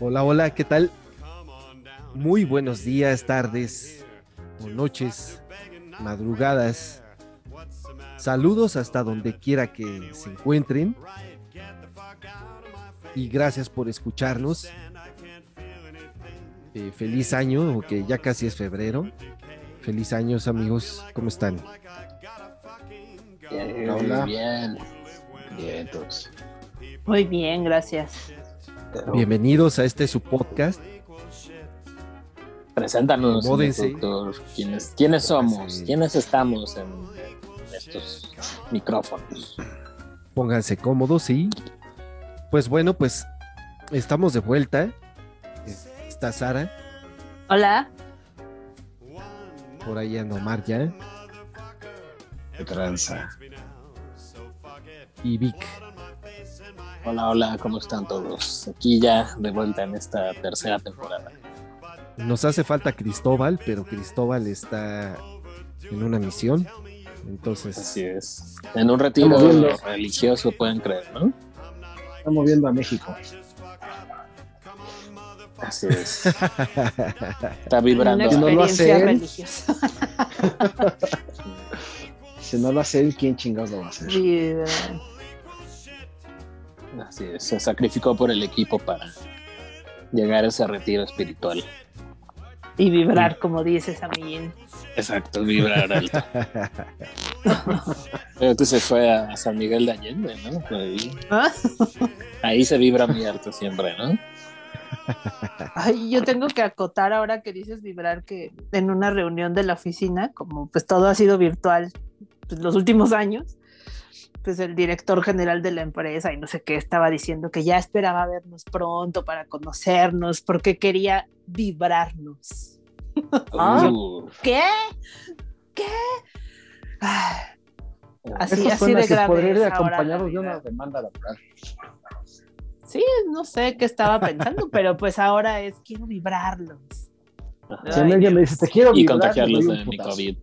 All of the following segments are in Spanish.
Hola, hola, ¿qué tal? Muy buenos días, tardes o noches, madrugadas. Saludos hasta donde quiera que se encuentren. Y gracias por escucharnos. Eh, feliz año, que ya casi es febrero. Feliz años, amigos. ¿Cómo están? Bien, Hola. bien. Bien, todos. Muy bien, gracias. Pero Bienvenidos a este su podcast. Preséntanos, doctor. ¿Quiénes, quiénes somos? Sí. ¿Quiénes estamos en estos micrófonos? Pónganse cómodos y pues bueno, pues estamos de vuelta. Está Sara, Hola. Por ahí anda Omar ya Qué tranza. y Vic. Hola, hola, ¿cómo están todos? Aquí ya de vuelta en esta tercera temporada. Nos hace falta Cristóbal, pero Cristóbal está en una misión. Entonces, Así es. En un retiro religioso, pueden creer, ¿no? Estamos viendo a México. Así es. Está vibrando. Una Si no lo hace él. religiosa. Si no lo hace él, ¿quién chingados lo va a hacer? Sí, Así es. Se sacrificó por el equipo para llegar a ese retiro espiritual. Y vibrar, como dices, amiguín. Exacto, vibrar alto. Creo que se fue a San Miguel de Allende, ¿no? Ahí, ¿Ah? ahí se vibra muy alto siempre, ¿no? Ay, yo tengo que acotar ahora que dices vibrar que en una reunión de la oficina, como pues todo ha sido virtual pues, los últimos años, pues el director general de la empresa y no sé qué estaba diciendo que ya esperaba vernos pronto para conocernos porque quería vibrarnos. Uh, ¿Qué? ¿Qué? Ay, Así- así de grave podría la de una demanda laboral. Sí, no sé qué estaba pensando, pero pues ahora es quiero vibrarlos. Si alguien me dice, te quiero y vibrar, contagiarlos de mi. COVID.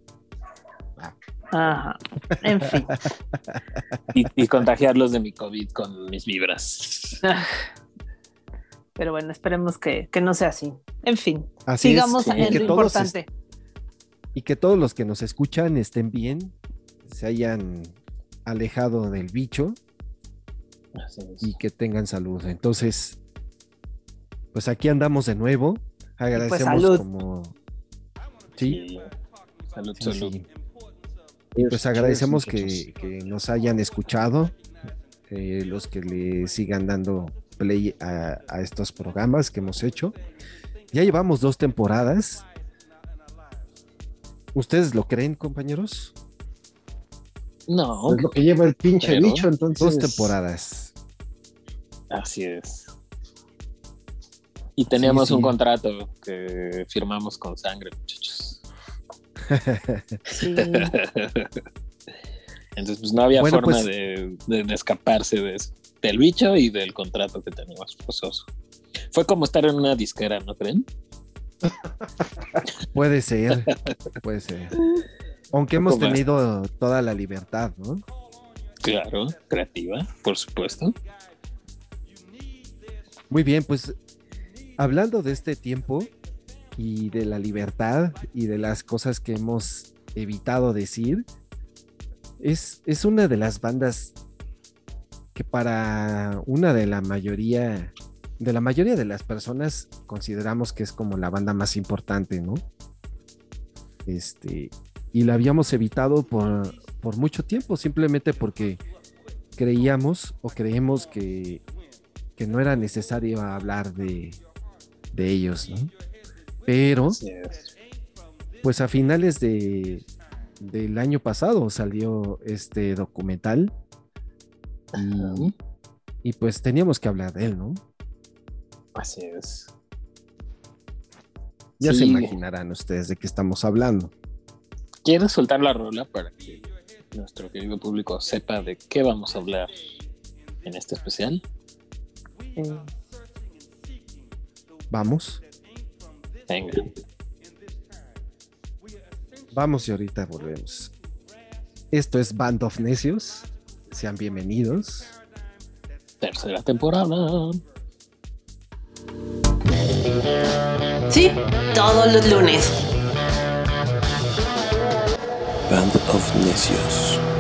Ajá. En fin. Y, y contagiarlos de mi COVID con mis vibras. Pero bueno, esperemos que, que no sea así. En fin, así sigamos es. En que, lo todos, importante. y que todos los que nos escuchan estén bien, se hayan alejado del bicho. Y que tengan salud. Entonces, pues aquí andamos de nuevo. Agradecemos salud. como... Sí, Sí. Salud, sí, salud. sí. Pues agradecemos que, que nos hayan escuchado, eh, los que le sigan dando play a, a estos programas que hemos hecho. Ya llevamos dos temporadas. ¿Ustedes lo creen, compañeros? No, Es lo que lleva el pinche Pero- bicho, entonces. Dos temporadas. Así es. Y teníamos sí. un contrato que firmamos con sangre, muchachos. Sí. Entonces, pues no había Bueno, forma pues- de, de- de escaparse de eso, del bicho y del contrato que teníamos forzoso. Fue como estar en una disquera, ¿no creen? Puede ser, puede ser. Aunque hemos tenido toda la libertad, ¿no? Claro, creativa, por supuesto. Muy bien, pues hablando de este tiempo y de la libertad y de las cosas que hemos evitado decir, es, es una de las bandas que para una de la mayoría, de la mayoría de las personas consideramos que es como la banda más importante, ¿no? Este, y la habíamos evitado por, por mucho tiempo, simplemente porque creíamos o creemos que, que no era necesario hablar de, de ellos, ¿no? Pero, pues a finales de, del año pasado salió este documental y, y pues teníamos que hablar de él, ¿no? Así es. Ya se imaginarán ustedes de qué estamos hablando. ¿Quieres soltar la rola para que nuestro querido público sepa de qué vamos a hablar en este especial? Vamos, Venga. vamos y ahorita volvemos. Esto es Band of Necios. Sean bienvenidos. Tercera temporada. Sí, todos los lunes. Band of Necios.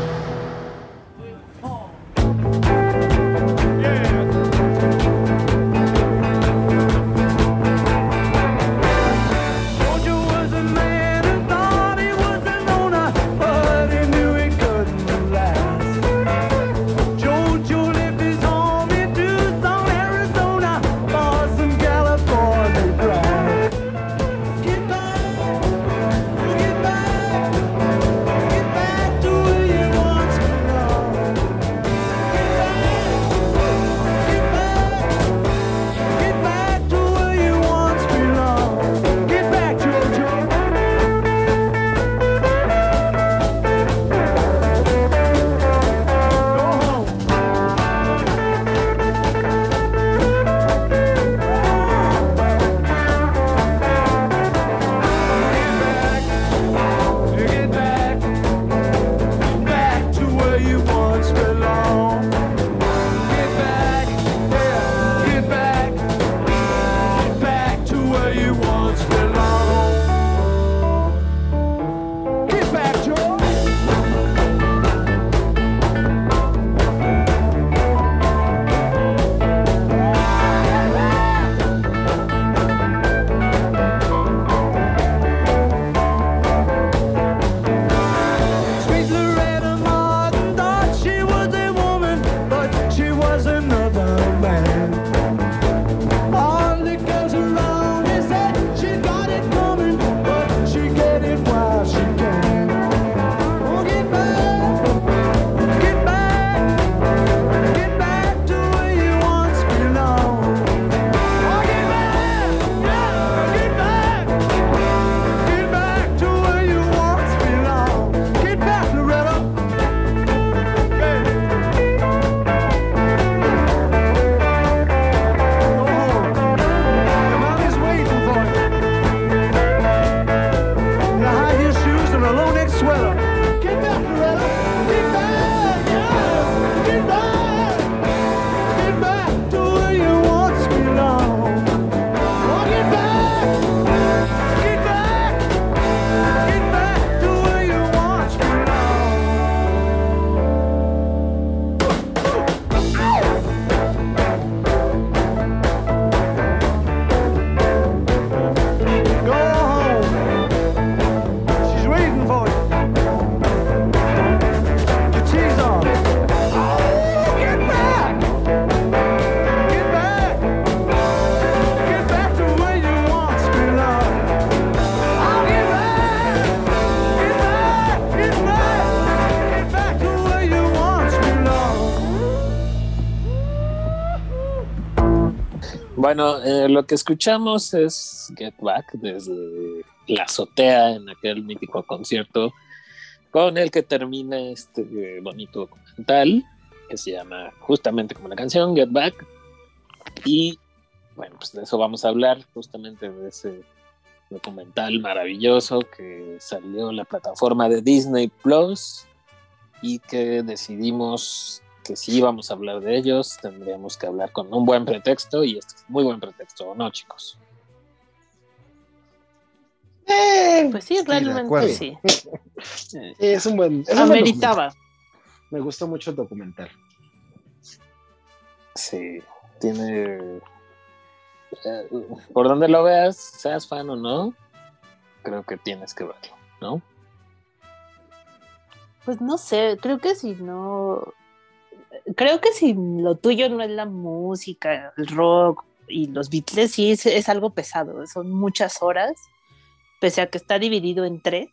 Lo que escuchamos es Get Back desde la azotea en aquel mítico concierto con el que termina este bonito documental que se llama justamente como la canción Get Back. Y bueno, pues de eso vamos a hablar, justamente de ese documental maravilloso que salió en la plataforma de Disney Plus y que decidimos que si íbamos a hablar de ellos, tendríamos que hablar con un buen pretexto y este es muy buen pretexto, ¿o no, chicos? Pues sí, realmente sí. Sí, es un buen. es un buen Ameritaba. Me gustó mucho el documental. Sí, tiene... eh, por donde lo veas, seas fan o no, creo que tienes que verlo, ¿no? Pues no sé, creo que si no. Creo que si lo tuyo no es la música, el rock y los Beatles, sí es, es algo pesado. Son muchas horas, pese a que está dividido en tres.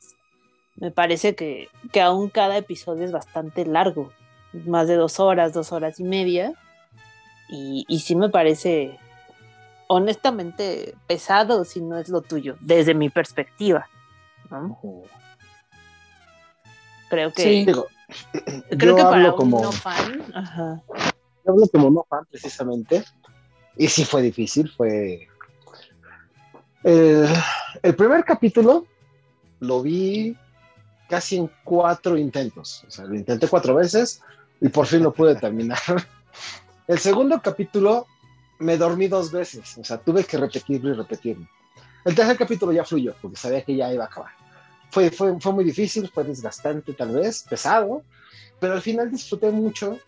Me parece que, que aún cada episodio es bastante largo, más de dos horas, dos horas y media. Y, y sí me parece honestamente pesado si no es lo tuyo, desde mi perspectiva. ¿no? Creo que, Sí, digo, creo yo que para hablo un como- no fan, ajá. yo hablo como no fan precisamente. Y sí fue difícil, fue... El, el primer capítulo lo vi casi en cuatro intentos. O sea, lo intenté cuatro veces y por fin lo pude terminar. El segundo capítulo me dormí dos veces, o sea, tuve que repetirlo y repetirlo. El tercer capítulo ya fluyó, porque sabía que ya iba a acabar. Fue, fue, fue muy difícil, fue desgastante tal vez, pesado, pero al final disfruté mucho.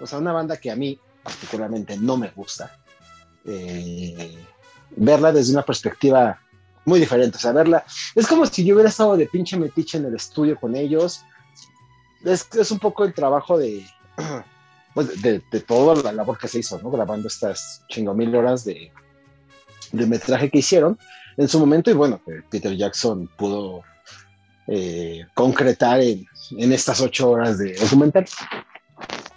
O sea, una banda que a mí particularmente no me gusta. eh, verla desde una perspectiva muy diferente. O sea, verla. Es como si yo hubiera estado de pinche metiche en el estudio con ellos. Es, es un poco el trabajo de. Pues de, de toda la labor que se hizo, ¿no? Grabando estas chingo mil horas de, de metraje que hicieron en su momento. Y bueno, Peter Jackson pudo eh, concretar en, en estas ocho horas de documental.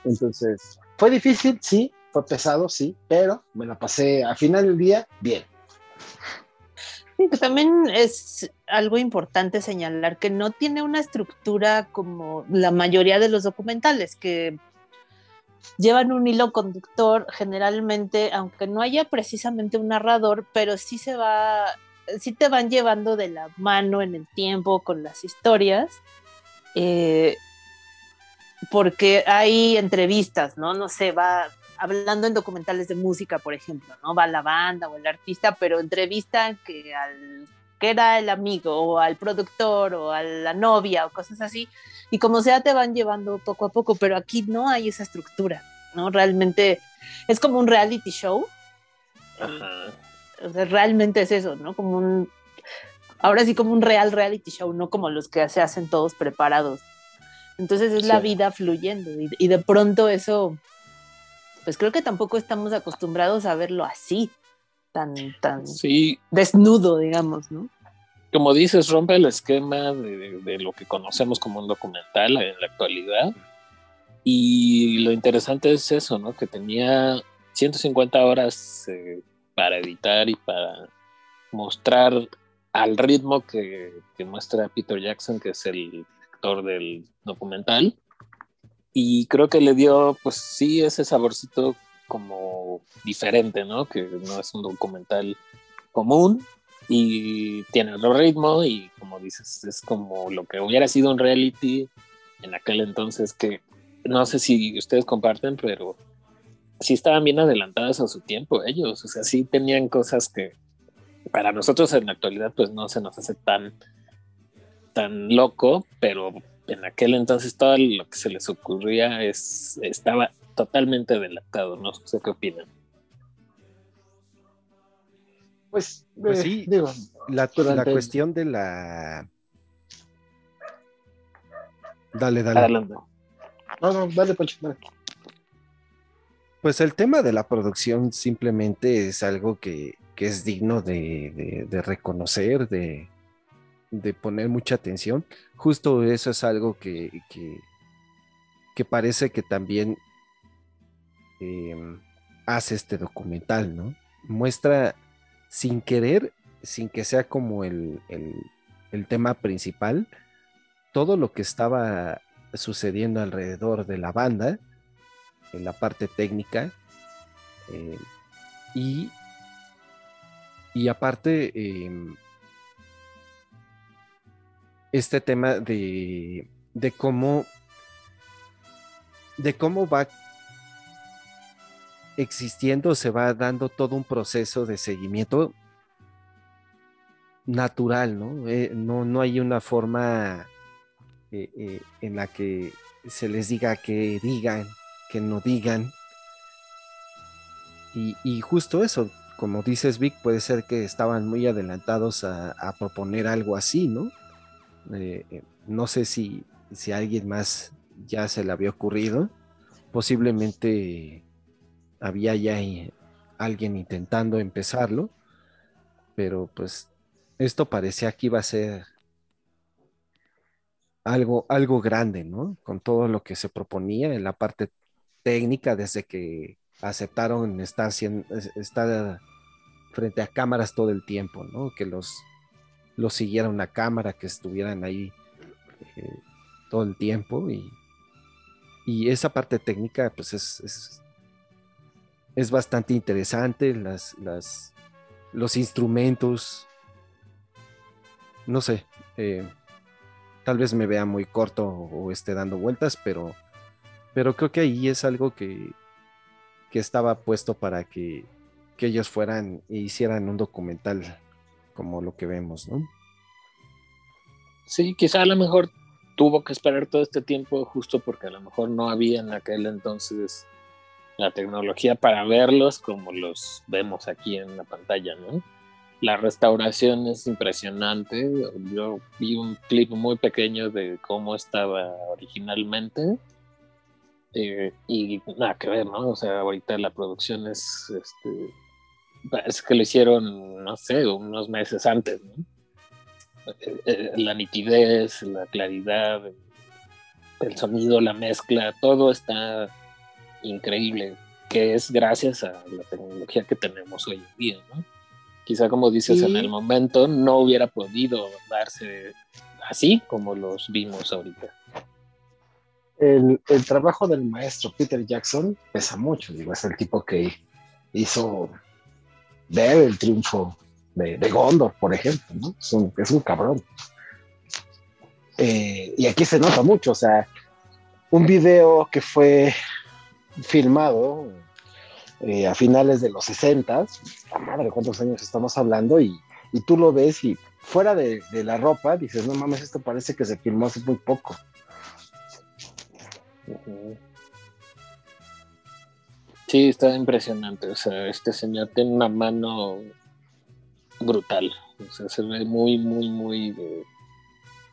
Entonces, fue difícil, sí, fue pesado, sí, pero me la pasé al final del día bien. Sí, que también es algo importante señalar que no tiene una estructura como la mayoría de los documentales, que llevan un hilo conductor generalmente, aunque no haya precisamente un narrador, pero sí se va, sí te van llevando de la mano en el tiempo con las historias. eh, porque hay entrevistas, ¿no? No sé, va hablando en documentales de música, por ejemplo, ¿no? Va la banda o el artista, pero entrevista que al era el amigo o al productor o a la novia o cosas así, y como sea te van llevando poco a poco, pero aquí no hay esa estructura, ¿no? Realmente es como un reality show, Ajá. o sea, realmente es eso, ¿no? Como un, ahora sí como un real reality show, no como los que se hacen todos preparados. Entonces es la vida fluyendo y, y de pronto eso, pues creo que tampoco estamos acostumbrados a verlo así, tan, tan Sí, desnudo, digamos, ¿no? Como dices, rompe el esquema de, lo que conocemos como un documental en la actualidad. Y lo interesante es eso, ¿no? Que tenía 150 horas eh, para editar y para mostrar al ritmo que, que muestra Peter Jackson, que es el director del documental. Y creo que le dio, pues sí, ese saborcito como diferente, ¿no? Que no es un documental común, y tiene otro ritmo y como dices, es como lo que hubiera sido un reality en aquel entonces que no sé si ustedes comparten, pero sí estaban bien adelantadas a su tiempo ellos, o sea, sí tenían cosas que para nosotros en la actualidad pues no se nos hace tan tan loco, pero en aquel entonces todo lo que se les ocurría es estaba totalmente adelantado, no sé qué opinan. Pues, Pues eh, sí. digo, La, cuestión de la. Dale, dale. Adelante. no, no, dale, Poncho, dale. Pues el tema de la producción simplemente es algo que, que es digno de, de- de reconocer, de, de poner mucha atención. Justo eso es algo que, que, que parece que también eh, hace este documental, ¿no? Muestra sin querer, sin que sea como el, el- tema principal, todo lo que estaba sucediendo alrededor de la banda, en la parte técnica, eh, y, y aparte, eh, este tema de, de cómo de cómo va existiendo, se va dando todo un proceso de seguimiento natural, ¿no? Eh, no, no hay una forma eh, eh, en la que se les diga que digan, que no digan. Y, justo eso, como dices Vic, puede ser que estaban muy adelantados a, proponer algo así, ¿no? No sé si, si a alguien más ya se le había ocurrido. Posiblemente había ya alguien intentando empezarlo, pero pues esto parecía que iba a ser algo, algo grande, ¿no? Con todo lo que se proponía en la parte técnica desde que aceptaron estar, estar frente a cámaras todo el tiempo, ¿no? Que los, los siguiera una cámara, que estuvieran ahí eh, todo el tiempo y, y esa parte técnica pues es, es, es bastante interesante, las, las, los instrumentos, no sé, eh, tal vez me vea muy corto o, esté dando vueltas, pero, pero creo que ahí es algo que, que estaba puesto para que, que ellos fueran e hicieran un documental como lo que vemos, ¿no? Sí, quizá a lo mejor tuvo que esperar todo este tiempo justo porque a lo mejor no había en aquel entonces la tecnología para verlos como los vemos aquí en la pantalla, ¿no? La restauración es impresionante. Yo vi un clip muy pequeño de cómo estaba originalmente eh, y nada que ver, ¿no? O sea, ahorita la producción es, este, parece que lo hicieron, no sé, unos meses antes, ¿no? Eh, eh, la nitidez, la claridad, el sonido, la mezcla, todo está increíble, que es gracias a la tecnología que tenemos hoy en día, ¿no? Quizá como dices, Sí. en el momento no hubiera podido darse así como los vimos ahorita. el, el trabajo del maestro Peter Jackson pesa mucho, digo, es el tipo que hizo ver el triunfo de, de Gondor, por ejemplo, ¿no? Es un, es un cabrón. Eh, y aquí se nota mucho, o sea, un video que fue filmado eh, a finales de los 60, la madre, ¿cuántos años estamos hablando? Y, tú lo ves y fuera de, la ropa dices, no mames, esto parece que se filmó hace muy poco. Sí, está impresionante. O sea, este señor tiene una mano brutal. O sea, se ve muy, muy, muy. eh,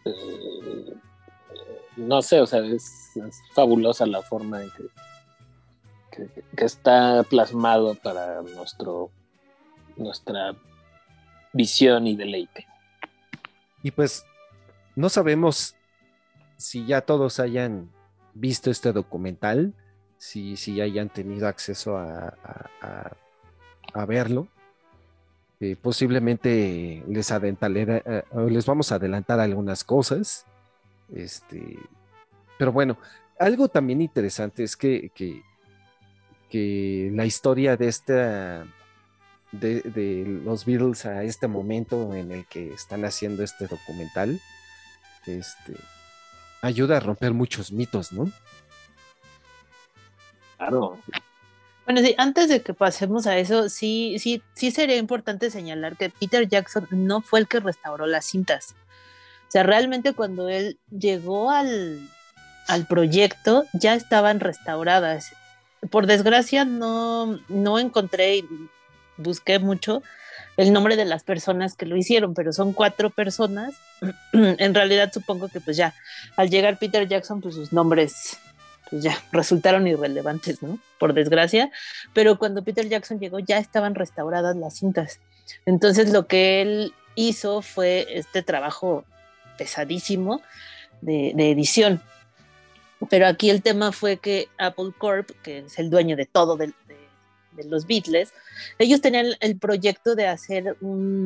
eh, no sé, o sea, es fabulosa la forma en que, que, está plasmado para nuestro nuestra visión y deleite. Y pues no sabemos si ya todos hayan visto este documental, si, si hayan tenido acceso a, a- verlo. Eh, posiblemente les, adelantaré- eh, les vamos a adelantar algunas cosas. Este, pero bueno, algo también interesante es que, que, que la historia de esta de, de los Beatles a este momento en el que están haciendo este documental, este, ayuda a romper muchos mitos, ¿no? Claro. Bueno, sí, antes de que pasemos a eso, sí, sí, sí sería importante señalar que Peter Jackson no fue el que restauró las cintas. O sea, realmente cuando él llegó al, al proyecto ya estaban restauradas. Por desgracia no, no encontré, y busqué mucho el nombre de las personas que lo hicieron, pero son cuatro personas. en realidad supongo que pues ya, al llegar Peter Jackson, pues sus nombres pues ya resultaron irrelevantes, ¿no? Por desgracia, pero cuando Peter Jackson llegó ya estaban restauradas las cintas. Entonces lo que él hizo fue este trabajo pesadísimo de, de edición. Pero aquí el tema fue que Apple Corp, que es el dueño de todo de, los Beatles, ellos tenían el proyecto de hacer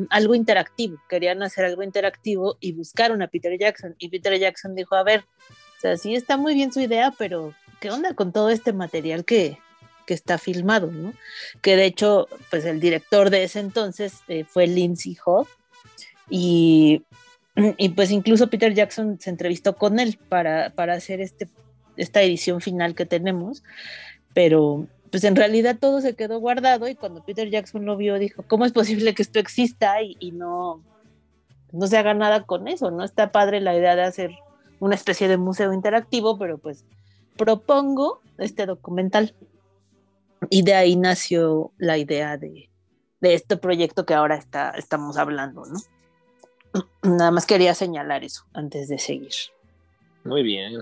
algo interactivo, querían hacer algo interactivo y buscaron a Peter Jackson. Y Peter Jackson dijo, a ver, o sea, sí está muy bien su idea, pero ¿qué onda con todo este material que, que está filmado, ¿no? Que de hecho, pues el director de ese entonces eh, fue Lindsay Hogg y, y pues incluso Peter Jackson se entrevistó con él para, para hacer este, esta edición final que tenemos, pero pues en realidad todo se quedó guardado y cuando Peter Jackson lo vio dijo, ¿cómo es posible que esto exista y, y no, no se haga nada con eso? No está padre la idea de hacer una especie de museo interactivo, pero pues propongo este documental. Y de ahí nació la idea de, de este proyecto que ahora está, estamos hablando, ¿no? Nada más quería señalar eso antes de seguir. Muy bien.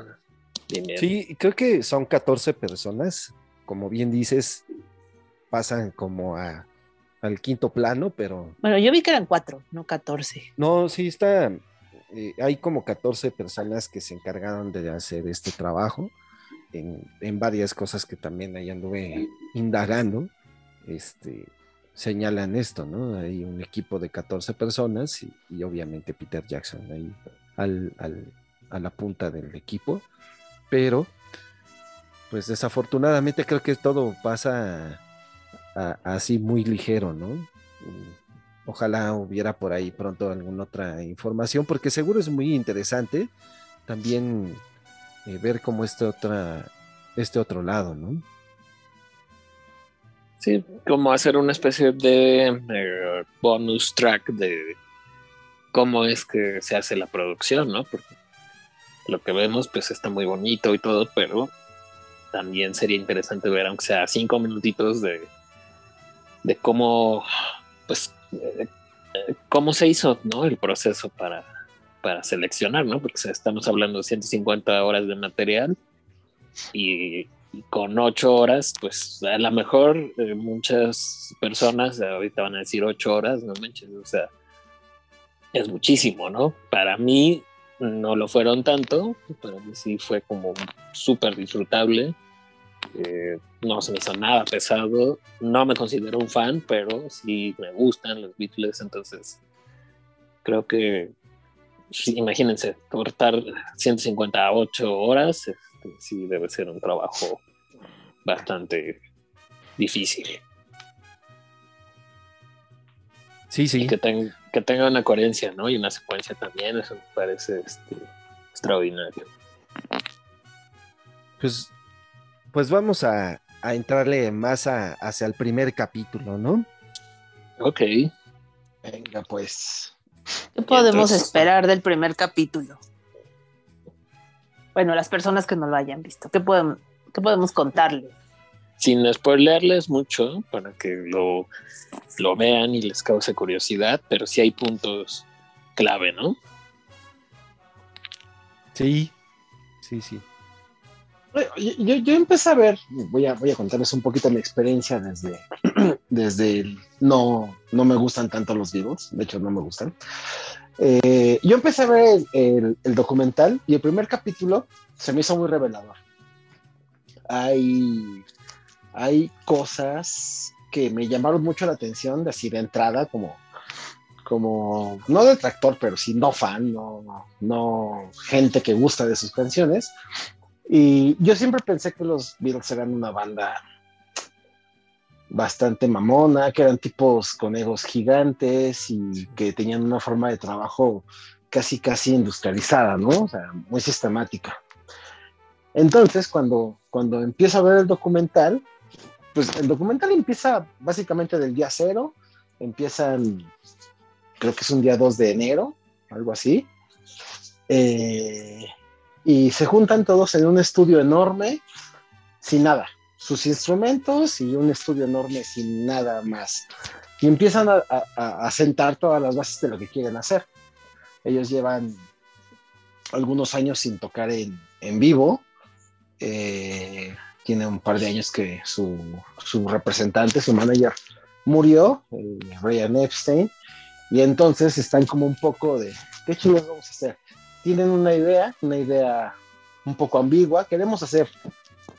Sí, creo que son 14 personas, como bien dices, pasan como a, al quinto plano, pero Bueno, yo vi que eran cuatro, no 14. no, sí está, eh, hay como 14 personas que se encargaron de hacer este trabajo en, en varias cosas que también ahí anduve indagando, este, señalan esto, ¿no? Hay un equipo de 14 personas y, y obviamente Peter Jackson ahí al, al- a la punta del equipo, pero pues desafortunadamente creo que todo pasa así muy ligero, ¿no? Mm, Ojalá hubiera por ahí pronto alguna otra información, porque seguro es muy interesante también eh, ver cómo este otra, este otro lado, ¿no? Sí, como hacer una especie de eh, bonus track de cómo es que se hace la producción, ¿no? Porque lo que vemos pues está muy bonito y todo, pero también sería interesante ver, aunque sea cinco minutitos de, de cómo, pues, eh, cómo se hizo, ¿no? El proceso para, para seleccionar, ¿no? Porque estamos hablando de 150 horas de material y, y con ocho horas, pues a lo mejor eh, muchas personas ahorita van a decir ocho horas, no manches, o sea, es muchísimo, ¿no? Para mí no lo fueron tanto, para mí sí fue como súper disfrutable. Eh, no se me hizo nada pesado, no me considero un fan, pero sí me gustan los Beatles, entonces creo que sí, imagínense, cortar 158 horas, este, sí debe ser un trabajo bastante difícil. Sí, sí. Y que, ten- que tenga una coherencia, ¿no? Y una secuencia también, eso me parece este, extraordinario. Pues, pues vamos a, a entrarle más a- hacia el primer capítulo, ¿no? Ok, Venga, pues. ¿Qué podemos entonces- esperar del primer capítulo? Bueno, las personas que no lo hayan visto, ¿qué podemos, qué podemos contarles? Sin spoilearles mucho para que lo, lo vean y les cause curiosidad, pero sí hay puntos clave, ¿no? Sí, sí, sí. Yo, yo- empecé a ver, voy a, voy a contarles un poquito mi experiencia desde, desde el- no, no me gustan tanto los Beatles, de hecho no me gustan. Eh, yo empecé a ver el, el- el documental y el primer capítulo se me hizo muy revelador. Hay, hay cosas que me llamaron mucho la atención, de así de entrada, como, como no detractor, pero sí no fan, no, no gente que gusta de sus canciones. Y yo siempre pensé que los Beatles eran una banda bastante mamona, que eran tipos con egos gigantes y que tenían una forma de trabajo casi, casi industrializada, ¿no? O sea, muy sistemática. Entonces, cuando, cuando empiezo a ver el documental, pues el documental empieza básicamente del día cero, empiezan, creo que es un día 2 de enero, algo así. Eh, y se juntan todos en un estudio enorme, sin nada, sus instrumentos y un estudio enorme sin nada más. Y empiezan a, a- sentar todas las bases de lo que quieren hacer. Ellos llevan algunos años sin tocar en, en vivo. Eh, tiene un par de años que su, su representante, su manager, murió, el Brian Epstein. Y entonces están como un poco de, ¿qué chulos vamos a hacer? tienen una idea, una idea un poco ambigua. Queremos hacer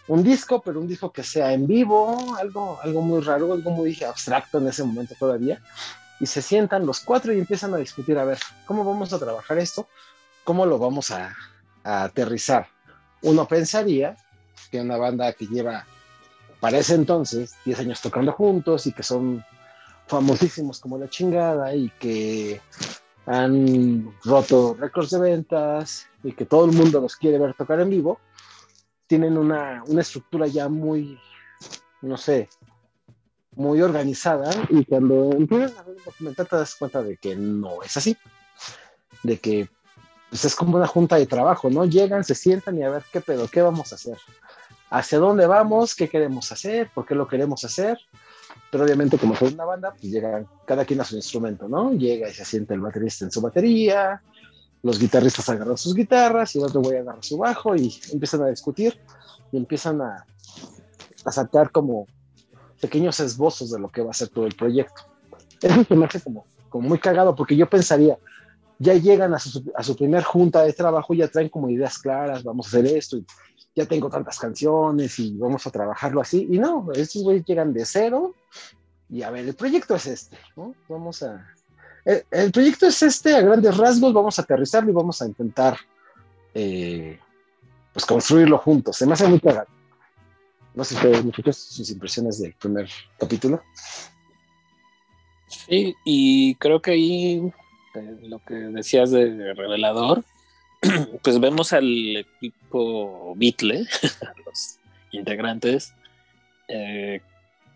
un disco, pero un disco que sea en vivo, algo, algo muy raro, algo muy abstracto en ese momento todavía. Y se sientan los cuatro y empiezan a discutir, a ver, ¿cómo vamos a trabajar esto? ¿Cómo lo vamos a, a aterrizar? Uno pensaría que una banda que lleva, para ese entonces, 10 años tocando juntos y que son famosísimos como la chingada y que han roto récords de ventas y que todo el mundo los quiere ver tocar en vivo, tienen una, una estructura ya muy, no sé, muy organizada y cuando empiezas a ver el documental te das cuenta de que no es así, de que pues, es como una junta de trabajo, ¿no? Llegan, se sientan y a ver qué pedo, qué vamos a hacer, hacia dónde vamos, qué queremos hacer, por qué lo queremos hacer, pero obviamente como fue una banda, pues llegan cada quien a su instrumento, ¿no? Llega y se siente el baterista en su batería, los guitarristas agarran sus guitarras y el otro güey agarra su bajo y empiezan a discutir y empiezan a, a sacar como pequeños esbozos de lo que va a ser todo el proyecto. Eso se me hace como, como muy cagado porque yo pensaría, ya llegan a su, a su primer junta de trabajo ya traen como ideas claras, vamos a hacer esto, y ya tengo tantas canciones y vamos a trabajarlo así. Y no, estos güeyes llegan de cero y a ver, el proyecto es este, ¿no? Vamos a... El, el proyecto es este, a grandes rasgos, vamos a aterrizarlo y vamos a intentar, eh, pues, construirlo juntos. Se me hace muy cagado. No sé ustedes, muchachos, sus impresiones del primer capítulo. Sí, y creo que ahí eh, lo que decías de revelador, pues vemos al equipo Beatle, a los integrantes, eh,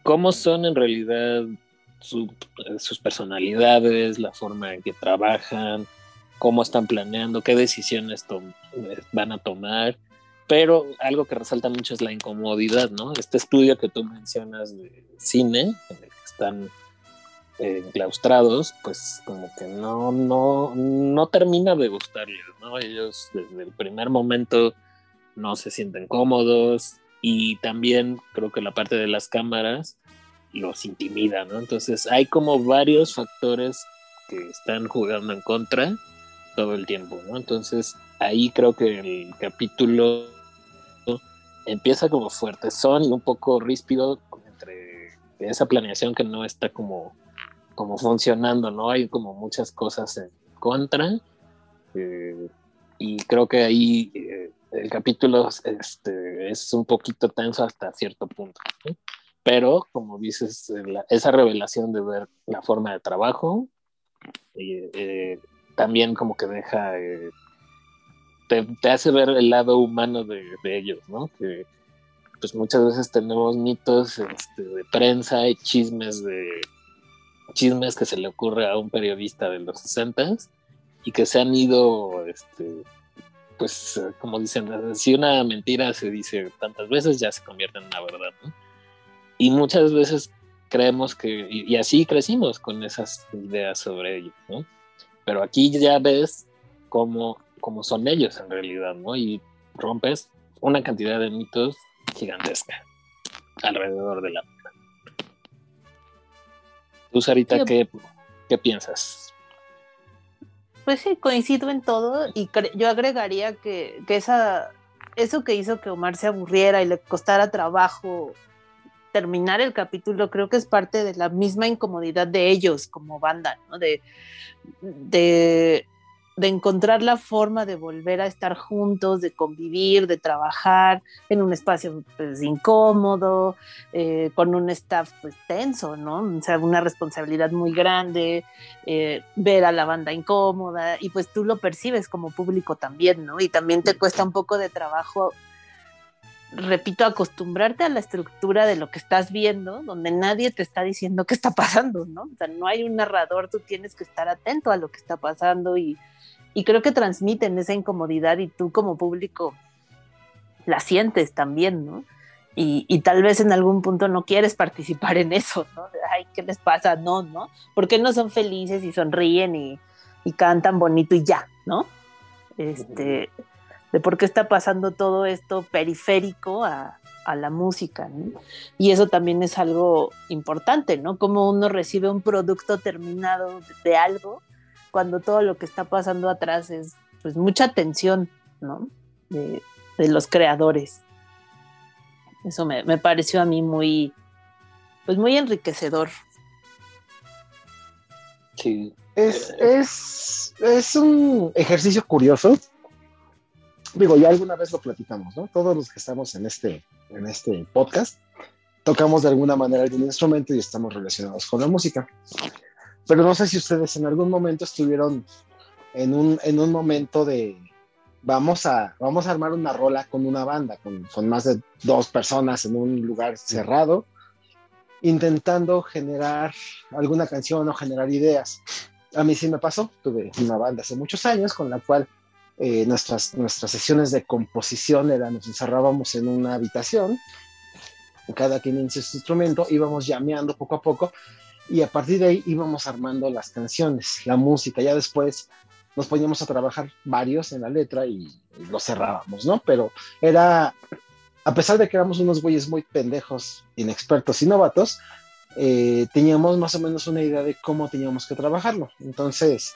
cómo son en realidad su- sus personalidades, la forma en que trabajan, cómo están planeando, qué decisiones tom- van a tomar. Pero algo que resalta mucho es la incomodidad, ¿no? Este estudio que tú mencionas de cine, en el que están eh, enclaustrados, pues como que no, no, no termina de gustarles, ¿no? Ellos desde el primer momento no se sienten cómodos y también creo que la parte de las cámaras los intimida, ¿no? Entonces hay como varios factores que están jugando en contra todo el tiempo, ¿no? Entonces ahí creo que el capítulo empieza como fuerte, son y un poco ríspido entre esa planeación que no está como, como funcionando, ¿no? Hay como muchas cosas en contra eh, y creo que ahí eh, el capítulo este, es un poquito tenso hasta cierto punto, ¿no? pero como dices, eh, la- esa revelación de ver la forma de trabajo también como que deja, te, hace ver el lado humano de, de ellos, ¿no? Que pues muchas veces tenemos mitos este, de prensa y chismes de chismes que se le ocurre a un periodista de los 60 y que se han ido, este, pues como dicen, si una mentira se dice tantas veces ya se convierte en una verdad, ¿no? Y muchas veces creemos que, y, y así crecimos con esas ideas sobre ellos, ¿no? Pero aquí ya ves cómo, cómo son ellos en realidad, ¿no? Y rompes una cantidad de mitos gigantesca alrededor de la. Tú, Sarita, Sí. ¿qué, qué piensas? Pues sí, coincido en todo y yo agregaría que, que esa, eso que hizo que Omar se aburriera y le costara trabajo terminar el capítulo, creo que es parte de la misma incomodidad de ellos como banda, ¿no? De, de, de encontrar la forma de volver a estar juntos, de convivir, de trabajar en un espacio pues, incómodo, eh, con un staff pues tenso, ¿no? O sea, una responsabilidad muy grande, eh, ver a la banda incómoda y pues tú lo percibes como público también, ¿no? Y también te cuesta un poco de trabajo, repito, acostumbrarte a la estructura de lo que estás viendo, donde nadie te está diciendo qué está pasando, ¿no? O sea, no hay un narrador, tú tienes que estar atento a lo que está pasando y, y creo que transmiten esa incomodidad y tú como público la sientes también, ¿no? Y, y, tal vez en algún punto no quieres participar en eso, ¿no? Ay, ¿qué les pasa? No, ¿no? ¿Por qué no son felices y sonríen y, y cantan bonito y ya, ¿no? Este, de por qué está pasando todo esto periférico a, a la música, ¿no? Y eso también es algo importante, ¿no? Como uno recibe un producto terminado de algo cuando todo lo que está pasando atrás es pues mucha tensión, ¿no? De, de los creadores. Eso me, me, pareció a mí muy, pues muy enriquecedor. Sí. Es, es, es un ejercicio curioso. Digo, ya alguna vez lo platicamos, ¿no? Todos los que estamos en este, en este podcast tocamos de alguna manera algún instrumento y estamos relacionados con la música. Pero no sé si ustedes en algún momento estuvieron en un, en un momento de, vamos a, vamos a armar una rola con una banda, con, con, más de dos personas en un lugar cerrado, intentando generar alguna canción o generar ideas. A mí sí me pasó, tuve una banda hace muchos años con la cual eh, nuestras, nuestras sesiones de composición eran, nos encerrábamos en una habitación, cada quien inicia su instrumento, íbamos llameando poco a poco y a partir de ahí íbamos armando las canciones, la música, ya después nos poníamos a trabajar varios en la letra y, lo cerrábamos, ¿no? Pero era, a pesar de que éramos unos güeyes muy pendejos, inexpertos y novatos, eh, teníamos más o menos una idea de cómo teníamos que trabajarlo. Entonces,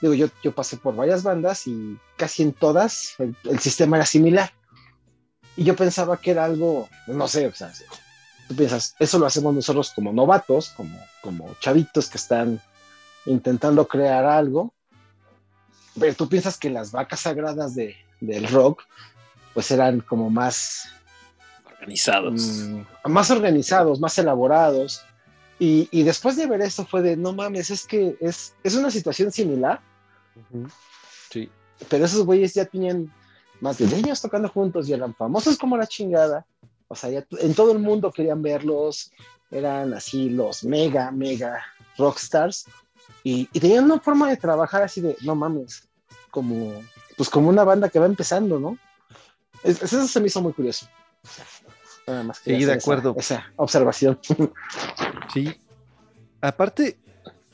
digo, yo, yo pasé por varias bandas y casi en todas el, el, sistema era similar. Y yo pensaba que era algo, no sé, o sea, tú piensas, eso lo hacemos nosotros como novatos, como, como chavitos que están intentando crear algo, pero tú piensas que las vacas sagradas de, del rock, pues eran como más organizados. Mmm, más organizados, más elaborados. Y, y después de ver eso fue de, no mames, es que es, es una situación similar. Sí. pero esos güeyes ya tenían más de 10 años tocando juntos y eran famosos como la chingada. O sea, ya en todo el mundo querían verlos, eran así los mega, mega rockstars. Y, y tenían una forma de trabajar así de, no mames, como, pues como una banda que va empezando, ¿no? Es- eso se me hizo muy curioso. Nada más quería Sí, de hacer esa- acuerdo. Esa, observación. Sí. Aparte,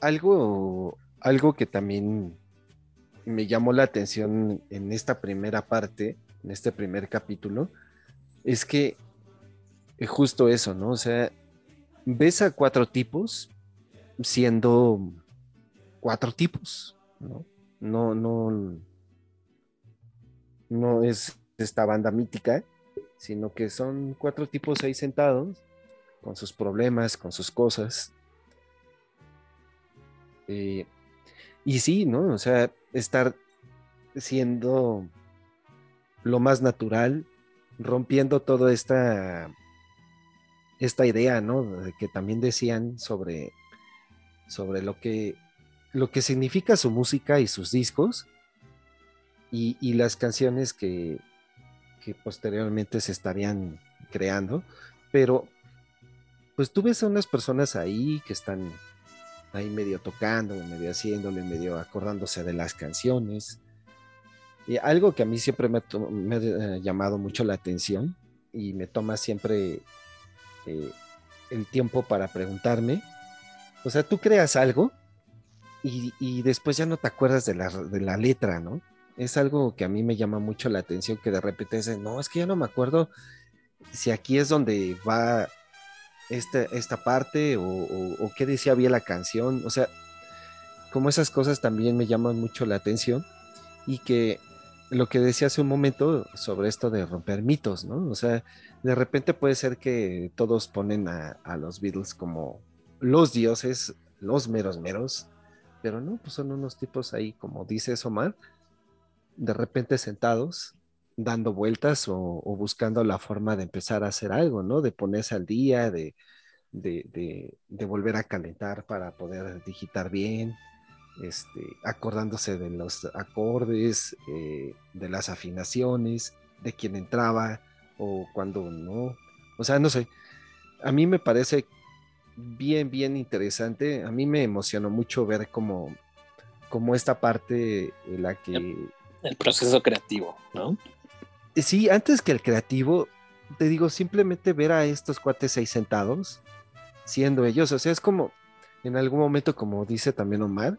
algo, algo que también me llamó la atención en esta primera parte, en este primer capítulo, es que justo eso, ¿no? O sea, ves a cuatro tipos siendo cuatro tipos, ¿no? No, no, no es esta banda mítica, sino que son cuatro tipos ahí sentados con sus problemas, con sus cosas. Eh, y sí, ¿no? O sea, estar siendo lo más natural, rompiendo toda esta, esta idea, ¿no? Que también decían sobre, sobre lo que, lo que significa su música y sus discos y, y las canciones que, que posteriormente se estarían creando, pero pues tú ves a unas personas ahí que están ahí medio tocando, medio haciéndole, medio acordándose de las canciones. Y algo que a mí siempre me ha, to- me ha eh, llamado mucho la atención y me toma siempre eh, el tiempo para preguntarme, o sea, tú creas algo y, después ya no te acuerdas de la, de la letra, ¿no? Es algo que a mí me llama mucho la atención, que de repente dicen, no, es que ya no me acuerdo si aquí es donde va esta, esta parte o qué decía bien la canción. O sea, como esas cosas también me llaman mucho la atención y que lo que decía hace un momento sobre esto de romper mitos, ¿no? O sea, de repente puede ser que todos ponen a, los Beatles como los dioses, los meros meros, pero no, pues son unos tipos ahí, como dice Omar, de repente sentados, dando vueltas o, buscando la forma de empezar a hacer algo, ¿no? De ponerse al día, de- de volver a calentar para poder digitar bien, este, acordándose de los acordes, eh, de las afinaciones, de quién entraba o cuando no. O sea, no sé, a mí me parece bien, bien interesante. A mí me emocionó mucho ver cómo, cómo esta parte en la que... El proceso creativo, ¿no? Sí, antes que el creativo, te digo, simplemente ver a estos cuates ahí sentados, siendo ellos, o sea, es como, en algún momento, como dice también Omar,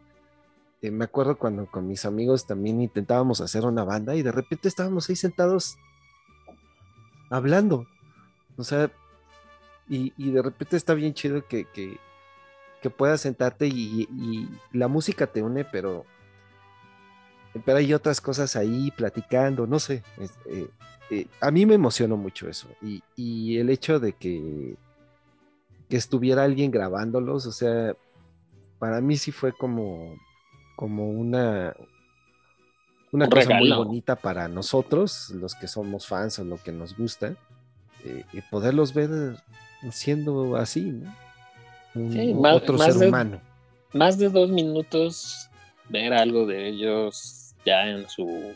eh, me acuerdo cuando con mis amigos también intentábamos hacer una banda y de repente estábamos ahí sentados hablando, o sea, y, y de repente está bien chido que, que, que puedas sentarte y, y la música te une, pero pero hay otras cosas ahí platicando, no sé. eh, eh, a mí me emocionó mucho eso. Y, y el hecho de que, que estuviera alguien grabándolos, o sea, para mí sí fue como, como una, una Un cosa muy bonita para nosotros, los que somos fans o lo que nos gusta, eh, y poderlos ver siendo así, ¿no? Un- Sí, más- otro más ser de- humano. Más de dos minutos ver algo de ellos ya en su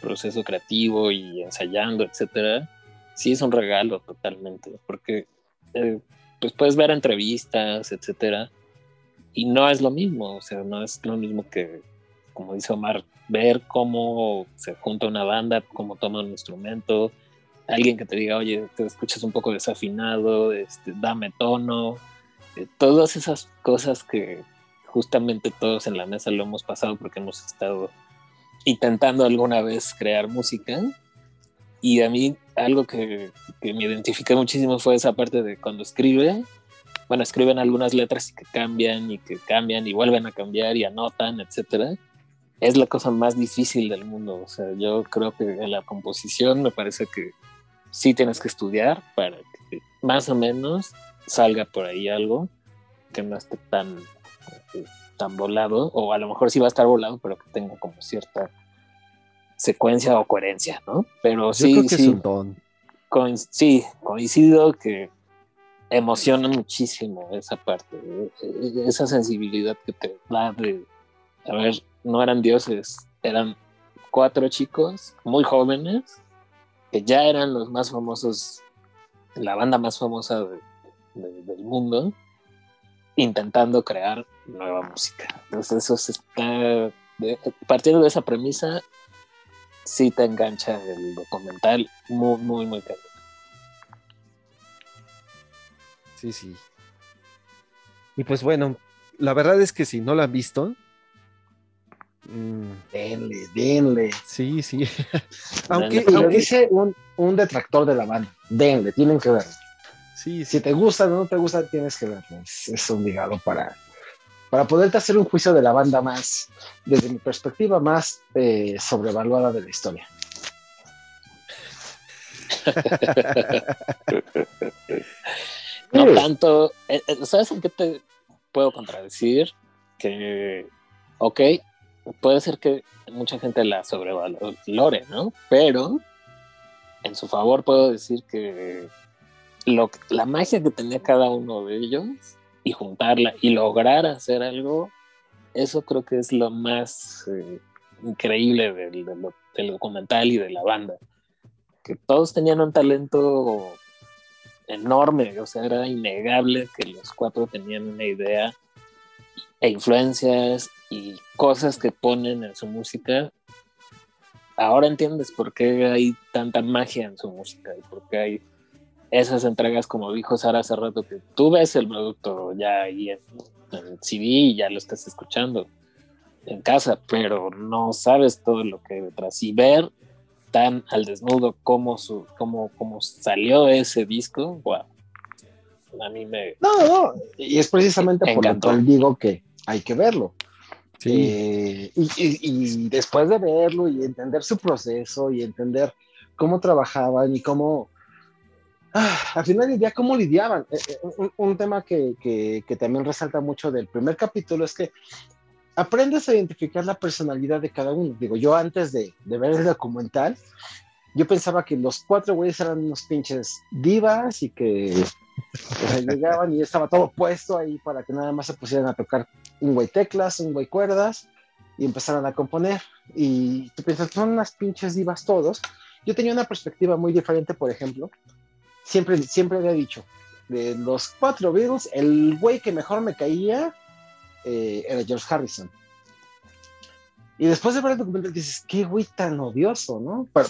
proceso creativo y ensayando, etcétera, sí es un regalo totalmente, porque eh, pues puedes ver entrevistas, etcétera, y no es lo mismo, o sea, no es lo mismo que, como dice Omar, ver cómo se junta una banda, cómo toma un instrumento, alguien que te diga, oye, te escuchas un poco desafinado, este, dame tono, eh, todas esas cosas que justamente todos en la mesa lo hemos pasado porque hemos estado intentando alguna vez crear música. Y a mí algo que, que me identifica muchísimo fue esa parte de cuando escribe, bueno, escriben algunas letras y que cambian y que cambian y vuelven a cambiar y anotan, etcétera. Es la cosa más difícil del mundo. O sea, yo creo que en la composición me parece que sí tienes que estudiar para que más o menos salga por ahí algo que no esté tan, tan volado, o a lo mejor sí va a estar volado, pero que tenga como cierta secuencia o coherencia, ¿no? Pero Yo sí, creo que sí, es un don. coin- sí, coincido que emociona muchísimo esa parte, eh, esa sensibilidad que te da de, a ver, no eran dioses, eran cuatro chicos muy jóvenes que ya eran los más famosos, la banda más famosa de- de- del mundo, intentando crear nueva música. Entonces eso se está, de- partiendo de esa premisa, sí te engancha el documental muy, muy, muy cañón. Sí, sí. Y pues bueno, la verdad es que si no lo han visto, mm, Denle, denle. sí, sí. aunque, lo aunque- dice un, un detractor de la banda. Denle, tienen que verlo. sí, sí. Si te gusta o no te gusta, tienes que verlo. Es, es obligado para, para poderte hacer un juicio de la banda más, desde mi perspectiva, más eh, sobrevaluada de la historia. No tanto, eh, eh, ¿sabes en qué te puedo contradecir? Que, ok, puede ser que mucha gente la sobrevalore, ¿no? Pero en su favor puedo decir que lo, la magia que tenía cada uno de ellos y juntarla y lograr hacer algo, eso creo que es lo más eh, increíble del, del- del documental y de la banda. Que todos tenían un talento enorme, o sea, era innegable que los cuatro tenían una idea e influencias y cosas que ponen en su música. Ahora entiendes por qué hay tanta magia en su música y por qué hay esas entregas, como dijo Sara hace rato, que tú ves el producto ya ahí en, CD y ya lo estás escuchando en casa, pero no sabes todo lo que hay detrás. Y ver tan al desnudo cómo, su, cómo, cómo salió ese disco, wow. A mí me... No, no, y es precisamente por lo Encantó. cual digo que hay que verlo. Sí. Eh, y, y- y después de verlo y entender su proceso y entender cómo trabajaban y cómo, ah, al final del día, cómo lidiaban. Eh, eh, un, un tema que, que- que también resalta mucho del primer capítulo es que aprendes a identificar la personalidad de cada uno. Digo, yo antes de, de ver el documental, yo pensaba que los cuatro güeyes eran unos pinches divas y que llegaban y estaba todo puesto ahí para que nada más se pusieran a tocar un güey teclas, un güey cuerdas y empezaran a componer. Y tú piensas, son unas pinches divas todos. Yo tenía una perspectiva muy diferente, por ejemplo. Siempre, siempre había dicho, de los cuatro Beatles, el güey que mejor me caía eh, era George Harrison. Y después de ver el documental dices, qué güey tan odioso, ¿no? Pero,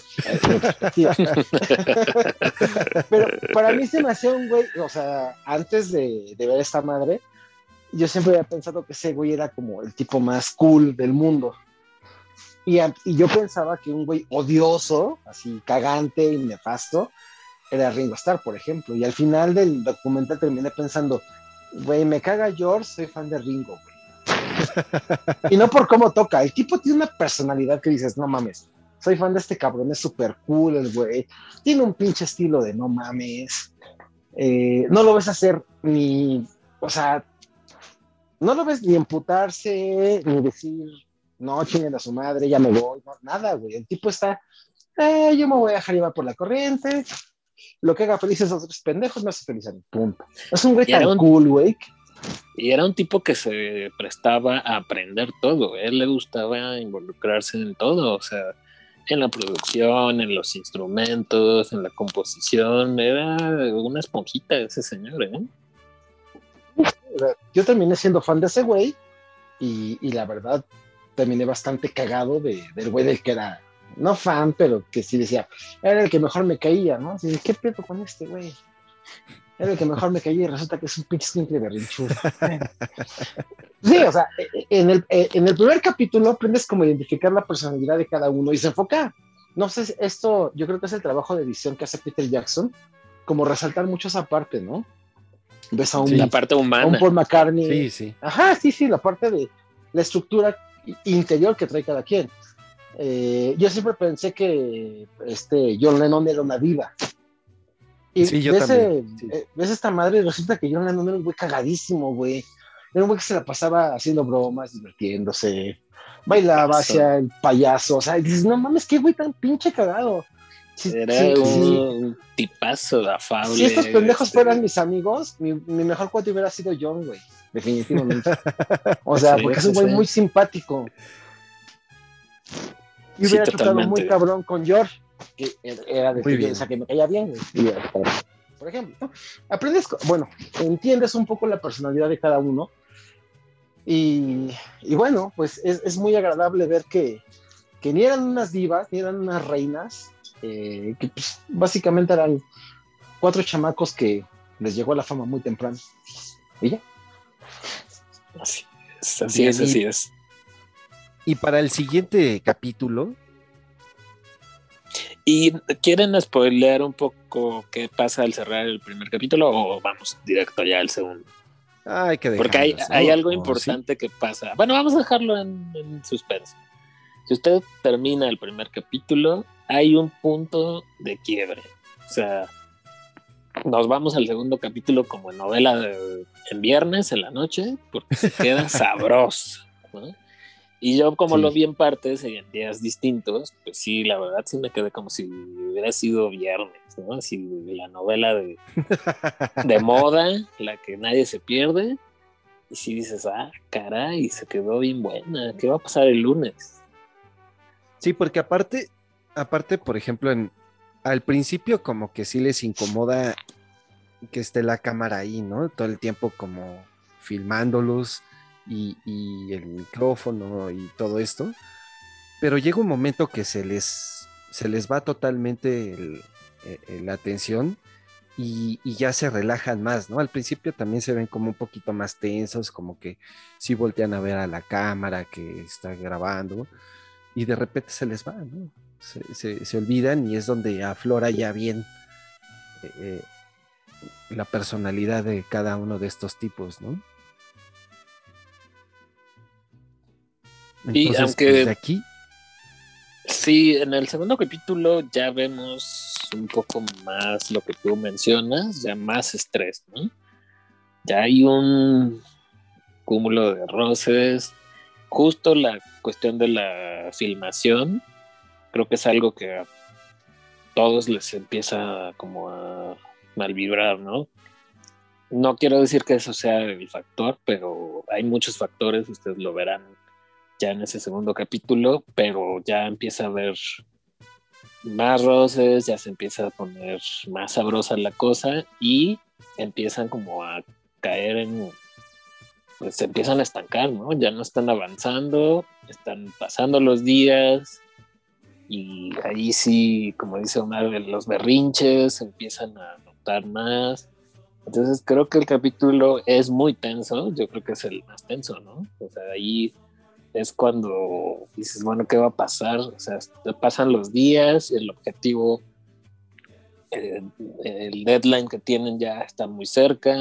sí. Pero para mí se me hacía un güey, o sea, antes de, de ver esta madre, yo siempre había pensado que ese güey era como el tipo más cool del mundo. Y, y yo pensaba que un güey odioso, así cagante y nefasto, era Ringo Starr, por ejemplo. Y al final del documental terminé pensando, güey, me caga George, soy fan de Ringo, güey. y no por cómo toca, el tipo tiene una personalidad que dices, no mames, soy fan de este cabrón, es súper cool el güey, tiene un pinche estilo de no mames, Eh, no lo ves hacer ni, o sea, no lo ves ni emputarse, ni decir, no, chinguen a su madre, ya me voy, no, nada, güey, el tipo está, "Eh, yo me voy a dejar llevar por la corriente, lo que haga felices a otros pendejos me hace feliz a mí, punto. Es un güey tan un- cool, güey, Y era un tipo que se prestaba a aprender todo. Él le gustaba involucrarse en todo, o sea, en la producción, en los instrumentos, en la composición. Era una esponjita ese señor, ¿eh? Yo terminé siendo fan de ese güey y, y la verdad terminé bastante cagado de, del güey del que era, no fan, pero que sí decía, era el que mejor me caía, ¿no? Así, ¿Qué pedo con este güey? Era el que mejor me caía y resulta que es un pinche simple berrinchudo. Sí, o sea, eh, en el, eh, en el primer capítulo aprendes como a identificar la personalidad de cada uno y se enfoca. No sé, esto yo creo que es el trabajo de edición que hace Peter Jackson, como resaltar mucho esa parte, ¿no? Ves a un, La parte a un humana. Paul McCartney, Sí, sí. Ajá, sí, sí, la parte de la estructura interior que trae cada quien. Eh, yo siempre pensé que este John Lennon era una diva. Y Sí, yo ves, también, eh, sí. ves esta madre y resulta que John Lennon era un güey cagadísimo, güey. Era un güey que se la pasaba haciendo bromas, divirtiéndose, bailaba hacia el payaso. O sea, y dices, no mames, qué güey tan pinche cagado. Sí, Era sí, un sí. tipazo afable. Si estos pendejos este, fueran mis amigos, mi, mi mejor cuate hubiera sido John, güey. Definitivamente. O sea, Sí, porque es un güey sí. muy simpático. Y Sí, hubiera chocado muy cabrón con George, que era de Muy que, bien. o sea, que me caía bien, güey. Y, Por ejemplo, ¿no? aprendes, bueno, entiendes un poco la personalidad de cada uno. Y, y bueno, pues es, es muy agradable ver que, que ni eran unas divas, ni eran unas reinas, eh, que pues, básicamente eran cuatro chamacos que les llegó la fama muy temprano. ¿Y ya? Así es, así es, y- así es. Y para el siguiente capítulo, ¿Y quieren spoilear un poco qué pasa al cerrar el primer capítulo o vamos directo ya al segundo? hay que Porque hay, hay algo O importante que pasa. Bueno, vamos a dejarlo en, en suspenso. Si usted termina el primer capítulo, hay un punto de quiebre. O sea, nos vamos al segundo capítulo como en novela de- en viernes, en la noche, porque se queda sabroso. ¿no? Y yo, como Sí. lo vi en partes y en días distintos, pues sí, la verdad sí me quedé como si hubiera sido viernes, ¿no? Así la novela de, de moda, la que nadie se pierde. Y si dices, ah, caray, se quedó bien buena, ¿qué va a pasar el lunes? Sí, porque aparte, aparte, por ejemplo, en, al principio como que sí les incomoda que esté la cámara ahí, ¿no? Todo el tiempo como filmándolos y, el micrófono y todo esto. Pero llega un momento que se les, se les va totalmente eh, eh, la atención y, ya se relajan más, ¿no? Al principio también se ven como un poquito más tensos, como que sí voltean a ver a la cámara que está grabando y de repente se les va, ¿no? Se, se- olvidan y es donde aflora ya bien eh, la personalidad de cada uno de estos tipos, ¿no? Y Entonces, aunque- desde aquí, Sí, en el segundo capítulo ya vemos un poco más lo que tú mencionas, ya más estrés, ¿no? Ya hay un cúmulo de roces, justo la cuestión de la filmación, creo que es algo que a todos les empieza como a mal vibrar, ¿no? No quiero decir que eso sea el factor, pero hay muchos factores, ustedes lo verán ya en ese segundo capítulo, pero ya empieza a haber más roces, ya se empieza a poner más sabrosa la cosa y empiezan como a caer en, pues se empiezan a estancar, ¿no? Ya no están avanzando, están pasando los días y ahí sí, como dice Omar, los berrinches empiezan a notar más. Entonces creo que el capítulo es muy tenso, yo creo que es el más tenso, ¿no? O sea, ahí es cuando dices, bueno, ¿qué va a pasar? O sea, pasan los días, el objetivo, eh, el deadline que tienen ya está muy cerca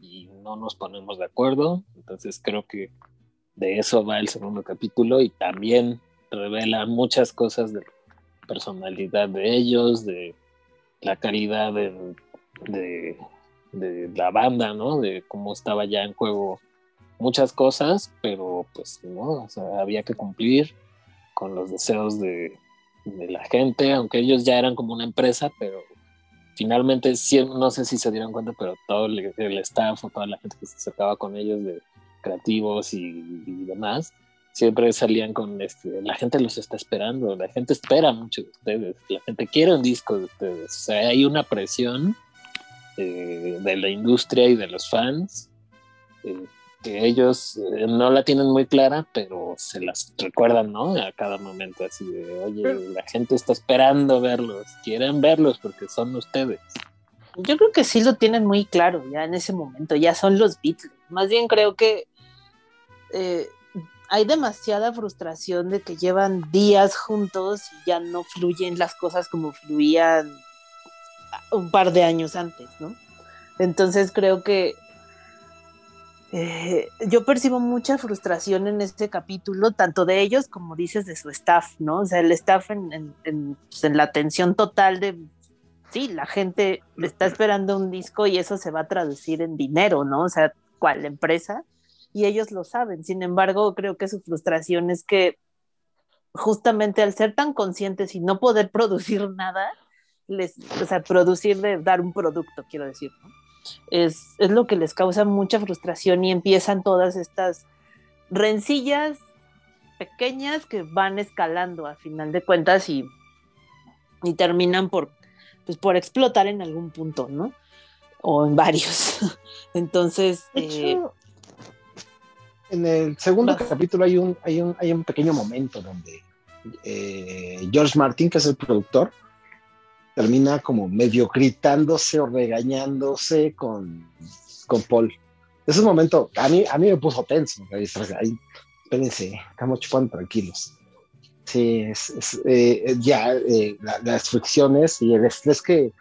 y no nos ponemos de acuerdo. Entonces creo que de eso va el segundo capítulo y también revela muchas cosas de la personalidad de ellos, de la calidad de, de, de la banda, ¿no? De cómo estaba ya en juego muchas cosas, pero pues no, o sea, había que cumplir con los deseos de, la gente, aunque ellos ya eran como una empresa, pero finalmente, sí, no sé si se dieron cuenta, pero todo el, staff o toda la gente que se acercaba con ellos de creativos y, y demás, siempre salían con este, la gente los está esperando, la gente espera mucho de ustedes, la gente quiere un disco de ustedes, o sea, hay una presión eh, de la industria y de los fans. Eh, que ellos eh, no la tienen muy clara, pero se las recuerdan, ¿no? A cada momento, así de, oye, la gente está esperando verlos, quieren verlos porque son ustedes. Yo creo que sí lo tienen muy claro ya en ese momento, ya son los Beatles. Más bien creo que eh, hay demasiada frustración de que llevan días juntos y ya no fluyen las cosas como fluían un par de años antes, ¿no? Entonces creo que eh, yo percibo mucha frustración en este capítulo, tanto de ellos como dices de su staff, ¿no? O sea, el staff en, pues en la atención total de, sí, la gente está esperando un disco y eso se va a traducir en dinero, ¿no? O sea, ¿cuál empresa? Y ellos lo saben. Sin embargo, creo que su frustración es que justamente al ser tan conscientes y no poder producir nada, les, o sea, producir de dar un producto, quiero decir, ¿no? Es, es lo que les causa mucha frustración y empiezan todas estas rencillas pequeñas que van escalando a final de cuentas y, y terminan por, pues, por explotar en algún punto, ¿no? O en varios. Entonces, De eh, en el segundo vas. capítulo hay un, hay, un, hay un pequeño momento donde eh, George Martin, que es el productor, termina como medio gritándose o regañándose con, con Paul. Ese momento a mí, a mí me puso tenso. Ahí, espérense, estamos chupando tranquilos. Sí, es, es, eh, ya eh, la- las fricciones y el estrés que,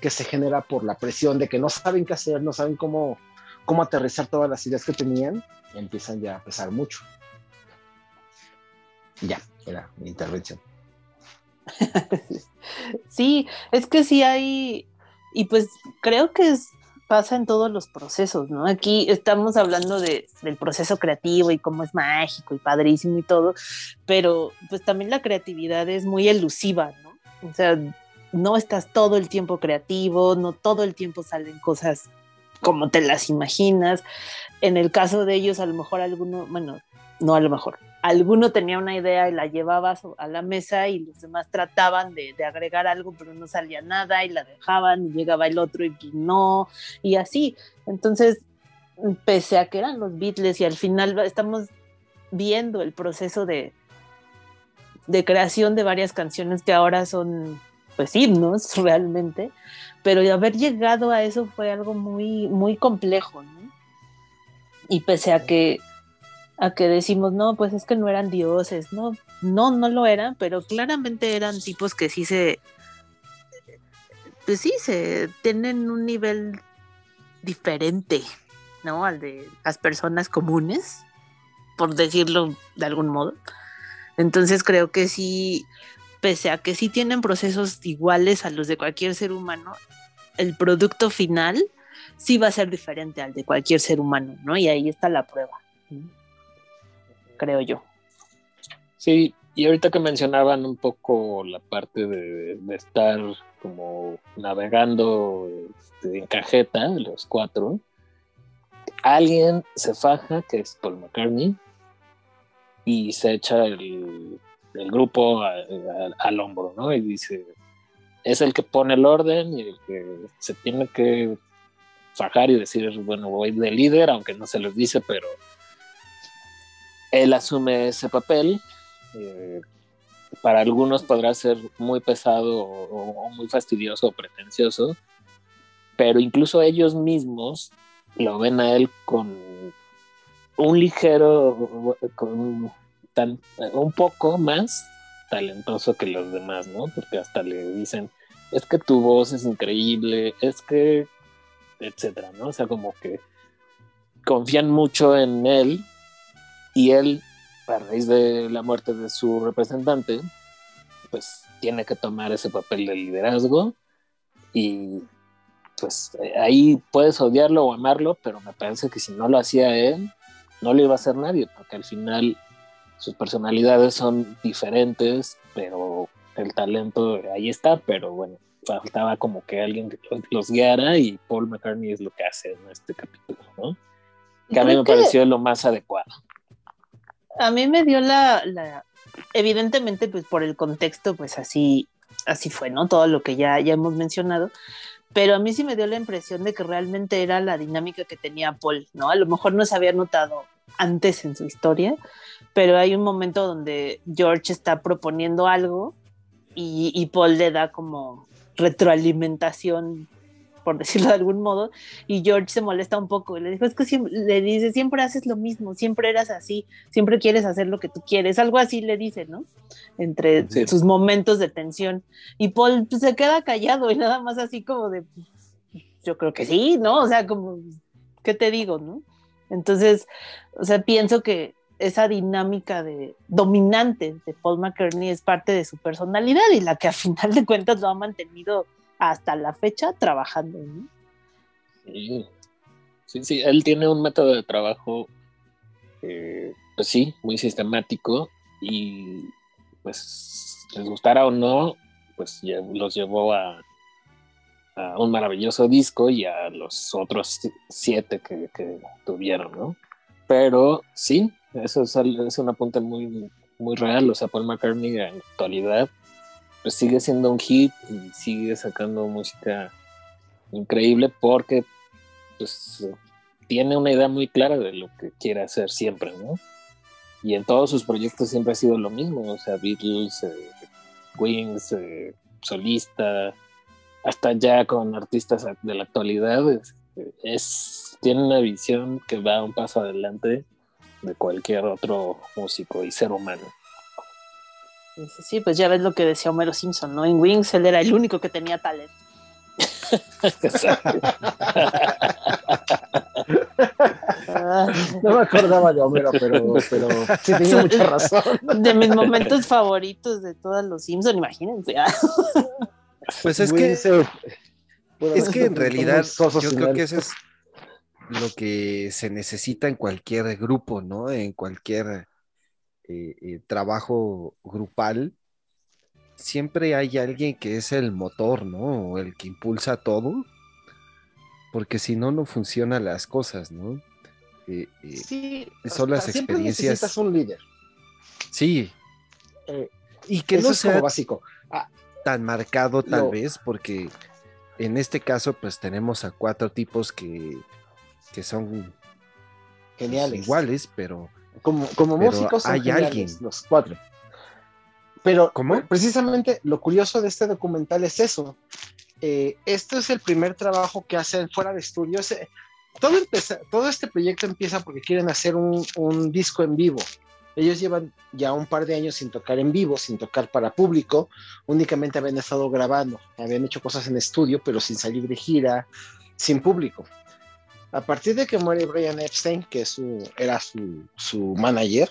que se genera por la presión de que no saben qué hacer, no saben cómo, cómo aterrizar todas las ideas que tenían, empiezan ya a pesar mucho. Ya, era mi intervención. Sí, es que sí hay, y pues creo que pasa en todos los procesos, ¿no? Aquí estamos hablando de, del proceso creativo y cómo es mágico y padrísimo y todo, pero pues también la creatividad es muy elusiva, ¿no? O sea, no estás todo el tiempo creativo, no todo el tiempo salen cosas como te las imaginas. En el caso de ellos, a lo mejor alguno, bueno, no a lo mejor, alguno tenía una idea y la llevaba a la mesa y los demás trataban de, agregar algo, pero no salía nada y la dejaban y llegaba el otro y pues no, y así. Entonces, pese a que eran los Beatles y al final estamos viendo el proceso de, de creación de varias canciones que ahora son pues himnos realmente, pero haber llegado a eso fue algo muy, muy complejo, ¿no? Y pese a que a que decimos, no, pues es que no eran dioses, no, no, no lo eran, pero claramente eran tipos que sí se, pues sí, se tienen un nivel diferente, ¿no? Al de las personas comunes, por decirlo de algún modo. Entonces creo que sí, pese a que sí tienen procesos iguales a los de cualquier ser humano, el producto final sí va a ser diferente al de cualquier ser humano, ¿no? Y ahí está la prueba. ¿no? Creo yo. Sí, y ahorita que mencionaban un poco la parte de, estar como navegando este, en cajeta, los cuatro, alguien se faja, que es Paul McCartney, y se echa el, grupo al hombro, ¿no? Y dice, es el que pone el orden y el que se tiene que fajar y decir, bueno, voy de líder, aunque no se los dice, pero él asume ese papel. eh, para algunos podrá ser muy pesado o, muy fastidioso o pretencioso, pero incluso ellos mismos lo ven a él con un ligero, con un poco más talentoso que los demás, ¿no? Porque hasta le dicen, es que tu voz es increíble, es que, etcétera, ¿no? O sea, como que confían mucho en él y él, a raíz de la muerte de su representante, pues tiene que tomar ese papel de liderazgo y pues ahí puedes odiarlo o amarlo, pero me parece que si no lo hacía él, no lo iba a hacer nadie, porque al final sus personalidades son diferentes, pero el talento ahí está, pero bueno, faltaba como que alguien que los- guiara y Paul McCartney es lo que hace en este capítulo, ¿no? Que a mí me que- pareció lo más adecuado. A mí me dio la, evidentemente pues por el contexto pues así así fue no todo lo que ya ya hemos mencionado pero a mí sí me dio la impresión de que realmente era la dinámica que tenía Paul no a lo mejor no se había notado antes en su historia pero hay un momento donde George está proponiendo algo y, y Paul le da como retroalimentación por decirlo de algún modo, y George se molesta un poco y le dijo, es que siempre, le dice, siempre haces lo mismo, siempre eras así, siempre quieres hacer lo que tú quieres, algo así le dice, ¿no? Entre Sí. sus momentos de tensión. Y Paul pues, se queda callado y nada más así como de, yo creo que sí, ¿no? O sea, como, ¿qué te digo, no? Entonces, o sea, pienso que esa dinámica de dominante de Paul McCartney es parte de su personalidad y la que a final de cuentas lo ha mantenido hasta la fecha trabajando. ¿no? Sí. sí, él tiene un método de trabajo, eh, pues sí, muy sistemático y pues les gustara o no, pues los llevó a, a un maravilloso disco y a los otros siete que, tuvieron, ¿no? Pero sí, eso es, es un apunte muy, muy real. O sea, Paul McCartney en actualidad pues sigue siendo un hit y sigue sacando música increíble porque pues tiene una idea muy clara de lo que quiere hacer siempre, ¿no? Y en todos sus proyectos siempre ha sido lo mismo, o sea, Beatles, eh, Wings, eh, solista, hasta ya con artistas de la actualidad, es, es- tiene una visión que va un paso adelante de cualquier otro músico y ser humano. Dice, Sí, pues ya ves lo que decía Homero Simpson, ¿no? En Wings él era el único que tenía talento. Exacto. No me acordaba de Homero, pero, pero sí tenía mucha razón. de mis momentos favoritos de todos los Simpson, imagínense. Pues es que, es que en realidad yo creo que eso es lo que se necesita en cualquier grupo, ¿no? En cualquier eh, eh, trabajo grupal. Siempre hay alguien que es el motor, ¿no? O el que impulsa todo. Porque si no, no funcionan las cosas, ¿no? Eh, eh, Sí, son las siempre experiencias. necesitas un líder. sí. Eh, Y que eso no es como sea básico. Ah, tan marcado tal Lo- vez, porque en este caso pues tenemos a cuatro tipos que, que son pues, geniales. iguales, pero Como, como músicos hay alguien. los cuatro. Pero ¿Cómo? precisamente lo curioso de este documental es eso. Eh, este es el primer trabajo que hacen fuera de estudios. Eh, todo, todo este proyecto empieza porque quieren hacer un, un disco en vivo. Ellos llevan ya un par de años sin tocar en vivo, sin tocar para público. Únicamente habían estado grabando, habían hecho cosas en estudio, pero sin salir de gira, sin público. A partir de que muere Brian Epstein, que su, era su, su manager,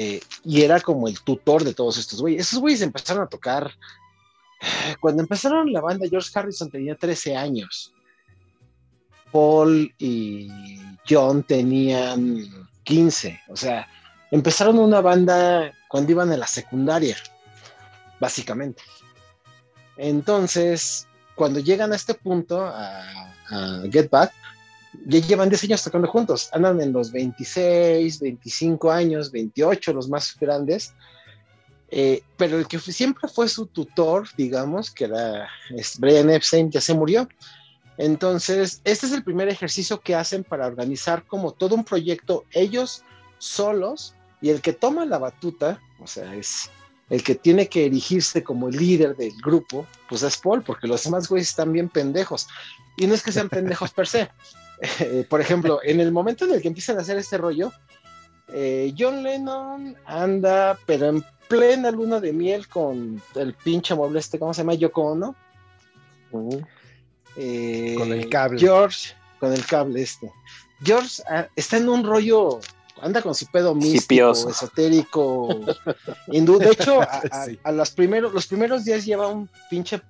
eh, y era como el tutor de todos estos güeyes. Esos güeyes empezaron a tocar. Cuando empezaron la banda, George Harrison tenía 13 años. Paul y John tenían 15. O sea, empezaron una banda cuando iban a la secundaria, básicamente. Entonces, cuando llegan a este punto, a Get Back, ya llevan 10 años tocando juntos. Andan en los 26, 25 años, 28, los más grandes. Eh, pero el que siempre fue su tutor, digamos, que era Brian Epstein, ya se murió. Entonces, este es el primer ejercicio que hacen para organizar como todo un proyecto ellos solos y el que toma la batuta, o sea, es el que tiene que erigirse como el líder del grupo, pues es Paul, porque los demás güeyes están bien pendejos. Y no es que sean pendejos per se. Eh, por ejemplo, en el momento en el que empiezan a hacer este rollo, eh, John Lennon anda, pero en plena luna de miel con el pinche mueble este, ¿cómo se llama? Yoko Ono. Eh, Con el cable. George, con el cable este. George ah, está en un rollo, anda con su pedo místico, esotérico, hindú. De hecho, a, a- Sí. a los, primeros, los primeros días lleva un pinche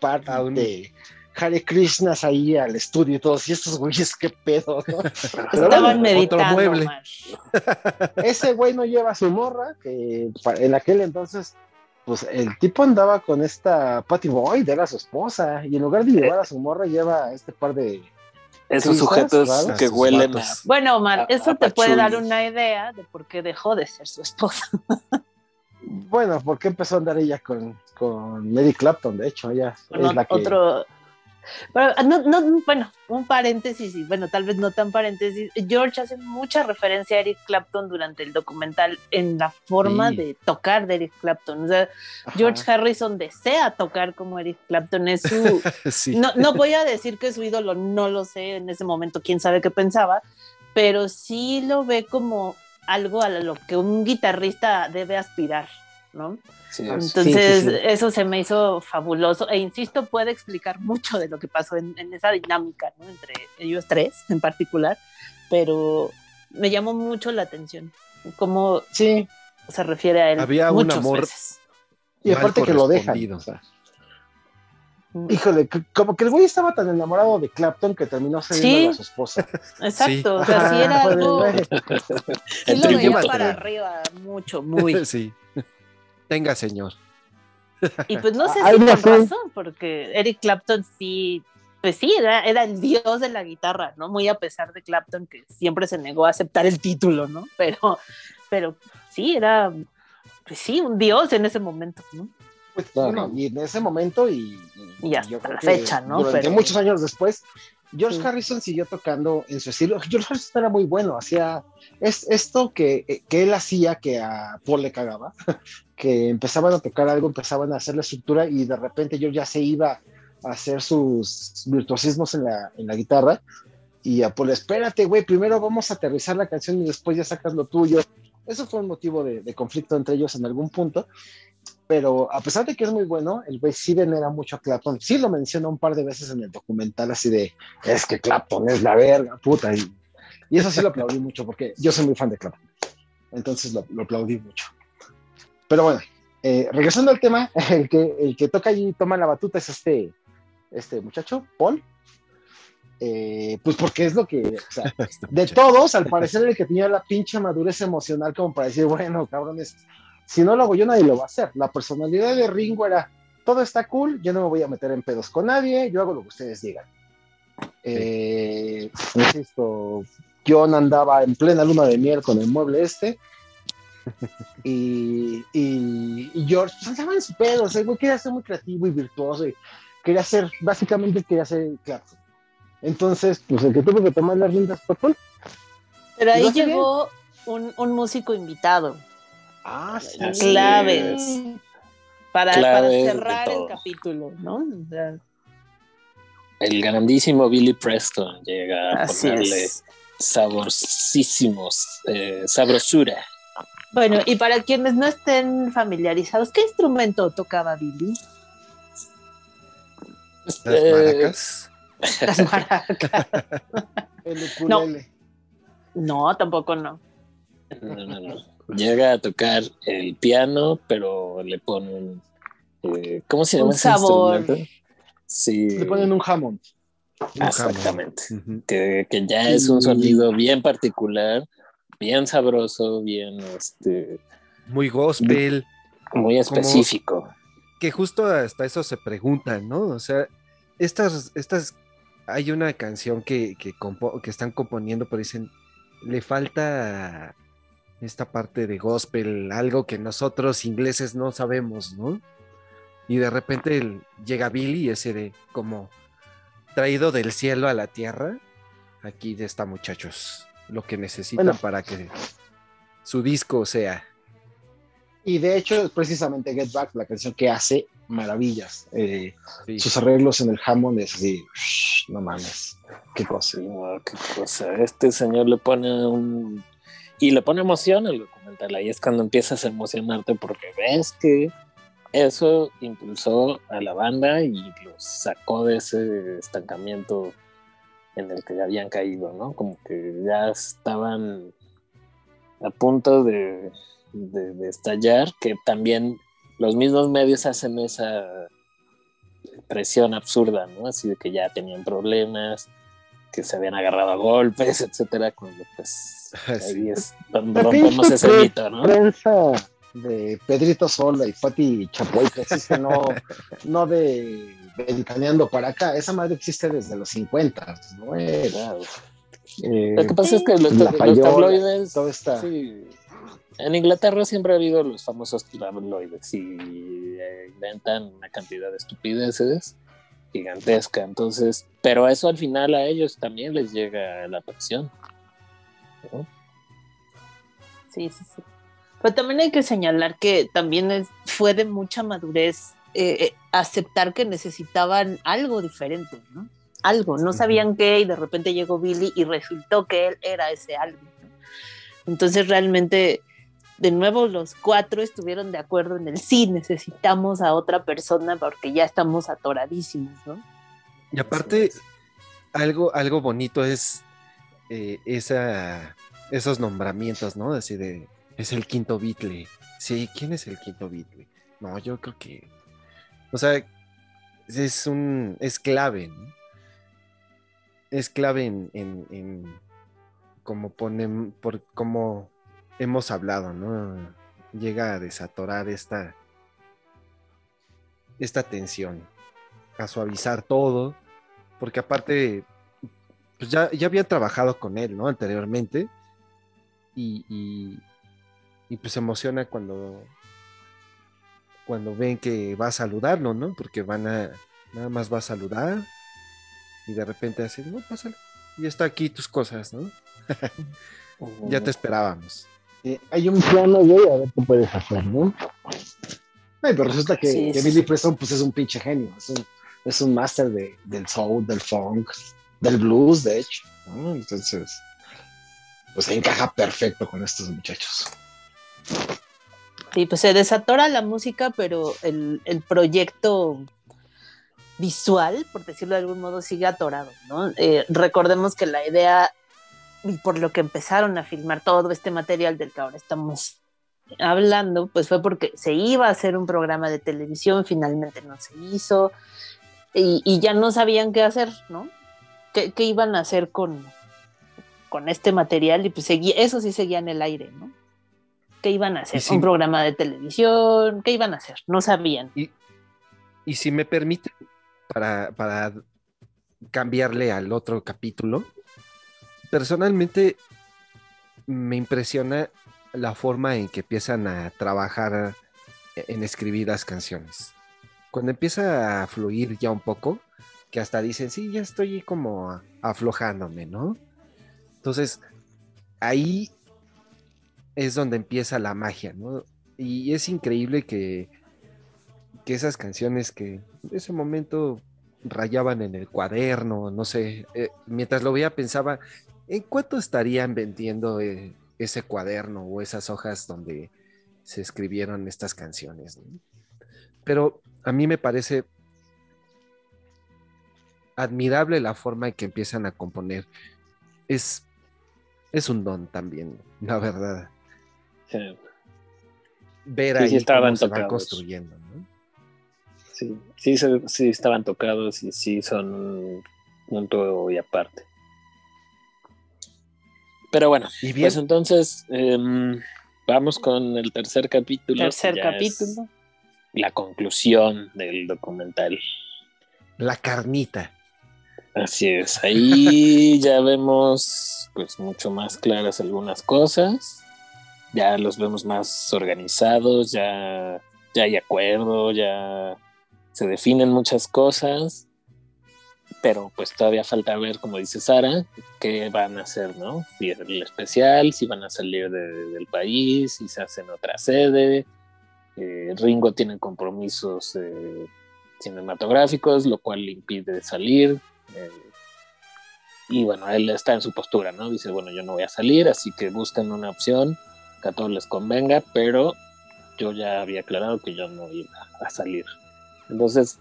par de Hare Krishnas ahí al estudio y todos. Y estos güeyes, qué pedo, ¿no? Estaban bueno, meditando. mueble. Omar. ese güey no lleva su morra, que en aquel entonces, pues el tipo andaba con esta Patty Boyd, era su esposa, y en lugar de llevar a su morra, lleva a este par de. Esos sujetos que huelen. Bueno, Omar, A- eso a te puede dar una idea de por qué dejó de ser su esposa. Bueno, ¿por qué empezó a andar ella con, con Mary Clapton? De hecho, ella Bueno, es la que. otro. Pero, ah, no, no, bueno, un paréntesis, y bueno, tal vez no tan paréntesis. George hace mucha referencia a Eric Clapton durante el documental en la forma Sí. de tocar de Eric Clapton. O sea, Ajá. George Harrison desea tocar como Eric Clapton, es su, sí. no, no voy a decir que es su ídolo, no lo sé en ese momento, quién sabe qué pensaba, pero sí lo ve como algo a lo que un guitarrista debe aspirar, Sí, Entonces, sí, sí. eso se me hizo fabuloso e insisto, puede explicar mucho de lo que pasó en, en esa dinámica, ¿no? Entre ellos tres en particular, pero me llamó mucho la atención cómo Sí, se refiere a él Había un amor veces. y aparte que lo dejan. correspondido. o sea, híjole, como que el güey estaba tan enamorado de Clapton que terminó cediendo Sí. a su esposa. Exacto, o sea, sí era algo, sí El lo veía para arriba mucho, muy. sí. Tenga, señor. Y pues no sé si con razón. porque Eric Clapton sí, pues sí, era, era el dios de la guitarra, ¿no? Muy a pesar de Clapton, que siempre se negó a aceptar el título, ¿no? Pero, pero sí, era, pues sí, un dios en ese momento, ¿no? Pues, Claro. bueno, y en ese momento y, Y hasta yo creo la que fecha, ¿no? Durante Pero- muchos años después, George Sí. Harrison siguió tocando en su estilo. George Harrison era muy bueno, hacía es, esto que, que él hacía que a Paul le cagaba, que empezaban a tocar algo, empezaban a hacer la estructura y de repente George ya se iba a hacer sus virtuosismos en la, en la guitarra y a Paul, espérate, güey, primero vamos a aterrizar la canción y después ya sacas lo tuyo. Eso fue un motivo de, de conflicto entre ellos en algún punto, pero a pesar de que es muy bueno, el güey sí venera mucho a Clapton. Sí lo menciona un par de veces en el documental, así de, es que Clapton es la verga, puta. Y, y eso sí lo aplaudí mucho, porque yo soy muy fan de Clapton. Entonces lo, lo aplaudí mucho. Pero bueno, eh, regresando al tema, el que, el que toca y toma la batuta es este, este muchacho, Paul. Eh, pues porque es lo que, o sea, de todos, al parecer el que tenía la pinche madurez emocional como para decir, bueno, cabrones, si no lo hago yo, nadie lo va a hacer. La personalidad de Ringo era, todo está cool, yo no me voy a meter en pedos con nadie, yo hago lo que ustedes digan. Eh, insisto, John andaba en plena luna de miel con el mueble este. Y, y, y George pues, andaba en su pedo, o sea, güey quería ser muy creativo y virtuoso y quería ser, básicamente quería ser Clapton. Entonces, pues el que tuvo que tomar las riendas fue Paul. Pero ahí llegó un, un músico invitado, Ah, sí. Claves, es. para, Claves para de cerrar el capítulo, ¿no? O sea, El grandísimo Billy Preston llega a así ponerle es. saborcísimos, eh, sabrosura. Bueno, y para quienes no estén familiarizados, ¿qué instrumento tocaba Billy? Las Eh, maracas. Las maracas. El ukulele. No, tampoco no. No, no, no. Llega a tocar el piano, pero le ponen. eh, ¿Cómo se llama Un ese sabor. instrumento? Sí. Le ponen un Hammond. Un Exactamente. Que, que ya es un sonido bien particular, bien sabroso, bien este, Muy gospel. muy específico. que justo hasta eso se preguntan, ¿no? O sea, estas, estas, hay una canción que, que, compo- que están componiendo, pero dicen, le falta esta parte de gospel, algo que nosotros ingleses no sabemos, ¿no? Y de repente llega Billy, ese de como traído del cielo a la tierra, aquí está muchachos, lo que necesitan Bueno. para que su disco sea. Y de hecho, es precisamente Get Back, la canción que hace maravillas. Eh, Sí. sus arreglos en el Hammond es así, no mames, qué cosa. Sí, no, qué cosa. Este señor le pone un. Y le pone emoción al documental. Ahí es cuando empiezas a emocionarte porque ves que eso impulsó a la banda y los sacó de ese estancamiento en el que habían caído, ¿no? Como que ya estaban a punto de- de estallar, que también los mismos medios hacen esa presión absurda, ¿no? Así de que ya tenían problemas, que se habían agarrado a golpes, etcétera, cuando pues Sí. ahí es donde rompemos ese mito, ¿no? prensa de Pedrito Sola y Pati Chapoy, que existe no, no de Ventaneando para acá, esa madre existe desde los 50, ¿no? Eh, Claro. eh, Lo que pasa es que los, los Payola, tabloides, todo está- sí. en Inglaterra siempre ha habido los famosos tabloides y eh, inventan una cantidad de estupideces gigantesca, entonces, pero eso al final a ellos también les llega la presión. ¿no? Sí, sí, sí. Pero también hay que señalar que también es- fue de mucha madurez eh, eh, aceptar que necesitaban algo diferente, ¿no? Algo, no sabían qué y de repente llegó Billy y resultó que él era ese algo. ¿no? Entonces realmente, de nuevo, los cuatro estuvieron de acuerdo en el sí, necesitamos a otra persona porque ya estamos atoradísimos, ¿no? Y aparte, algo, algo bonito es eh, esa, esos nombramientos, ¿no? Así de, es el quinto Beatle. Sí, ¿quién es el quinto Beatle? No, yo creo que, o sea, es un, es clave, ¿no? Es clave en, en, en como ponen, por como hemos hablado, ¿no? Llega a desatorar esta, esta tensión, a suavizar todo, porque aparte, pues ya, ya habían trabajado con él, ¿no? Anteriormente, y, y, y pues se emociona cuando, cuando ven que va a saludarlo, ¿no? Porque van a, nada más va a saludar, y de repente hacen, no, pásale, ya está aquí tus cosas, ¿no? Ya te esperábamos. Eh, hay un plano, güey, a ver qué puedes hacer, ¿no? Ay, pero resulta que, Sí, que Billy. Preston pues es un pinche genio, es un, es un máster de, del soul, del funk, del blues, de hecho, ¿no? Entonces, pues se encaja perfecto con estos muchachos. Sí, pues se desatora la música, pero el, el proyecto visual, por decirlo de algún modo, sigue atorado, ¿no? Eh, recordemos que la idea, y por lo que empezaron a filmar todo este material del que ahora estamos hablando, pues fue porque se iba a hacer un programa de televisión, finalmente no se hizo, y, y ya no sabían qué hacer, ¿no? ¿Qué, qué iban a hacer con, con este material? Y pues seguía, eso sí seguía en el aire, ¿no? ¿Qué iban a hacer? Sí. ¿Un programa de televisión? ¿Qué iban a hacer? No sabían. Y, y si me permite, para, para cambiarle al otro capítulo, personalmente me impresiona la forma en que empiezan a trabajar en escribir las canciones. Cuando empieza a fluir ya un poco, que hasta dicen, sí, ya estoy como aflojándome, ¿no? Entonces, ahí es donde empieza la magia, ¿no? Y es increíble que, que esas canciones que en ese momento rayaban en el cuaderno, no sé, eh, mientras lo veía pensaba, ¿en cuánto estarían vendiendo eh, ese cuaderno o esas hojas donde se escribieron estas canciones? ¿no? Pero a mí me parece admirable la forma en que empiezan a componer. Es, es un don también, la verdad. Sí, Ver Sí, ahí sí estaban cómo se van construyendo, ¿no? sí, sí, sí estaban tocados y sí son un punto y aparte. Pero bueno, Y bien, pues entonces em, vamos con el tercer capítulo. Tercer capítulo. La conclusión del documental. la carnita. Así es, ahí ya vemos pues mucho más claras algunas cosas, ya los vemos más organizados, ya, ya hay acuerdo, ya se definen muchas cosas, pero pues todavía falta ver, como dice Sara, qué van a hacer, ¿no? Si es el especial, si van a salir de- del país, si se hacen otra sede. Eh, Ringo tiene compromisos eh, cinematográficos, lo cual le impide salir. Eh, y bueno, él está en su postura, ¿no? Dice, bueno, yo no voy a salir, así que buscan una opción que a todos les convenga, pero yo ya había aclarado que yo no iba a salir. Entonces,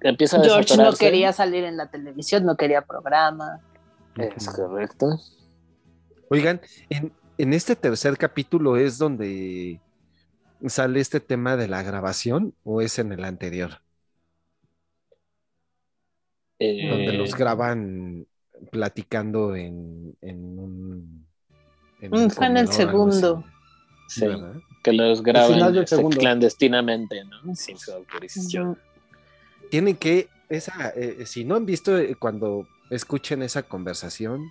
empieza a George no quería salir en la televisión, no quería programa. Es correcto. Oigan, en, en este tercer capítulo es donde sale este tema de la grabación o es en el anterior, Eh, donde los graban platicando en, en un... en un Mm, fue en el sí, segundo. ¿verdad? que los final graban este, segundo. clandestinamente, ¿no? Sin su autorización. Tienen que, esa, eh, si no han visto eh, cuando escuchen esa conversación,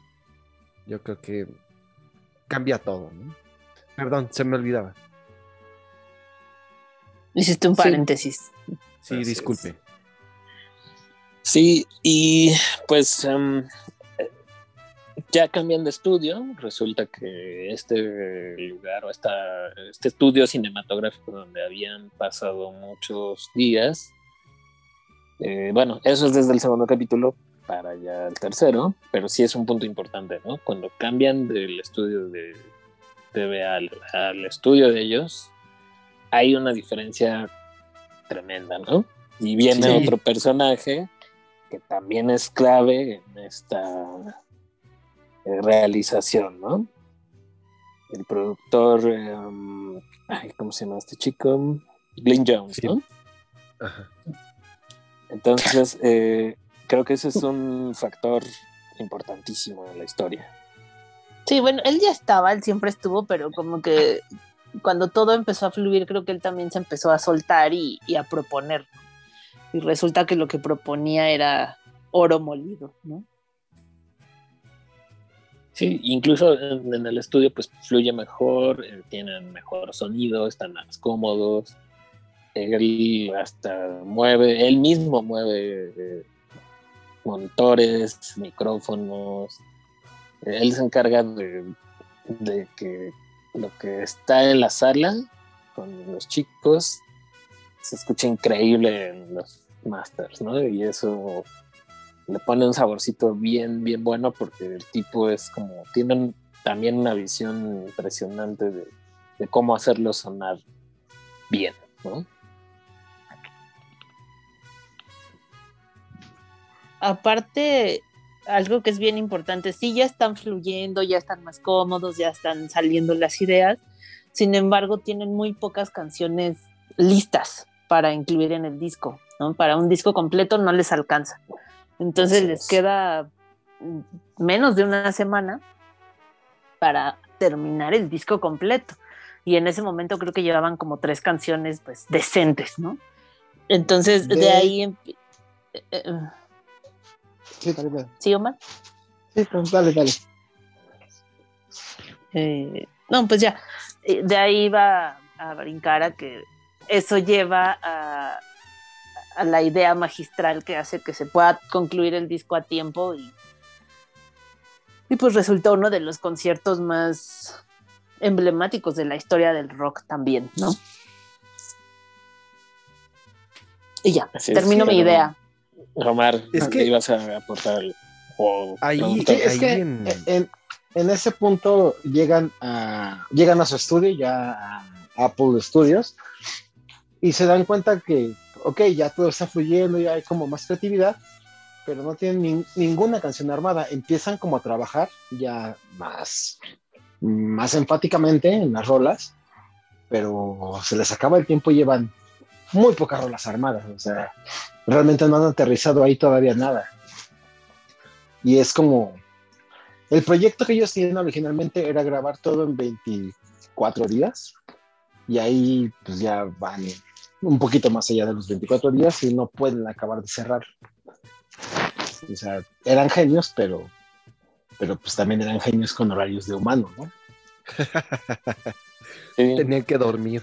yo creo que cambia todo, ¿no? Perdón, se me olvidaba. Hiciste un paréntesis. Sí, disculpe. Sí, y pues em, eh, ya cambian de estudio. Resulta que este lugar o esta, este estudio cinematográfico donde habían pasado muchos días, eh, bueno, eso es desde el segundo capítulo para ya el tercero, pero sí es un punto importante, ¿no? Cuando cambian del estudio de TV al, al estudio de ellos, hay una diferencia tremenda, ¿no? Y viene Sí. otro personaje que también es clave en esta eh, realización, ¿no? El productor, em, ay, ¿cómo se llama este chico? Glyn Jones, Sí. ¿no? Ajá. Entonces, eh, creo que ese es un factor importantísimo en la historia. Sí, bueno, él ya estaba, él siempre estuvo, pero como que cuando todo empezó a fluir, creo que él también se empezó a soltar y, y a proponer. y resulta que lo que proponía era oro molido, ¿no? Sí, incluso en, en el estudio pues fluye mejor, eh, tienen mejor sonido, están más cómodos. Él hasta mueve, él mismo mueve eh, monitores, micrófonos. Él se encarga de, que lo que está en la sala con los chicos se escucha increíble en los masters, ¿no? Y eso le pone un saborcito bien, bien bueno porque el tipo es como, tienen también una visión impresionante de cómo hacerlo sonar bien, ¿no? Aparte, algo que es bien importante, sí ya están fluyendo, ya están más cómodos, ya están saliendo las ideas, sin embargo tienen muy pocas canciones listas para incluir en el disco, ¿no? Para un disco completo no les alcanza. Entonces les es. queda menos de una semana para terminar el disco completo. Y en ese momento creo que llevaban como tres canciones pues decentes, ¿no? Entonces de, De- ahí... empi- eh, eh, Sí, dale, dale. ¿Sí, Omar? Sí, pues, dale, dale. Eh, no, pues ya, eh, de ahí va a brincar a que eso lleva a, a la idea magistral que hace que se pueda concluir el disco a tiempo y, y pues resulta uno de los conciertos más emblemáticos de la historia del rock también, ¿no? Y ya, Así es, termino mi idea. Omar, Es ¿qué que- ibas a aportar? O Ahí- es Ahí que en- en, en ese punto llegan a, llegan a su estudio, ya a Apple Studios, y se dan cuenta que, ok, ya todo está fluyendo, ya hay como más creatividad, pero no tienen nin- ninguna canción armada. Empiezan como a trabajar ya más, más enfáticamente en las rolas, pero se les acaba el tiempo y llevan muy pocas rolas armadas. O sea, realmente no han aterrizado ahí todavía nada. Y es como, el proyecto que ellos tienen originalmente era grabar todo en 24 días. Y ahí pues ya van un poquito más allá de los 24 días y no pueden acabar de cerrar. O sea, eran genios, pero, pero pues también eran genios con horarios de humano, ¿no? Sí, Tenían que dormir.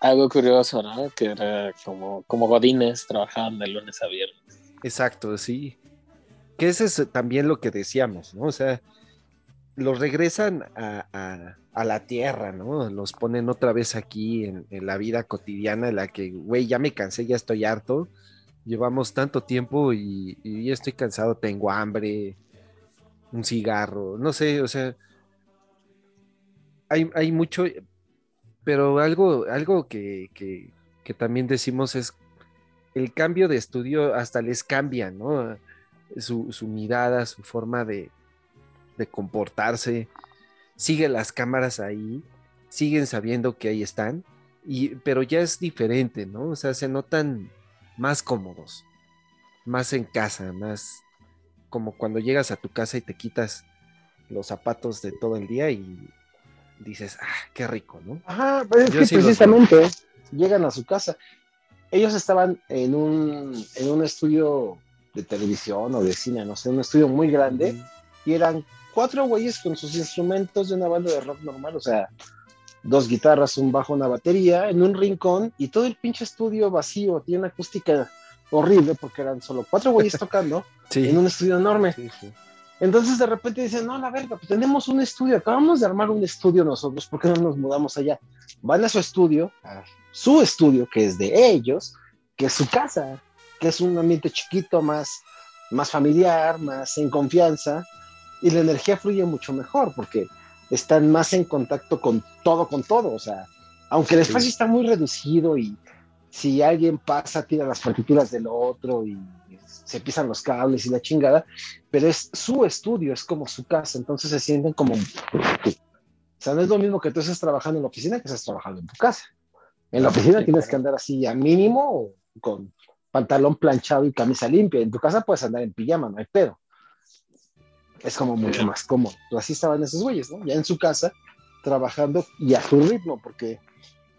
Algo curioso, ¿no? Que era como, como Godines trabajaban de lunes a viernes. Exacto, sí. Que ese es también lo que decíamos, ¿no? O sea, los regresan a, a- la tierra, ¿no? Los ponen otra vez aquí en, en la vida cotidiana en la que, güey, ya me cansé, ya estoy harto. Llevamos tanto tiempo y, y ya estoy cansado, tengo hambre, un cigarro, no sé, o sea, hay, hay mucho, pero algo, algo que, que- que también decimos es el cambio de estudio hasta les cambia, ¿no? Su, su mirada, su forma de, de comportarse. Siguen las cámaras ahí, siguen sabiendo que ahí están, y, pero ya es diferente, ¿no? O sea, se notan más cómodos, más en casa, más como cuando llegas a tu casa y te quitas los zapatos de todo el día y dices, ah, qué rico, ¿no? Ajá, pues es Yo que sí precisamente llegan a su casa. Ellos estaban en un, en un estudio de televisión o de cine, no sé, un estudio muy grande, y eran cuatro güeyes con sus instrumentos de una banda de rock normal, o sea, dos guitarras, un bajo, una batería, en un rincón, y todo el pinche estudio vacío, tiene una acústica horrible, porque eran solo cuatro güeyes tocando Sí. en un estudio enorme. sí, sí. Entonces de repente dicen, no, la verga, pues tenemos un estudio, acabamos de armar un estudio nosotros, ¿por qué no nos mudamos allá? Van a su estudio, a su estudio, que es de ellos, que es su casa, que es un ambiente chiquito, más, más familiar, más en confianza, y la energía fluye mucho mejor, porque están más en contacto con todo, con todo, o sea, aunque el Sí. espacio está muy reducido y si alguien pasa, tira las partituras del otro y se pisan los cables y la chingada, pero es su estudio, es como su casa, entonces se sienten como... O sea, no es lo mismo que tú estés trabajando en la oficina que estés trabajando en tu casa. En la oficina Sí, tienes claro. que andar así a mínimo con pantalón planchado y camisa limpia. En tu casa puedes andar en pijama, no hay pedo. Es como mucho más cómodo. Así estaban esos güeyes, ¿no? Ya en su casa, trabajando y a su ritmo, porque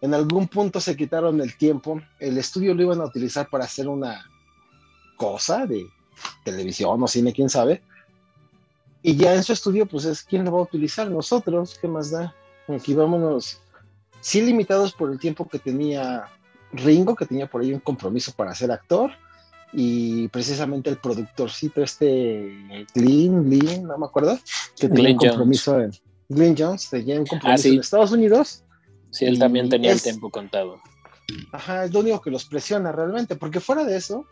en algún punto se quitaron el tiempo. El estudio lo iban a utilizar para hacer una, cosa de televisión o cine, quién sabe. Y ya en su estudio, pues es quién lo va a utilizar, nosotros, ¿qué más da? Aquí vámonos, sí limitados por el tiempo que tenía Ringo, que tenía por ahí un compromiso para ser actor, y precisamente el productorcito este, Glyn, Glyn, no me acuerdo, que tenía Glyn un compromiso en, Glyn Jones, tenía un compromiso sí. en Estados Unidos, Sí, él también tenía es- el tiempo contado. Ajá, es lo único que los presiona realmente, porque fuera de eso,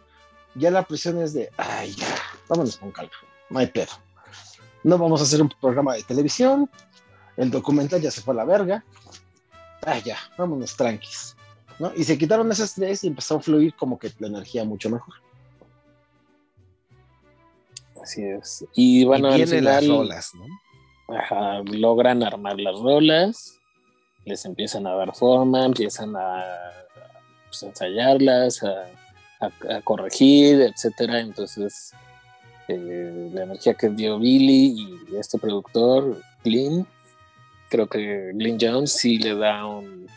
ya la presión es de, ay, ya, vámonos con calma, no hay pedo. No vamos a hacer un programa de televisión, el documental ya se fue a la verga, ay, ya, vámonos tranquis. ¿no? Y se quitaron ese estrés y empezó a fluir como que la energía mucho mejor. Así es. Y bueno, y al las rolas, ¿no? ajá, logran armar las rolas, les empiezan a dar forma, empiezan a pues, ensayarlas, a, corregir, etcétera. Entonces, eh, la energía que dio Billy y este productor, Glyn, creo que Glyn Jones sí le da un,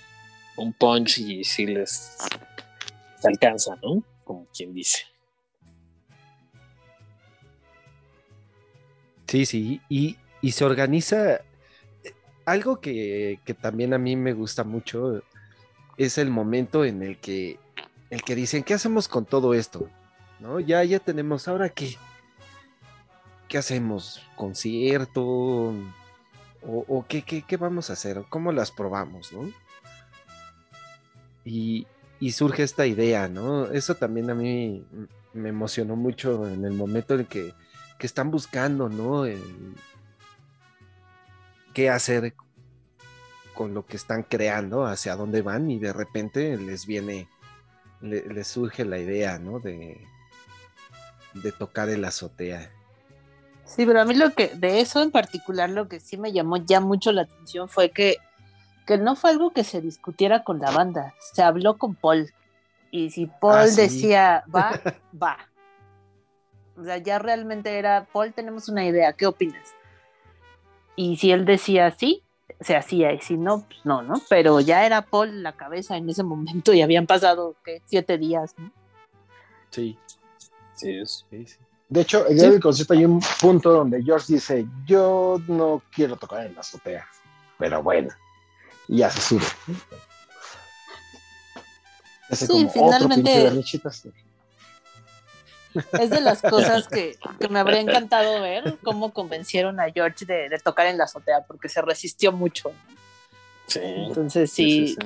un punch y sí les alcanza, ¿no? Como quien dice. Sí, sí, y se organiza. Algo que, que también a mí me gusta mucho es el momento en el que, el que dicen, ¿qué hacemos con todo esto? ¿No? Ya, ya tenemos, ¿ahora qué? ¿Qué hacemos? ¿Concierto? ¿O, qué, qué, qué vamos a hacer? ¿Cómo las probamos, no? Y, y surge esta idea, ¿no? Eso también a mí me emocionó mucho en el momento en que que están buscando, ¿no? Qué hacer con lo que están creando, hacia dónde van y de repente les viene, le- les surge la idea, ¿no? De, de tocar el azotea. Sí, pero a mí lo que, de eso en particular, lo que sí me llamó ya mucho la atención fue que, que no fue algo que se discutiera con la banda, se habló con Paul. Y si Paul Ah, sí. decía, va, va. O sea, ya realmente era, Paul, tenemos una idea, ¿qué opinas? Y si él decía sí, se hacía, y si no, pues no, ¿no? Pero ya era Paul la cabeza en ese momento y habían pasado, ¿qué? Siete días, ¿no? Sí, Sí, es. sí, sí. De hecho, el día del concierto hay un punto donde George dice, yo no quiero tocar en la azotea, pero bueno, y ya se sube. Hace Sí, como finalmente-. Es de las cosas que, que me habría encantado ver, cómo convencieron a George de, de tocar en la azotea, porque se resistió mucho. Sí. Entonces, sí,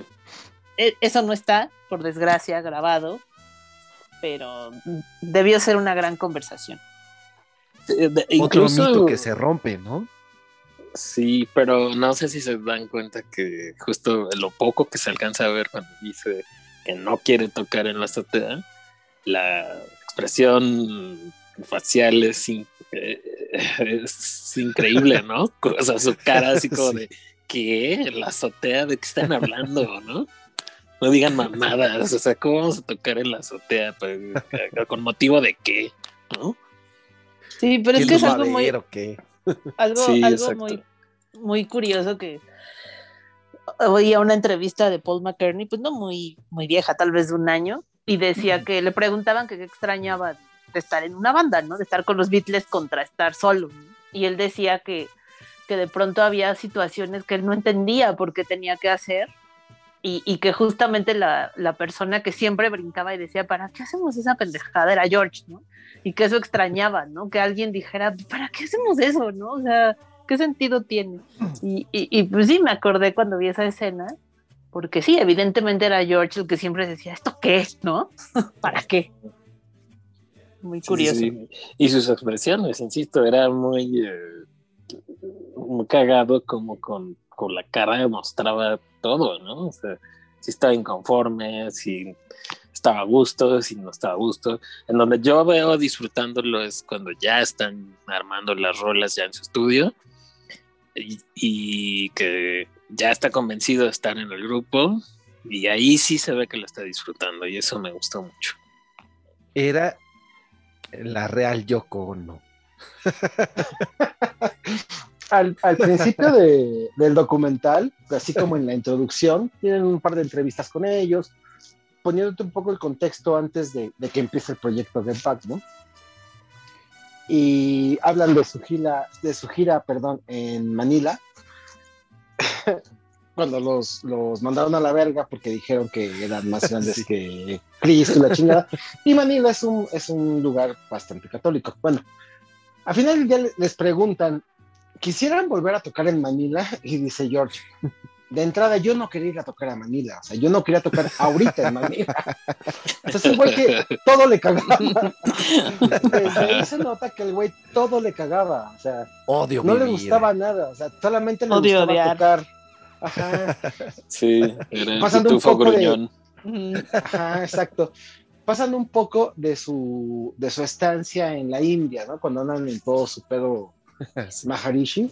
e- eso no está, por desgracia, grabado, pero debió ser una gran conversación. Otro mito que se rompe, ¿no? Sí, pero no sé si se dan cuenta que justo lo poco que se alcanza a ver cuando dice que no quiere tocar en la azotea, la expresión facial es, in- eh, es increíble, ¿no? O sea, su cara así como Sí. de, ¿qué? ¿La azotea? ¿De qué están hablando, no? No digan mamadas, o sea, ¿cómo vamos a tocar en la azotea? Pues, ¿Con motivo de qué? ¿No? Sí, pero es ¿Quién que es algo muy, ver qué? algo, Sí, algo muy curioso que oía una entrevista de Paul McCartney, pues no muy, muy vieja, tal vez de un año, y decía que le preguntaban que qué extrañaba de estar en una banda, ¿no? De estar con los Beatles contra estar solo. ¿no? Y él decía que, que de pronto había situaciones que él no entendía por qué tenía que hacer. Y, y que justamente la, la persona que siempre brincaba y decía, ¿para qué hacemos esa pendejada? Era George, ¿no? Y que eso extrañaba, ¿no? Que alguien dijera, ¿para qué hacemos eso, no? O sea, ¿qué sentido tiene? Y, y, y, pues sí, me acordé cuando vi esa escena, porque sí, evidentemente era George el que siempre decía, ¿esto qué? ¿No? ¿Para qué? Muy Sí, curioso. sí. Y sus expresiones, insisto, era muy, eh, muy cagado como con, con la cara mostraba todo, ¿no? O sea, si estaba inconforme, si estaba a gusto, si no estaba a gusto. En donde yo veo disfrutándolo es cuando ya están armando las rolas ya en su estudio y, y que ya está convencido de estar en el grupo y ahí sí se ve que lo está disfrutando y eso me gustó mucho. Era la real Yoko Ono. Al, al principio de- del documental, así como en la introducción, tienen un par de entrevistas con ellos, poniéndote un poco el contexto antes de, de que empiece el proyecto Get Back, ¿no? Y hablan de su gira, de su gira, perdón, en Manila, cuando los, los mandaron a la verga porque dijeron que eran más grandes Sí. que Cristo y la chingada. Y Manila es un, es un lugar bastante católico. Bueno, al final ya le- les preguntan, ¿quisieran volver a tocar en Manila? Y dice George, de entrada yo no quería ir a tocar a Manila, o sea, yo no quería tocar ahorita en Manila. O sea, es un güey que todo le cagaba. Desde ahí se nota que el güey todo le cagaba, o sea, Odio no le gustaba nada, o sea, solamente le Odio gustaba odiar. tocar. Ajá, Sí, era Pasando un poco de- gruñón. Ujú. ajá, exacto. Pasando un poco de su, de su estancia en la India, ¿no? Cuando andan en todo su pedo Sí. Maharishi.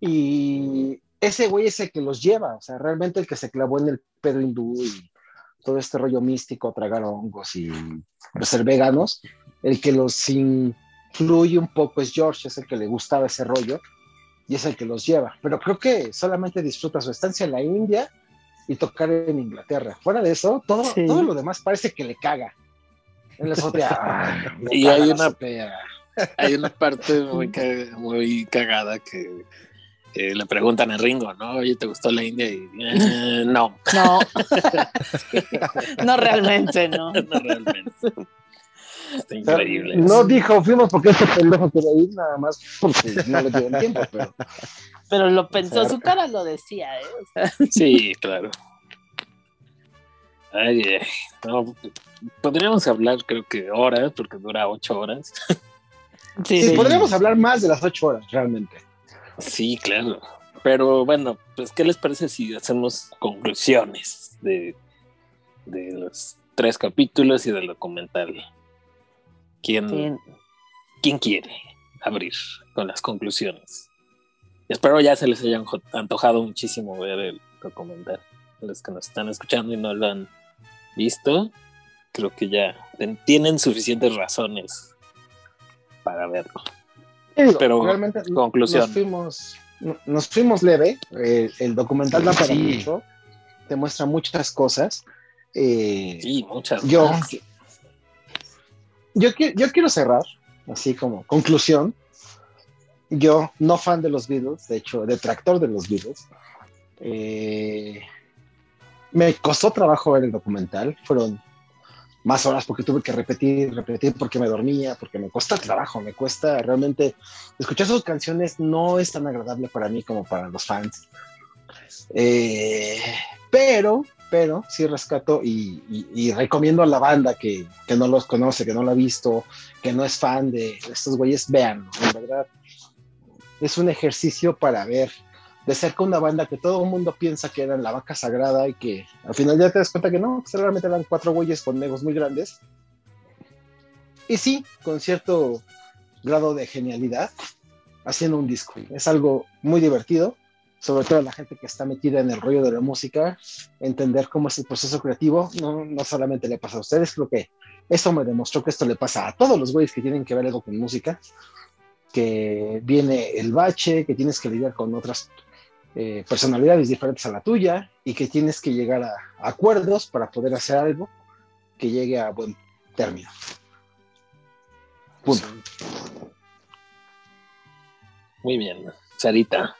Y ese güey es el que los lleva, o sea, realmente el que se clavó en el pedo hindú y todo este rollo místico, tragar hongos y pues, ser veganos, el que los influye un poco es George, es el que le gustaba ese rollo y es el que los lleva. Pero creo que solamente disfruta su estancia en la India y tocar en Inglaterra. Fuera de eso, todo, Sí. todo lo demás parece que le caga. En la azotea. "Ay, me Y hay una- azotea". Hay una parte muy, ca- muy cagada que eh, le preguntan a Ringo, ¿no? Oye, ¿te gustó la India? Y "Eh, no, No. no realmente, no. no realmente. Está increíble. No dijo, fuimos porque este pendejo quería ir, nada más porque no le dieron tiempo, pero Pero lo pensó, O sea, su cara lo decía, ¿eh? O sea, Sí, claro. Ay, ay, no, podríamos hablar, creo que horas, porque dura ocho horas. sí, sí, sí. podríamos hablar más de las ocho horas, realmente. Sí, claro. Pero bueno, pues, ¿qué les parece si hacemos conclusiones de, de los tres capítulos y del documental? ¿Quién. ¿Quién quiere abrir con las conclusiones? Espero ya se les haya antojado muchísimo ver el documental. Los que nos están escuchando y no lo han visto, creo que ya tienen suficientes razones para verlo. Digo, Pero, realmente conclusión. nos fuimos, no- nos fuimos leve. el documental da para Sí. mucho, te muestra muchas cosas. Eh, Sí, muchas. yo, más. Yo, qui- yo quiero cerrar, así como conclusión. Yo, no fan de los Beatles, de hecho, detractor de los Beatles. eh, me costó trabajo ver el documental. Fueron más horas porque tuve que repetir, repetir porque me dormía, porque me cuesta trabajo, me cuesta realmente escuchar sus canciones no es tan agradable para mí como para los fans. Eh, pero, pero sí rescato y, recomiendo a la banda que, que no los conoce, que no lo ha visto, que no es fan de estos güeyes, vean, en verdad. Es un ejercicio para ver de cerca una banda que todo el mundo piensa que eran la vaca sagrada y que al final ya te das cuenta que no, que realmente eran cuatro güeyes con egos muy grandes. Y sí, con cierto grado de genialidad, haciendo un disco. Es algo muy divertido, sobre todo la gente que está metida en el rollo de la música, entender cómo es el proceso creativo, no, no solamente le pasa a ustedes, creo que eso me demostró que esto le pasa a todos los güeyes que tienen que ver algo con música, que viene el bache, que tienes que lidiar con otras eh, personalidades diferentes a la tuya y que tienes que llegar a, a acuerdos para poder hacer algo que llegue a buen término. Punto. Muy bien. Sarita.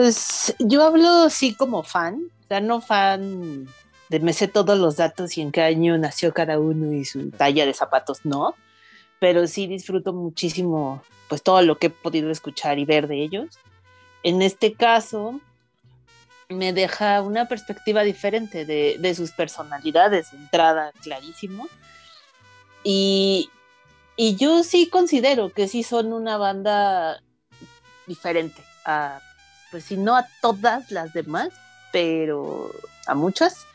Pues yo hablo sí como fan, o sea, no fan de me sé todos los datos y en qué año nació cada uno y su talla de zapatos, no, pero sí disfruto muchísimo pues todo lo que he podido escuchar y ver de ellos. En este caso me deja una perspectiva diferente de, sus personalidades, de entrada clarísimo. Y, y yo sí considero que sí son una banda diferente a pues si no a todas las demás, pero a muchas,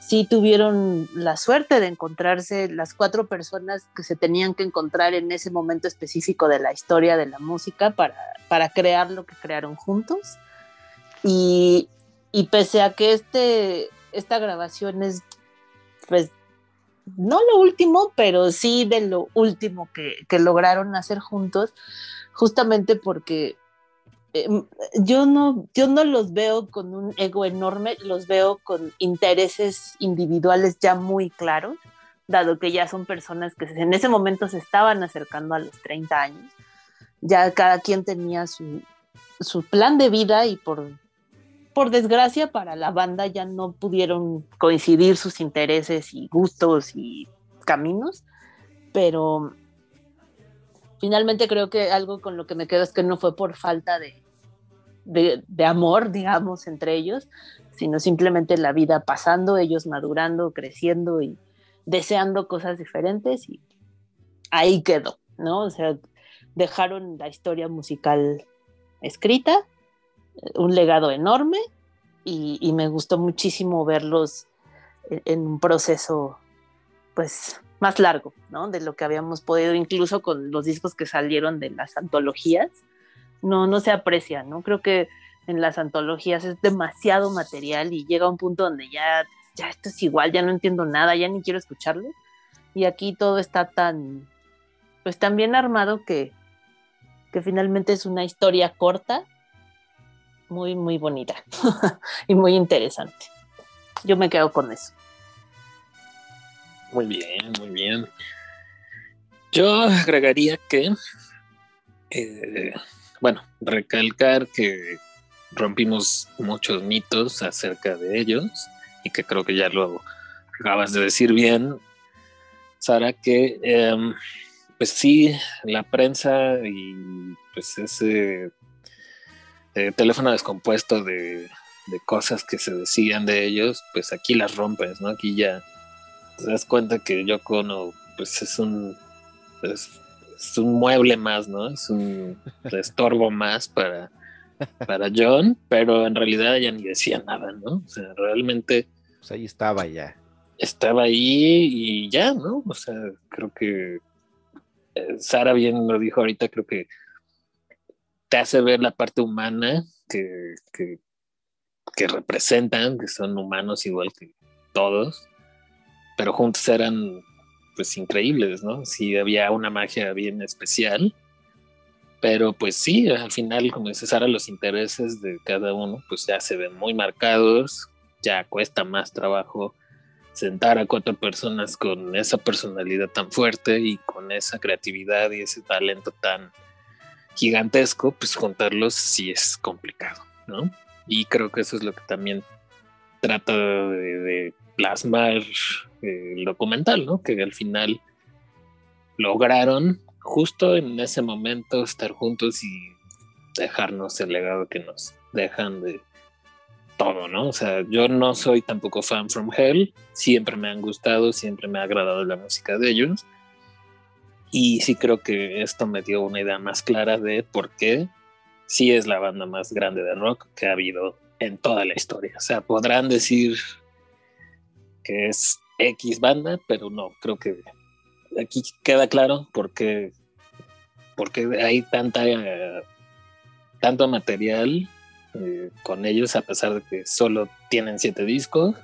sí tuvieron la suerte de encontrarse las cuatro personas que se tenían que encontrar en ese momento específico de la historia de la música para, para crear lo que crearon juntos. Y, y pese a que este, esta grabación es, pues, no lo último, pero sí de lo último que, que lograron hacer juntos, justamente porque eh, yo no, yo no los veo con un ego enorme, los veo con intereses individuales ya muy claros, dado que ya son personas que en ese momento se estaban acercando a los 30 años. Ya cada quien tenía su, su plan de vida y por, por desgracia para la banda ya no pudieron coincidir sus intereses y gustos y caminos, pero finalmente creo que algo con lo que me quedo es que no fue por falta de, de, de amor, digamos, entre ellos, sino simplemente la vida pasando, ellos madurando, creciendo y deseando cosas diferentes y ahí quedó, ¿no? O sea, dejaron la historia musical escrita, un legado enorme y, me gustó muchísimo verlos en, en un proceso, pues, más largo, ¿no? De lo que habíamos podido, incluso con los discos que salieron de las antologías, no, no se aprecia, ¿no? Creo que en las antologías es demasiado material y llega un punto donde ya, ya esto es igual, ya no entiendo nada, ya ni quiero escucharlo. Y aquí todo está tan, pues tan bien armado que, que finalmente es una historia corta, muy, muy bonita y muy interesante. Yo me quedo con eso. Muy bien, muy bien. Yo agregaría que, eh, bueno, recalcar que rompimos muchos mitos acerca de ellos y que creo que ya lo acabas de decir bien, Sara, que em, pues sí, la prensa y pues ese eh, teléfono descompuesto de, cosas que se decían de ellos, pues aquí las rompes, ¿no? Aquí ya te das cuenta que Yoko Ono pues es un es un mueble más, ¿no? Es un estorbo más para, para John, pero en realidad ella ni decía nada, ¿no? O sea, realmente Pues ahí estaba ya. estaba ahí y ya, ¿no? O sea, creo que eh, Sara bien lo dijo ahorita, creo que te hace ver la parte humana que, que, que representan, que son humanos igual que todos, pero juntos eran pues increíbles, ¿no? Sí, había una magia bien especial, pero pues sí, al final, como dice Sara, los intereses de cada uno pues ya se ven muy marcados, ya cuesta más trabajo sentar a cuatro personas con esa personalidad tan fuerte y con esa creatividad y ese talento tan gigantesco, pues juntarlos sí es complicado, ¿no? Y creo que eso es lo que también trata de, plasmar el documental, ¿no? Que al final lograron justo en ese momento estar juntos y dejarnos el legado que nos dejan de todo, ¿no? O sea, yo no soy tampoco fan from Hell, siempre me han gustado, siempre me ha agradado la música de ellos. Y sí creo que esto me dio una idea más clara de por qué sí es la banda más grande de rock que ha habido en toda la historia. O sea, podrán decir que es X banda, pero no, creo que aquí queda claro por qué, porque hay tanta, tanto material eh, con ellos, a pesar de que solo tienen siete discos,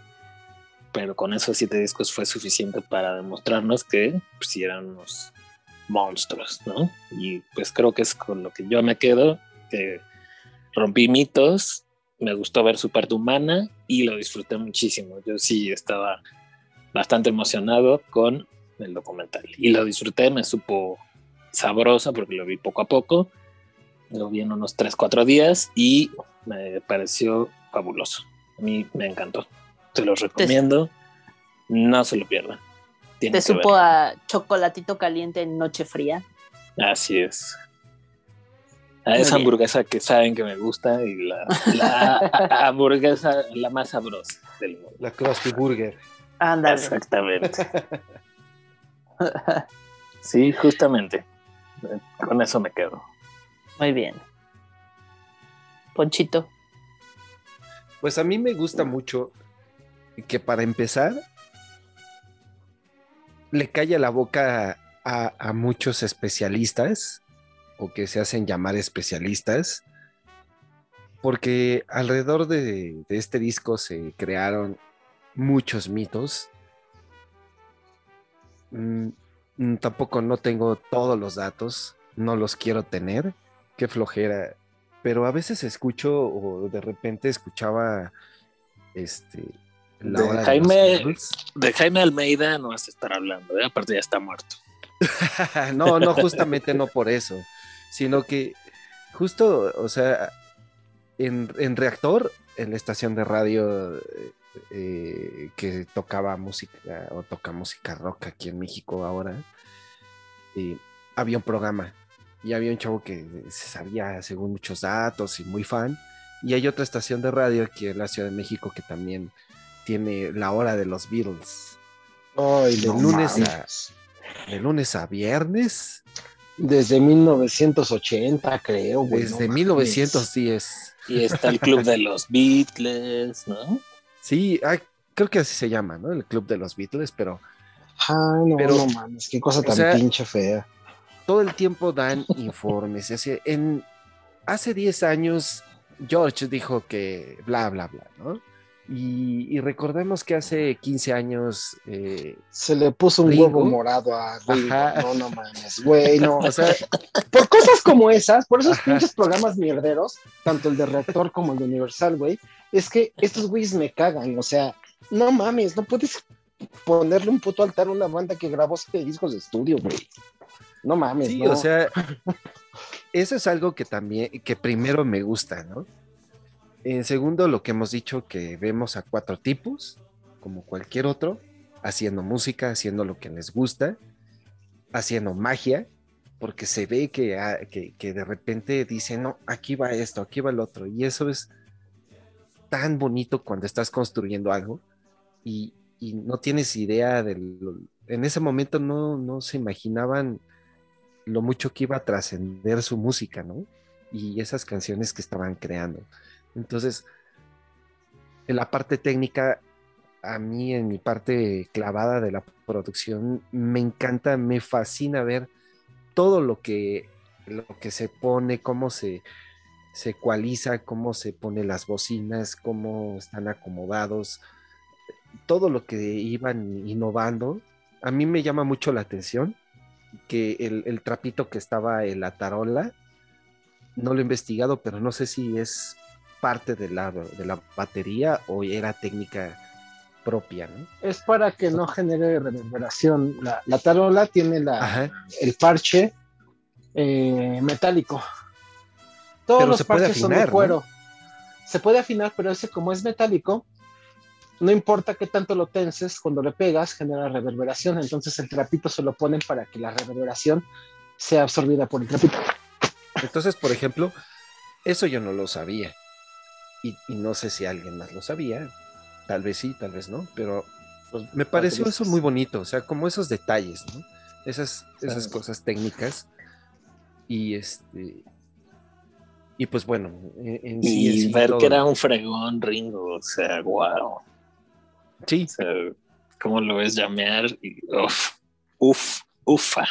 pero con esos siete discos fue suficiente para demostrarnos que pues, eran unos monstruos, ¿no? Y pues creo que es con lo que yo me quedo, que rompí mitos, me gustó ver su parte humana y lo disfruté muchísimo. Yo sí estaba bastante emocionado con el documental y lo disfruté, me supo sabroso porque lo vi poco a poco, lo vi en unos 3, 4 días y me pareció fabuloso. A mí me encantó. Se los recomiendo, no se lo pierdan. Tienen Te supo a chocolatito caliente en noche fría. Así es. A Muy esa bien. hamburguesa que saben que me gusta y la, la hamburguesa la más sabrosa del mundo. La Krusty Burger. Ándale. Exactamente. Sí, justamente. Con eso me quedo. Muy bien. Ponchito. Pues a mí me gusta mucho que para empezar le calla la boca a, a muchos especialistas o que se hacen llamar especialistas porque alrededor de, de este disco se crearon muchos mitos. Mm, mm, tampoco no tengo todos los datos, no los quiero tener. Qué flojera pero a veces escucho o de repente escuchaba este la De Jaime- de Jaime Almeida no vas a estar hablando, ¿eh? aparte ya está muerto. no, no, justamente no por eso, sino que justo, o sea, en, en Reactor, en la estación de radio eh, que tocaba música o toca música rock aquí en México ahora, eh, había un programa y había un chavo que se sabía según muchos datos y muy fan, y hay otra estación de radio aquí en la Ciudad de México que también tiene la hora de los Beatles. Ay, De no lunes a- mames. De lunes a viernes, Desde 1980, creo, güey. desde no mames. 1910. Y está el club de los Beatles, ¿no? Sí, ay, creo que así se llama, ¿no? El Club de los Beatles, pero Ay, no, Pero- no mames, qué cosa tan sea- pinche fea. todo el tiempo dan informes. así, en, hace 10 años, George dijo que bla, bla, bla, ¿no? Y, y recordemos que hace 15 años, eh, Se le puso un Ringo. huevo morado a Ringo. Ajá. No, no mames, güey, no. o sea, por cosas como esas, por esos Ajá. pinches programas mierderos, tanto el de Reactor como el de Universal, güey, es que estos güeyes me cagan, o sea, no mames, no puedes ponerle un puto altar a una banda que grabó siete discos de estudio, güey. No mames, sí, no. o sea, eso es algo que también, que primero me gusta, ¿no? En segundo, lo que hemos dicho, que vemos a cuatro tipos, como cualquier otro, haciendo música, haciendo lo que les gusta, haciendo magia, porque se ve que, ah, de repente dicen, no, aquí va esto, aquí va el otro, y eso es tan bonito cuando estás construyendo algo y, y no tienes idea del... En ese momento no, no se imaginaban lo mucho que iba a trascender su música, ¿no? Y esas canciones que estaban creando. Entonces, en la parte técnica, a mí en mi parte clavada de la producción, me encanta, me fascina ver todo lo que, lo que se pone, cómo se, se ecualiza, cómo se pone las bocinas, cómo están acomodados, todo lo que iban innovando. A mí me llama mucho la atención que el, el trapito que estaba en la tarola, no lo he investigado, pero no sé si es parte de la, de la batería o era técnica propia, ¿no? Es para que no genere reverberación. La, la tarola tiene la, Ajá. el parche eh, metálico. Todos Pero los parches son de cuero. Se puede afinar, pero ese como es metálico, no importa qué tanto lo tenses, cuando le pegas genera reverberación. Entonces el trapito se lo ponen para que la reverberación sea absorbida por el trapito. Entonces, por ejemplo, eso yo no lo sabía. Y, y no sé si alguien más lo sabía. Tal vez sí, tal vez no, pero Pues, me pareció eso muy bonito, o sea, como esos detalles, ¿no? Esas, esas cosas técnicas. Y este. Y pues bueno, en, en sí, en Y sí, ver todo. que era un fregón Ringo, o sea, wow. Sí, O sea, ¿cómo lo ves llamear? Y, uf, uf, ufa.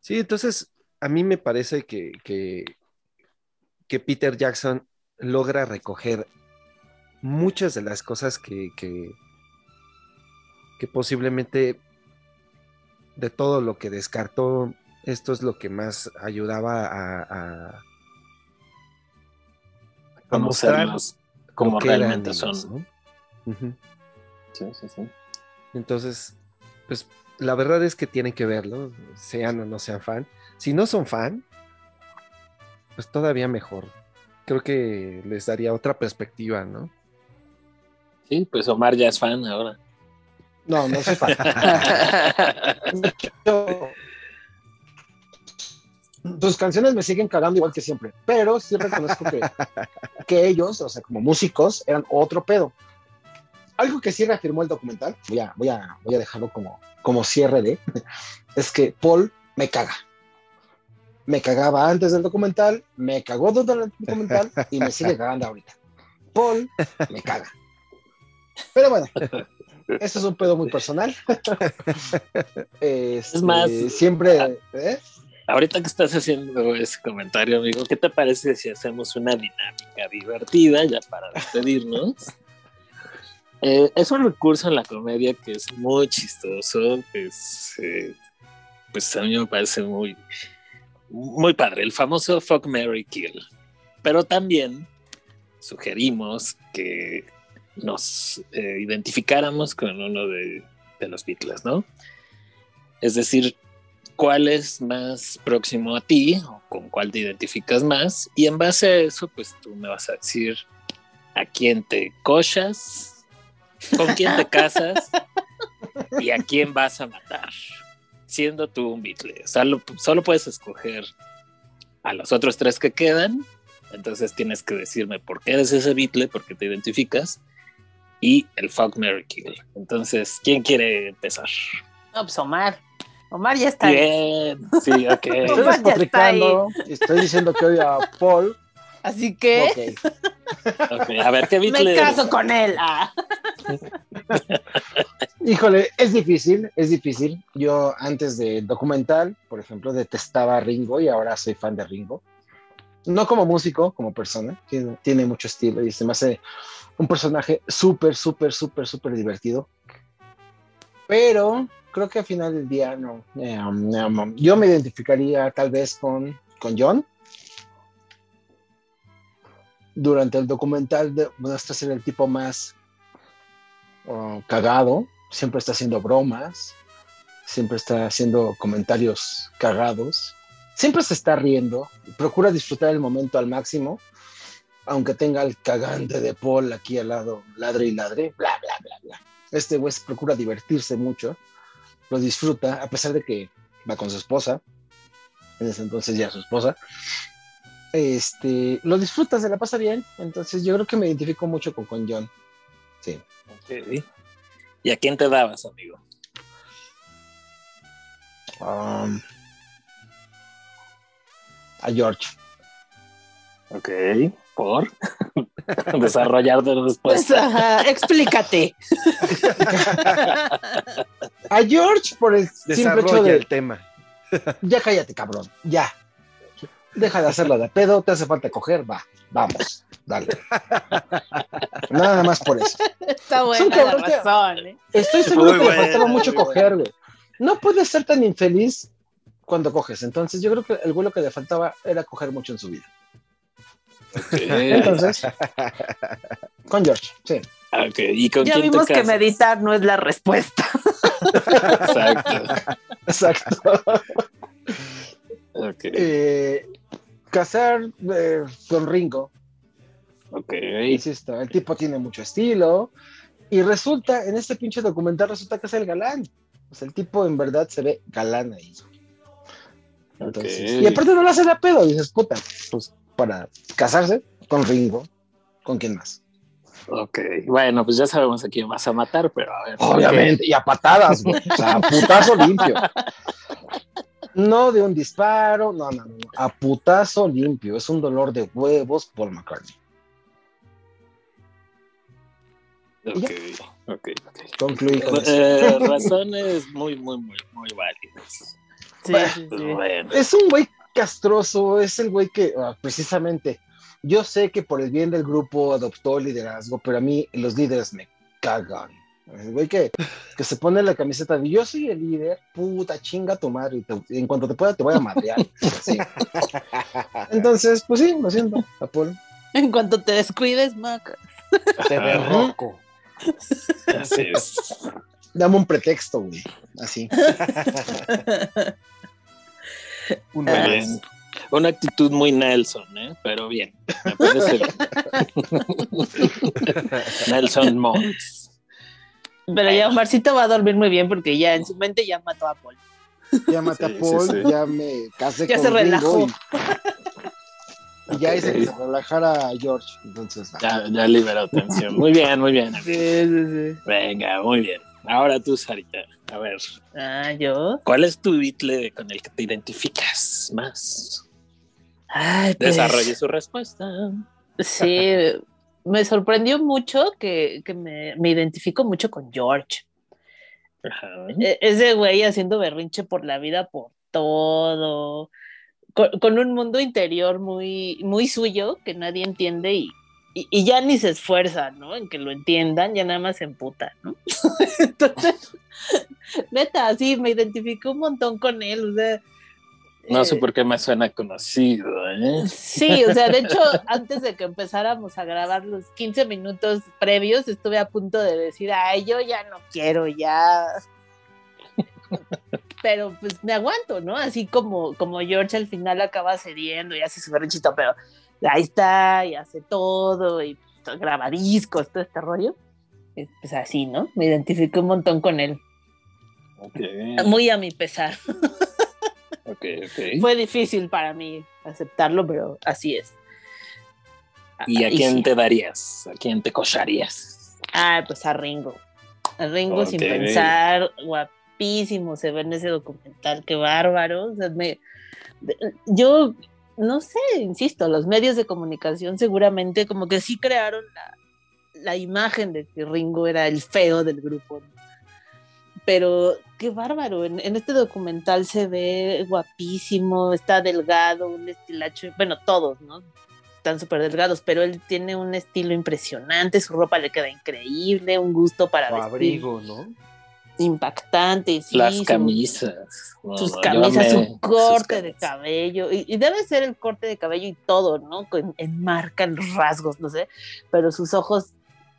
sí, entonces a mí me parece que, que, que Peter Jackson logra recoger muchas de las cosas que, que, que posiblemente de todo lo que descartó, esto es lo que más ayudaba a, a, a mostrar como realmente ellos, son. ¿no? Ujú. Sí, sí, sí. Entonces, pues la verdad es que tienen que verlo, sean o no sean fan. Si no son fan, pues todavía mejor. Creo que les daría otra perspectiva, ¿no? Sí, pues Omar ya es fan ahora. No, no se fan. Yo- Sus canciones me siguen cagando igual que siempre, pero sí reconozco que, que ellos, o sea, como músicos, eran otro pedo. Algo que sí reafirmó el documental, voy a, voy a, voy a dejarlo como, como cierre de, es que Paul me caga. Me cagaba antes del documental, me cagó durante el documental y me sigue cagando ahorita. Paul me caga. Pero bueno, esto es un pedo muy personal. Este, más- siempre. ¿eh? Ahorita que estás haciendo ese comentario, amigo, ¿qué te parece si hacemos una dinámica divertida ya para despedirnos? Eh, es un recurso en la comedia que es muy chistoso, es, eh, pues a mí me parece muy, muy padre, el famoso Fuck Mary Kill. Pero también sugerimos que nos eh, identificáramos con uno de, los Beatles, ¿no? Es decir, cuál es más próximo a ti o con cuál te identificas más y en base a eso, pues tú me vas a decir a quién te cochas, con quién te casas y a quién vas a matar, siendo tú un Beatle. Solo, solo puedes escoger a los otros tres que quedan, entonces tienes que decirme por qué eres ese Beatle, por qué te identificas y el Fuck Mary Kill. Entonces, ¿quién quiere empezar? No, pues Omar. Omar ya está. ahí. Bien, sí, ok. Estoy ya está despotricando, estoy diciendo que odio a Paul. Así que Ok. ok. A ver, ¿qué Beatle me eres? caso con él. Ah. Híjole, es difícil, es difícil. Yo antes del documental, por ejemplo, detestaba a Ringo y ahora soy fan de Ringo. No como músico, como persona. Tiene, mucho estilo y se me hace un personaje súper, súper, súper, súper divertido. Pero creo que al final del día no. eh, um, um, yo me identificaría tal vez con, con John. Durante el documental de- muestra ser el tipo más uh, cagado, siempre está haciendo bromas, siempre está haciendo comentarios cagados, siempre se está riendo, procura disfrutar el momento al máximo, aunque tenga el cagante de Paul aquí al lado, ladre y ladre, bla, bla, bla, bla. Este güey procura divertirse mucho, lo disfruta, a pesar de que va con su esposa, en ese entonces ya su esposa, este, lo disfruta, se la pasa bien, entonces yo creo que me identifico mucho con, con John, sí. Ok. ¿Y a quién te dabas, amigo? Um, a George. Ok. ¿Por? Desarrollar de Pues, explícate. A George por el simple hecho Desarrolla de el tema. ya cállate, cabrón, ya. Deja de hacerla de pedo, te hace falta coger, va, vamos, dale. Nada más por eso. Está buena la razón. ¿eh? Estoy seguro Muy que buena, le faltaba mucho coger, güey. No puedes ser tan infeliz cuando coges. Entonces, yo creo que el güey lo que le faltaba era coger mucho en su vida. Ok. Entonces, con George, sí. Ok, ¿Y con Ya quién vimos que meditar no es la respuesta. Exacto. Exacto. Ok. Eh, casar eh, con Ringo, Ok. insisto, el tipo tiene mucho estilo. Y resulta, en este pinche documental, resulta que es el galán. O sea, el tipo en verdad se ve galán ahí. Entonces. Y aparte no lo hace a pedo, dices, puta, pues para casarse con Ringo, ¿con quién más? Ok. Bueno, pues ya sabemos a quién vas a matar, pero a ver. Obviamente, y a patadas. O sea, putazo limpio. No de un disparo, no, no, no, a putazo limpio. Es un dolor de huevos, Paul McCartney. Ok. Ok. ok. Concluí con eso. Eh, razones muy, muy, muy, muy válidas. Sí, Bueno, sí, Pues sí. bueno. Es un güey castroso, es el güey que, ah, precisamente, yo sé que por el bien del grupo adoptó el liderazgo, pero a mí los líderes me cagan. El güey que, que se pone la camiseta de yo soy el líder, puta chinga tu madre, y te- en cuanto te pueda te voy a madrear. Sí. Entonces, pues sí, lo siento, Apolo. En cuanto te descuides, Mac. Te derroco. Así es. Dame un pretexto, güey. Así. Un bien. Una actitud muy Nelson, ¿eh? Pero bien. Me parece bien. Nelson Mons. Pero ya Omarcito va a dormir muy bien porque ya en su mente ya mató a Paul. Ya maté Sí, a Paul, sí, sí. ya me casé Ya con se relajó. Y, y ya hice que se relajara a George. Entonces, Ya, ya liberó tensión. Muy bien, muy bien. Sí, sí, sí. Venga, muy bien. Ahora tú, Sarita. A ver, Ah, yo. ¿cuál es tu Beatle con el que te identificas más? Ay, pues, Desarrolle su respuesta. Sí, me sorprendió mucho que, que me, me identifico mucho con George. Ajá. E- Ese güey haciendo berrinche por la vida, por todo, con, con un mundo interior muy, muy suyo que nadie entiende y, y, y ya ni se esfuerza, ¿no? En que lo entiendan, ya nada más se emputa, ¿no? Entonces, neta, sí, me identifico un montón con él, o sea, No sé por qué me suena conocido, ¿eh? Sí, o sea, de hecho, antes de que empezáramos a grabar los 15 minutos previos, estuve a punto de decir, ay, yo ya no quiero, ya. Pero pues me aguanto, ¿no? Así como, como George al final acaba cediendo y hace su berrinchito, pero ahí está, y hace todo, y pues, graba discos, todo este rollo. Es, Pues así, ¿no? Me identifiqué un montón con él, muy a mi pesar. Fue difícil para mí aceptarlo, pero así es. ¿Y a Y quién sí. te darías? ¿A quién te cocharías? Ah, pues a Ringo. A Ringo sin pensar, guapísimo se ve en ese documental, qué bárbaro. O sea, me- yo no sé, insisto, los medios de comunicación seguramente como que sí crearon la, la imagen de que Ringo era el feo del grupo. ¿no? Pero qué bárbaro, en, en este documental se ve guapísimo, está delgado, un estilacho, bueno, todos, ¿no? Están súper delgados, pero él tiene un estilo impresionante, su ropa le queda increíble, un gusto para O vestir abrigo, ¿no? impactante, sí, Las su- camisas. Sus camisas, su corte de cabello, y, y debe ser el corte de cabello y todo, ¿no? Con, enmarcan los rasgos, no sé, pero sus ojos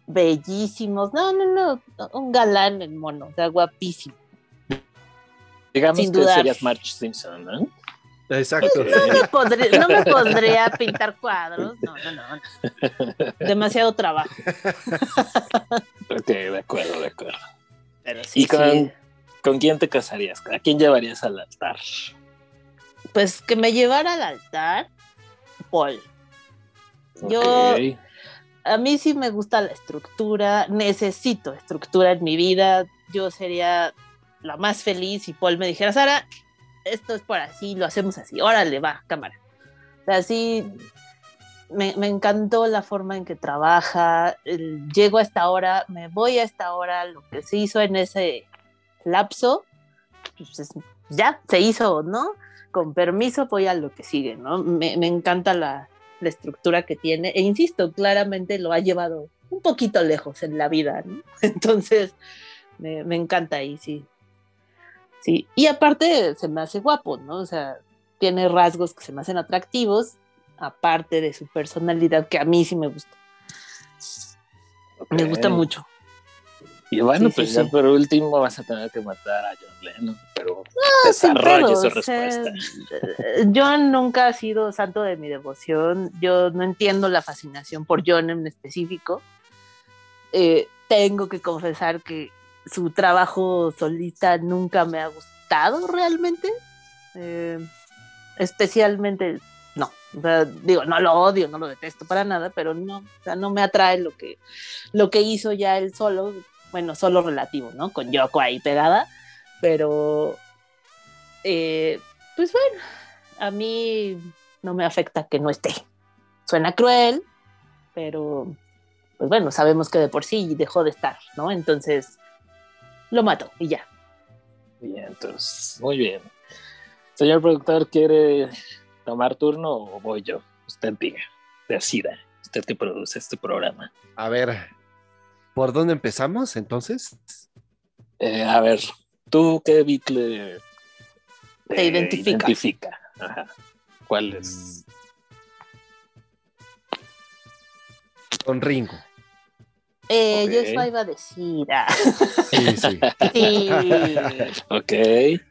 bellísimos, no, no, no, un galán el mono, o sea, guapísimo. Digamos sin que dudar. serías Marge Simpson, ¿no? Exacto. No me, podré- no me pondría a pintar cuadros, no, no, no. Demasiado trabajo, Ok, de acuerdo, de acuerdo. pero sí, ¿Y con, sí. con quién te casarías? ¿A quién llevarías al altar? Pues que me llevara al altar, Paul. Yo. A mí sí me gusta la estructura, necesito estructura en mi vida. Yo sería la más feliz si Paul me dijera, Sara, esto es por así, lo hacemos así, órale, va, cámara. O sea, sí, me, encantó la forma en que trabaja, llego a esta hora, me voy a esta hora, lo que se hizo en ese lapso, pues es- ya, se hizo, ¿no? Con permiso voy a lo que sigue, ¿no? Me encanta la, la estructura que tiene. E insisto, claramente lo ha llevado un poquito lejos en la vida, ¿no? Entonces, me, me encanta ahí, sí. Sí, y aparte se me hace guapo, ¿no? O sea, tiene rasgos que se me hacen atractivos, aparte de su personalidad, que a mí sí me gusta. Me gusta mucho. Y bueno, Sí, pues sí, ya sí. por último vas a tener que matar a John Lennon, pero sin desarrolle su respuesta. eh, John nunca ha sido santo de mi devoción. Yo no entiendo la fascinación por John en específico. Eh, tengo que confesar que su trabajo solista nunca me ha gustado realmente. Eh, especialmente, no. O sea, digo, no lo odio, no lo detesto para nada, pero no, o sea, no me atrae lo que, lo que hizo ya él solo. Bueno, solo relativo, ¿no? Con Yoko ahí pegada, pero eh, pues bueno, a mí no me afecta que no esté. Suena cruel, pero pues bueno, sabemos que de por sí dejó de estar, ¿no? Entonces lo mato y ya. Bien, entonces, muy bien. Señor productor, ¿quiere tomar turno o voy yo? Usted diga, decida. Usted que produce este programa. A ver, ¿por dónde empezamos entonces? Eh, a ver, ¿tú qué Beatle Te identifica. identifica? Ajá. ¿Cuál es? Con Ringo. Eh, Yo eso iba a decir. ah, Sí, sí. sí. Ok.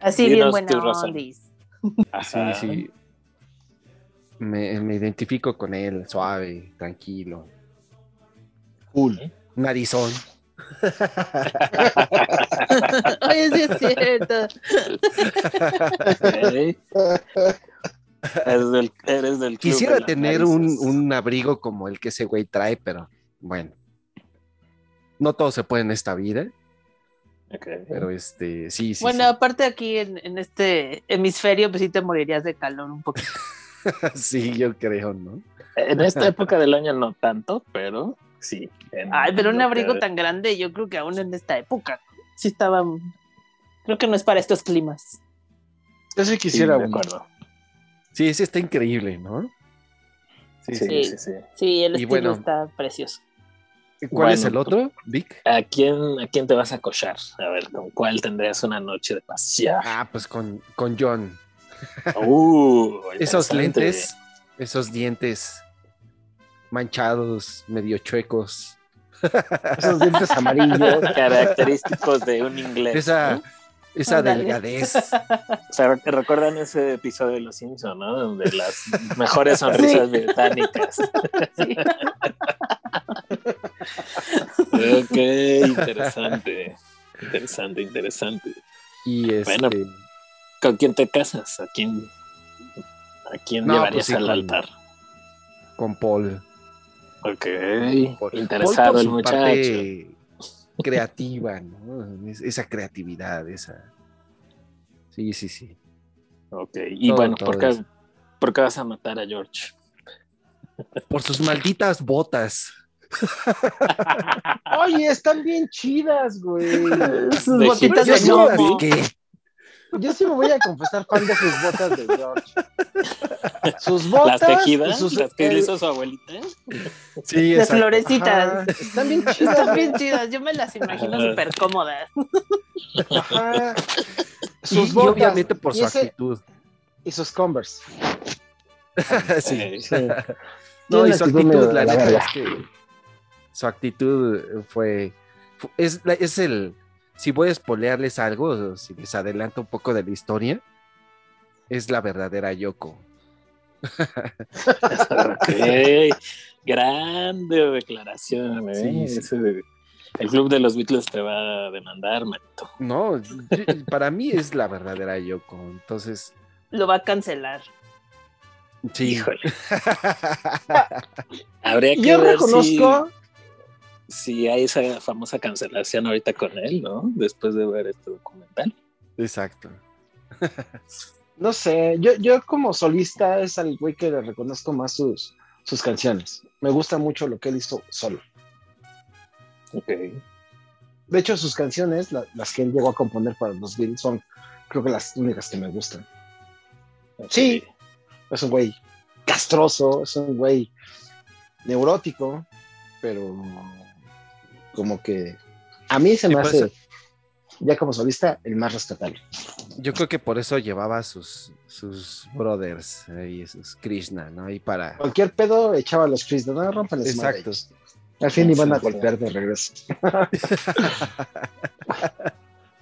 Así bien Dinos buena razón. ondis. Sí, sí. Me, me identifico con él, suave, tranquilo. Cool. Narizón. Oye, sí es cierto. Eres del, eres del club Quisiera de tener un, un abrigo como el que ese güey trae, pero bueno. No todo se puede en esta vida, Ok. pero este, sí, sí. Bueno, aparte aquí en, en este hemisferio, pues sí te morirías de calor un poquito. sí, yo creo, ¿no? En esta época del año no tanto, pero sí. en Ay, pero un abrigo que- tan grande, yo creo que aún en esta época, sí estaba. Creo que no es para estos climas. Yo sí Sí, quisiera uno. acuerdo. Sí, ese está increíble, ¿no? Sí, Sí, sí. sí, sí. Sí, el Y estilo bueno. está precioso. ¿Cuál es el otro, Vic? ¿A quién, ¿A quién te vas a cochar? A ver, ¿con cuál tendrías una noche de pasión? Ah, pues con, con John. Uh, Esos lentes, esos dientes manchados, medio chuecos. Esos dientes amarillos. Característicos de un inglés. Esa, ¿no? esa delgadez. O sea, ¿te recuerdan ese episodio de Los Simpsons, ¿no? Donde las mejores sonrisas británicas. Sí. Ok, interesante. Interesante, interesante. Y este, Bueno, ¿Con quién te casas? ¿A quién, a quién No, llevarías pues sí, al con- altar? con Paul. Ok, Por- interesado por el su muchacho. parte creativa, ¿no? Es- esa creatividad, esa. Sí, sí, sí. Ok, y Todo, bueno, todo ¿por qué, por qué vas a matar a George? Por sus malditas botas. Oye, están bien chidas, güey. Sus De botitas Yo de Yo sí me voy a confesar fan de sus botas de George. Sus botas. ¿Las tejidas? y sus- ¿Las que hizo su abuelita? Sí, De exacto. florecitas. Ajá, están bien chidas. Están bien chidas. Yo me las imagino súper cómodas. Ajá. Y, Sus y botas. obviamente por y su ese- actitud. Y sus Converse. sí. Sí. No, y su actitud la la neta verga. es que su actitud fue, fu- es, es el, si voy a spoilearles algo, si les adelanto un poco de la historia, es la verdadera Yoko. Ok, grande declaración. ¿eh? Sí, sí. Ese- el club de los Beatles te va a demandar, manito. No, para mí es la verdadera Yoko, entonces, Lo va a cancelar. sí. Híjole. Habría que Yo ver reconozco. si, si hay esa famosa cancelación ahorita con él, ¿no? Después de ver este documental. Exacto. No sé, yo, yo como solista es al güey que le reconozco más sus, sus canciones. Me gusta mucho lo que él hizo solo. Ok. De hecho, sus canciones, la- las que él llegó a componer para los Beatles, son creo que las únicas que me gustan. Sí. Es un güey castroso, es un güey neurótico, pero como que a mí se me hace, ya como solista, el más rescatable. Yo creo que por eso llevaba sus, sus brothers y sus Krishna, ¿no? Y para... Cualquier pedo echaba a los Chris, no rompan Exacto. Al fin iban a golpear de regreso.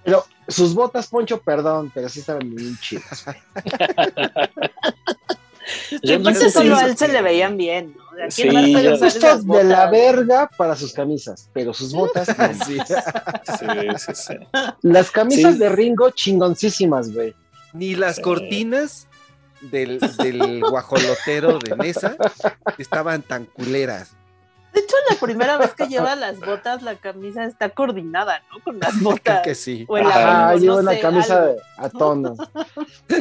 pero sus botas, Poncho, perdón, pero sí estaban bien chidas. Yo no sé solo a él se le veían bien, ¿no? ¿A quién Sí, yo- de la verga para sus camisas, pero sus botas, no. Sí. Sí, sí, sí. las camisas Sí. de Ringo chingoncísimas, güey. Ni las Sí. cortinas del, del guajolotero de mesa estaban tan culeras. De hecho, la primera vez que lleva las botas, la camisa está coordinada, ¿no? Con las Creo botas. que sí. O el abrigo, lleva no una sé, camisa algo. de- a tono.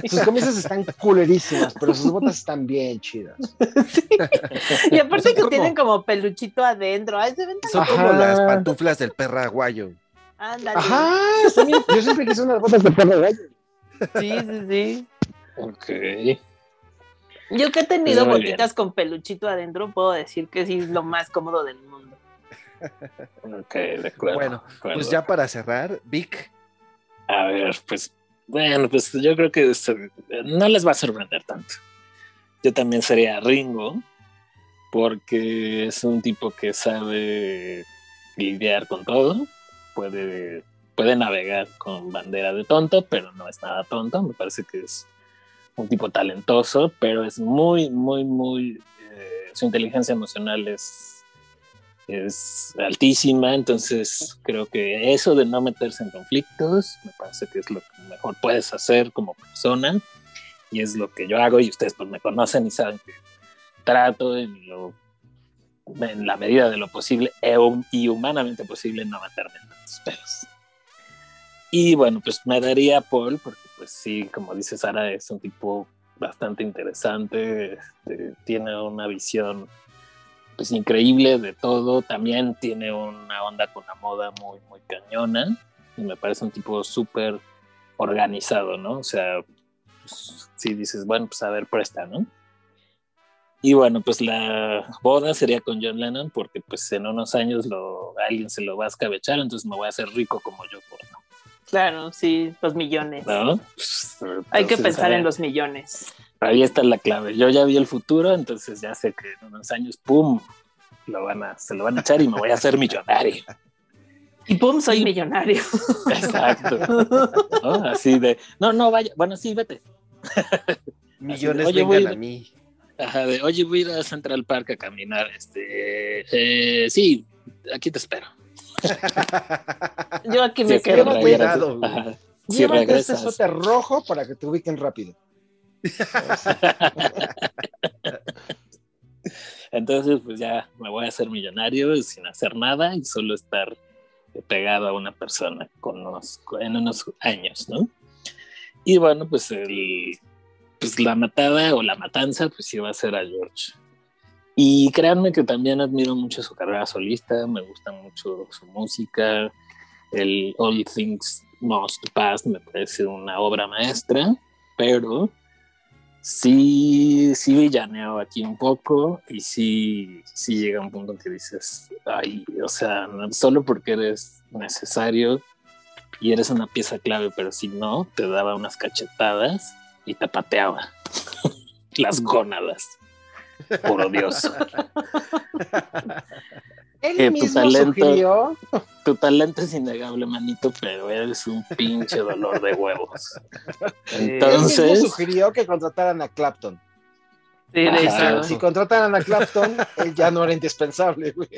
Sus camisas están culerísimas, pero sus botas están bien chidas. Y aparte que como- tienen como peluchito adentro. Ay, se ven tan Son como Ajá. las pantuflas del perraguayo. Ándale. Ajá, Yo siempre quise unas botas de perro gallo. Sí, sí, sí. Ok. Yo que he tenido Muy botitas con peluchito adentro, puedo decir que sí es lo más cómodo del mundo. Ok, de acuerdo. Bueno, de acuerdo. Pues ya para cerrar, Vic, A ver, pues, bueno, pues yo creo que no les va a sorprender tanto. Yo también sería Ringo, porque es un tipo que sabe lidiar con todo, puede, puede navegar con bandera de tonto, pero no es nada tonto, me parece que es un tipo talentoso, pero es muy, muy, muy, eh, su inteligencia emocional es, es altísima, entonces creo que eso de no meterse en conflictos, me parece que es lo que mejor puedes hacer como persona, y es lo que yo hago, y ustedes pues me conocen y saben que trato en, lo, en la medida de lo posible e y humanamente posible no meterme en tantos pedos. Y bueno, pues me daría Paul, porque pues sí, como dice Sara, es un tipo bastante interesante, este, tiene una visión pues increíble de todo, también tiene una onda con la moda muy, muy cañona, y me parece un tipo súper organizado, ¿no? O sea, pues, sí dices, bueno, pues a ver, presta, ¿no? Y bueno, pues la boda sería con John Lennon, porque pues en unos años lo, alguien se lo va a escabechar, entonces me voy a hacer rico como yo, ¿no? Claro, sí, los millones. ¿no? Pues, Hay que pensar en los millones. Ahí está la clave. Yo ya vi el futuro, entonces ya sé que en unos años, ¡pum! Lo van a, se lo van a echar y me voy a hacer millonario. Y pum, soy millonario. Exacto. ¿No? Así de, no, no, vaya, bueno, sí, vete. Millones Oye, vengan voy- a mí. Ajá, de, oye, voy a ir a Central Park a caminar. Este, eh, sí, aquí te espero. Yo aquí me que quedo. regresas. Cuidado. Ajá. Si Llévate este suéter rojo para que te ubiquen rápido. Entonces, pues ya me voy a hacer millonario sin hacer nada y solo estar pegado a una persona con unos, en unos años, ¿no? Y bueno, pues, el, pues la matada o la matanza, pues iba a ser a George. Y créanme que también admiro mucho su carrera solista, me gusta mucho su música, el All Things Must Pass me parece una obra maestra, pero sí, sí villaneo aquí un poco y sí, sí llega un punto en que dices, ay, o sea, no- solo porque eres necesario y eres una pieza clave, pero si no, te daba unas cachetadas y te pateaba las gónadas. Por odioso. Él Que tu mismo talento- sugirió, Tu talento es innegable, manito, pero eres un pinche dolor de huevos. él Entonces, mismo sugirió que contrataran a Clapton. Sí, Ajá. Si contrataran a Clapton, él ya no era indispensable, güey.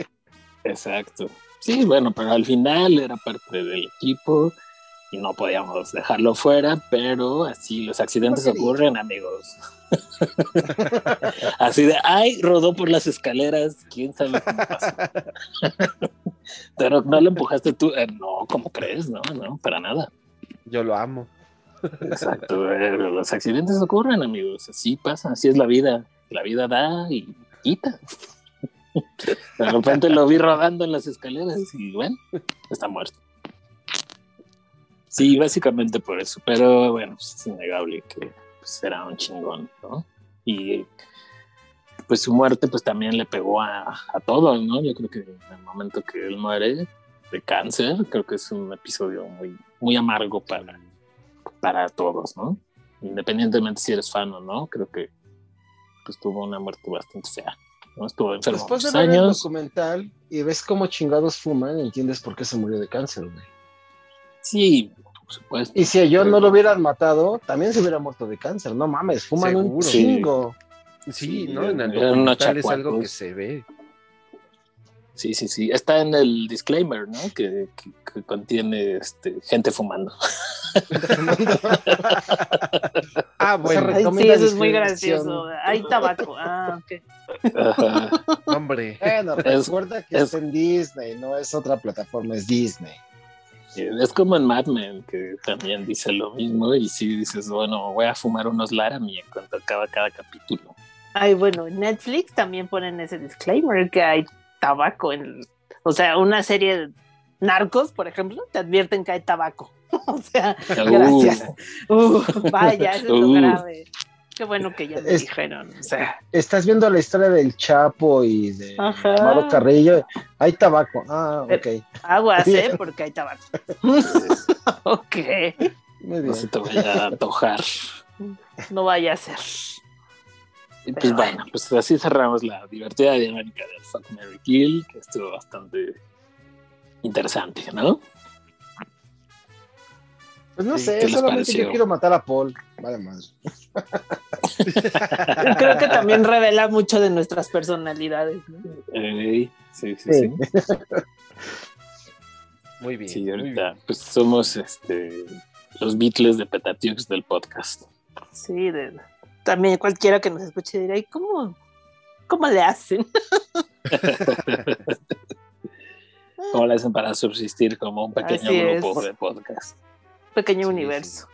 Exacto. Sí, bueno, pero al final era parte del equipo y no podíamos dejarlo fuera, pero así los accidentes ¿Por qué ocurren, amigos. así de, ay, rodó por las escaleras, quién sabe cómo pasó. pero no lo empujaste tú, Eh, no, ¿cómo crees? No, no, para nada. Yo lo amo. Exacto, eh, los accidentes ocurren, amigos, así pasa, así es la vida. La vida da y quita. De repente lo vi rodando en las escaleras y bueno, está muerto. Sí, básicamente por eso, pero bueno, pues, es innegable que pues, era un chingón, ¿no? Y pues su muerte pues también le pegó a, a todos, ¿no? Yo creo que en el momento que él muere de cáncer, creo que es un episodio muy, muy amargo para, para todos, ¿no? Independientemente si eres fan o no, creo que pues tuvo una muerte bastante fea, ¿no? Estuvo enfermo Después de ver el años. documental y ves cómo chingados fuman, entiendes por qué se murió de cáncer, güey. Sí, por supuesto. Y si a John no lo hubieran matado, también se hubiera muerto de cáncer. No mames, fuman un chingo. Sí, Sí, ¿no? En el documental es algo que se ve. Sí, sí, sí. Está en el disclaimer, ¿no? Que, que- que contiene este, gente fumando. Ah, bueno, Ay, sí, eso es muy gracioso. Hay tabaco. Ah, ok. Ajá. hombre. Bueno, Es- recuerda que es- es en Disney, no es otra plataforma, es Disney. Es como en Mad Men, que también dice lo mismo. Y sí dices, bueno, voy a fumar unos Laramie en cuanto acaba cada capítulo. Ay, bueno, en Netflix también ponen ese disclaimer que hay tabaco en. O sea, una serie de narcos, por ejemplo, te advierten que hay tabaco. o sea, gracias. Uh, vaya, eso es lo Uh. grave. Qué bueno que ya me Es- dijeron. O sea, Estás viendo la historia del Muy y de Ajá. Amaro Carrillo. Hay tabaco. Ah, ok. aguas, ¿eh? Porque hay tabaco. ok, Muy No se te vaya a antojar. no vaya a ser. Y pues bueno, pues así cerramos la divertida dinámica del Fuck Mary Kill, que estuvo bastante interesante, ¿no? Pues no Sí, sé, ¿qué les solamente pareció? yo quiero matar a Paul. Vale. Yo creo que también revela mucho de nuestras personalidades. sí, sí, Sí. sí. Muy bien. Sí, muy ahorita pues somos este los Beatles de Petatiux del podcast. Sí, de- también cualquiera que nos escuche dirá, ¿y cómo, cómo le hacen? ¿Cómo le hacen para subsistir como un pequeño Así grupo es. de podcast? Pequeño Sí, universo.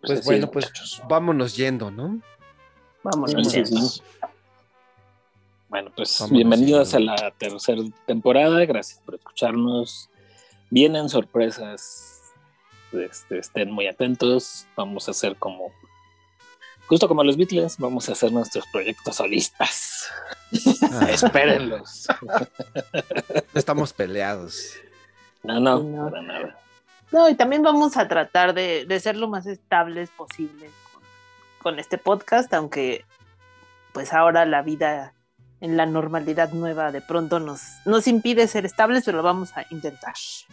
Pues así bueno, es, pues muchachos. vámonos yendo, ¿no? Vámonos. Sí, sí, sí. Bueno, pues Vámonos bienvenidos a yendo. la tercera temporada. Gracias por escucharnos. Vienen sorpresas. Este, estén muy atentos. Vamos a hacer como, justo como los Beatles, vamos a hacer nuestros proyectos solistas. Ah, Espérenlos. estamos peleados. No, no, No. para nada. No, y también vamos a tratar de, de ser lo más estables posible con, con este podcast, aunque pues ahora la vida en la normalidad nueva de pronto nos, nos impide ser estables, pero lo vamos a intentar. Sí,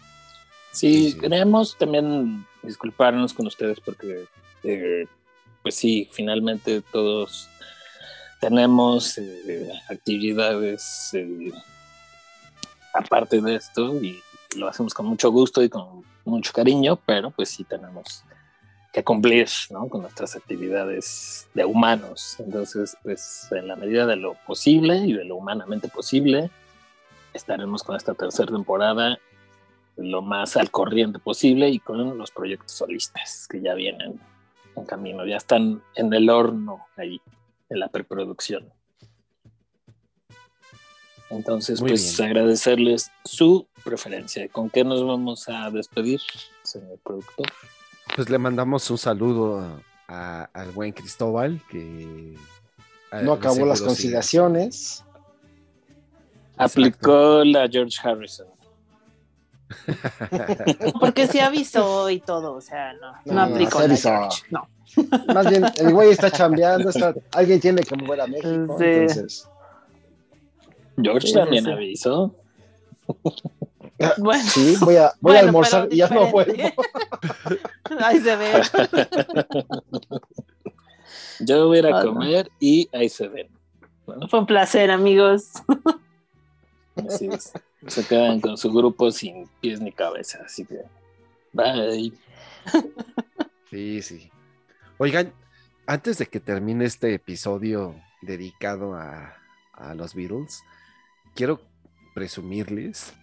Sí. queremos también disculparnos con ustedes porque, eh, pues sí, finalmente todos tenemos eh, actividades eh, aparte de esto y lo hacemos con mucho gusto y con mucho cariño, pero pues sí tenemos que cumplir ¿no? con nuestras actividades de humanos. Entonces, pues en la medida de lo posible y de lo humanamente posible, estaremos con esta tercera temporada lo más al corriente posible y con los proyectos solistas que ya vienen en camino, ya están en el horno ahí, en la preproducción. Entonces, Muy pues bien. agradecerles su preferencia. ¿Con qué nos vamos a despedir, señor productor? Pues le mandamos un saludo a- a- al buen Cristóbal, que... a- No acabó las conciliaciones. Aplicó la George Harrison. Porque se avisó y todo, o sea, no, no, No, aplicó se la. George, no. Más bien, el güey está chambeando, está- alguien tiene que mover a México, Sí. entonces. George Sí, también sí. avisó. Bueno, Sí, voy a, voy a almorzar y ya no vuelvo. ahí se ve. Yo voy a ir a Ah, comer y ahí se ven. Fue un placer, amigos. Así es. Se quedan con su grupo sin pies ni cabeza. Así que, bye. Sí, sí. Oigan, antes de que termine este episodio dedicado a, a los Beatles, quiero presumirles,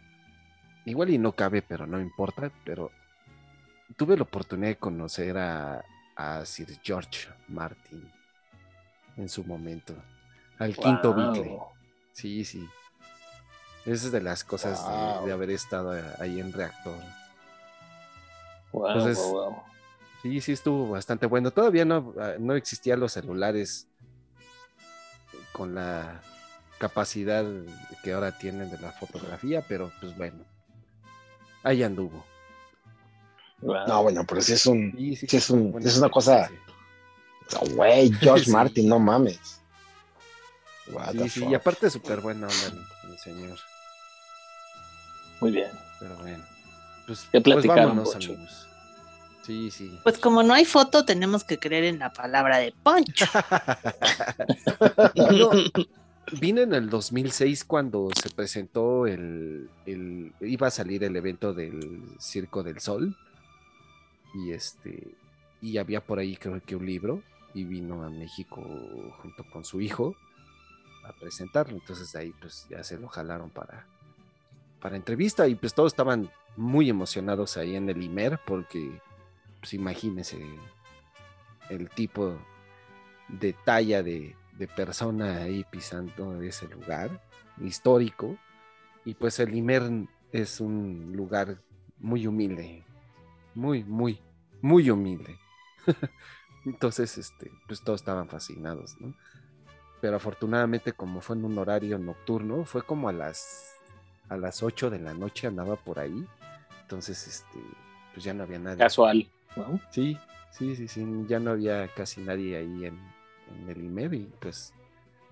igual y no cabe, pero no importa, pero tuve la oportunidad de conocer a, a Sir George Martin en su momento, al quinto. Beatle. Sí, sí. Esa es de las cosas de- haber estado ahí en reactor. Wow, Entonces-. Sí, sí, estuvo bastante bueno. Todavía no, ah, no existían los celulares con la capacidad que ahora tienen de la fotografía, pero pues bueno, ahí anduvo. Wow. No, bueno, pero sí es un. Sí, sí, Sí, es un- es una cosa- experiencia. o sea, Güey, George Sí. Martin, no mames. What Sí, sí, fuck. y aparte súper buena onda el, señor. Muy bien. Pero bueno, pues, ¿Qué pues vámonos, amigos. Sí, sí. Pues como no hay foto, tenemos que creer en la palabra de Poncho. No, vine en el 2006 cuando se presentó el, el- iba a salir el evento del Circo del Sol. Y este y había por ahí creo que un libro y vino a México junto con su hijo a presentarlo. Entonces de ahí pues ya se lo jalaron para para entrevista. Y pues todos estaban muy emocionados ahí en el Imer porque pues imagínense el tipo de talla de, de persona ahí pisando ese lugar histórico. Y pues el Imer es un lugar muy humilde, muy, muy, muy humilde. Entonces, este, pues todos estaban fascinados, ¿no? Pero afortunadamente, como fue en un horario nocturno, fue como a las a las 8 de la noche andaba por ahí. Entonces, este, pues ya no había nadie. Casual, ¿no? Sí, sí, sí, sí, ya no había casi nadie ahí en, en el IMER y pues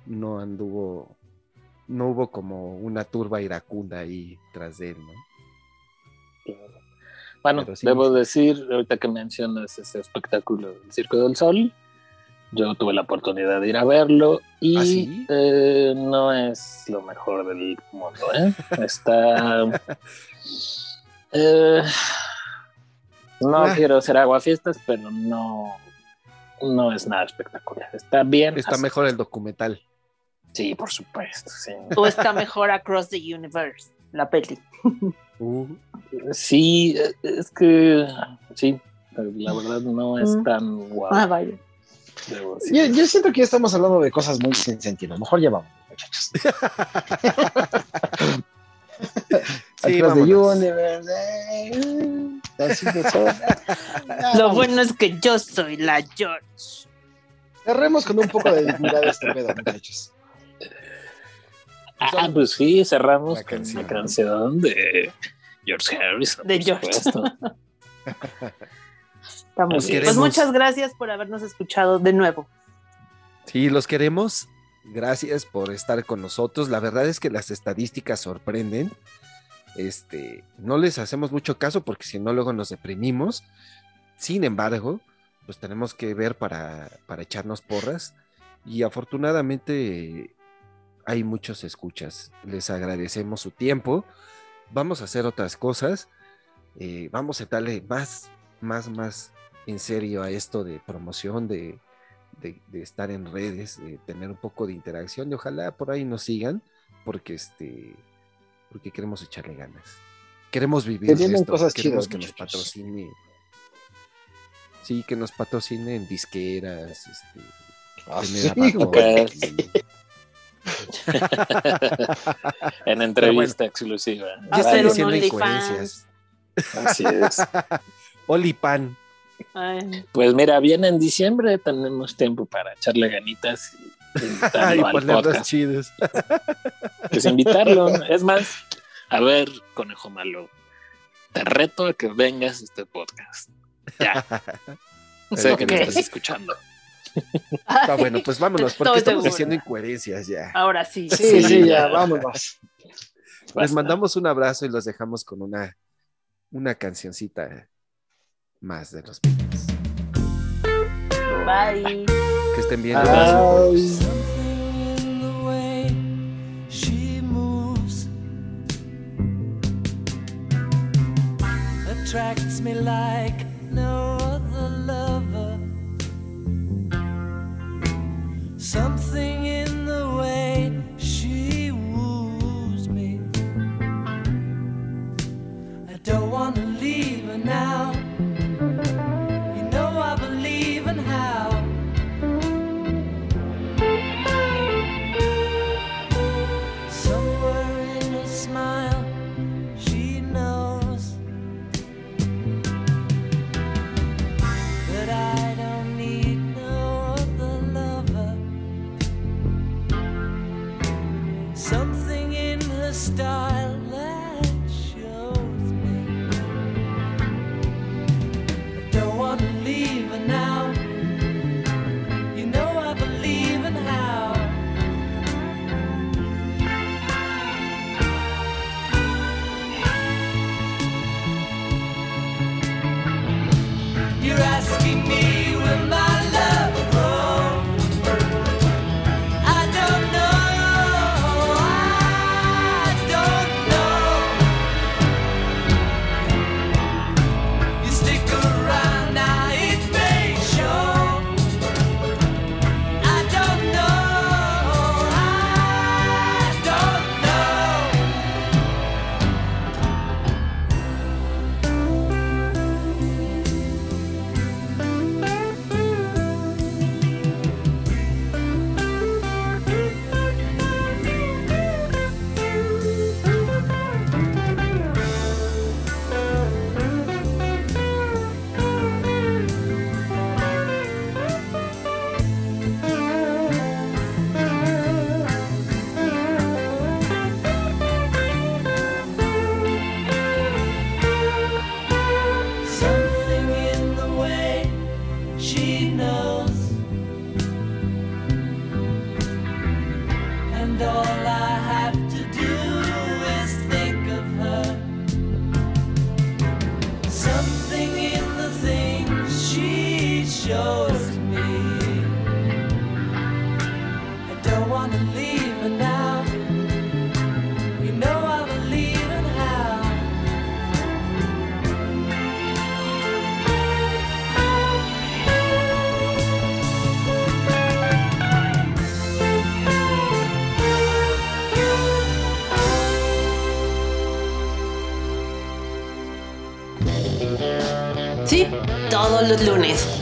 no anduvo, no hubo como una turba iracunda ahí tras de él, ¿no? Claro. Bueno, sí, debo decir, ahorita que mencionas ese espectáculo del Circo del Sol, yo tuve la oportunidad de ir a verlo y ¿Ah, sí? eh, no es lo mejor del mundo, ¿eh? Está... eh, no Ah. quiero hacer aguafiestas, pero no, no es nada espectacular. Está bien. Está así. mejor el documental. Sí, por supuesto, sí. O está mejor Across the Universe, la peli. Uh, Sí, es que sí, la verdad no es tan guau. Ah, vaya. Yo, yo siento que ya estamos hablando de cosas muy sin sentido. Mejor llevamos, muchachos. Sí, Across the vámonos. universe, eh, así. Lo bueno es que yo soy la George. Cerremos con un poco de dignidad este pedo, muchachos. Ah, pues sí, cerramos La con canción. la canción de George Harrison. De George. supuesto. Está muy Así bien. es. Pues muchas gracias por habernos escuchado de nuevo. Sí, los queremos. Gracias por estar con nosotros. La verdad es que las estadísticas sorprenden. Este, no les hacemos mucho caso porque si no luego nos deprimimos. Sin embargo, pues tenemos que ver para, para echarnos porras y afortunadamente hay muchos escuchas. Les agradecemos su tiempo. Vamos a hacer otras cosas. Eh, vamos a darle más, más, más en serio a esto de promoción, de, de, de estar en redes, de tener un poco de interacción y ojalá por ahí nos sigan porque este porque queremos echarle ganas. Queremos vivir esto, cosas queremos chidas, que nos patrocine. Sí, que nos patrocinen disqueras, este, Ah, sí. En entrevista exclusiva. Ya Hacer están un diciendo OnlyFans. incoherencias. Así es. Olipan. Ay, Pues mira, viene en diciembre, tenemos tiempo para echarle ganitas y y invitarlo al podcast. chidos. Pues invitarlo. Es más, a ver, conejo malo, te reto a que vengas a este podcast. Ya. sé que me estás escuchando. Está bueno, pues vámonos, porque Estoy estamos segura. diciendo incoherencias ya. ahora sí. Sí, sí, Sí, ya, vámonos. Les mandamos un abrazo y los dejamos con una, una cancioncita más de los Beatles. Bye. Que estén bien. Ay. Something in the way she moves attracts me like no other lover. Something los lunes.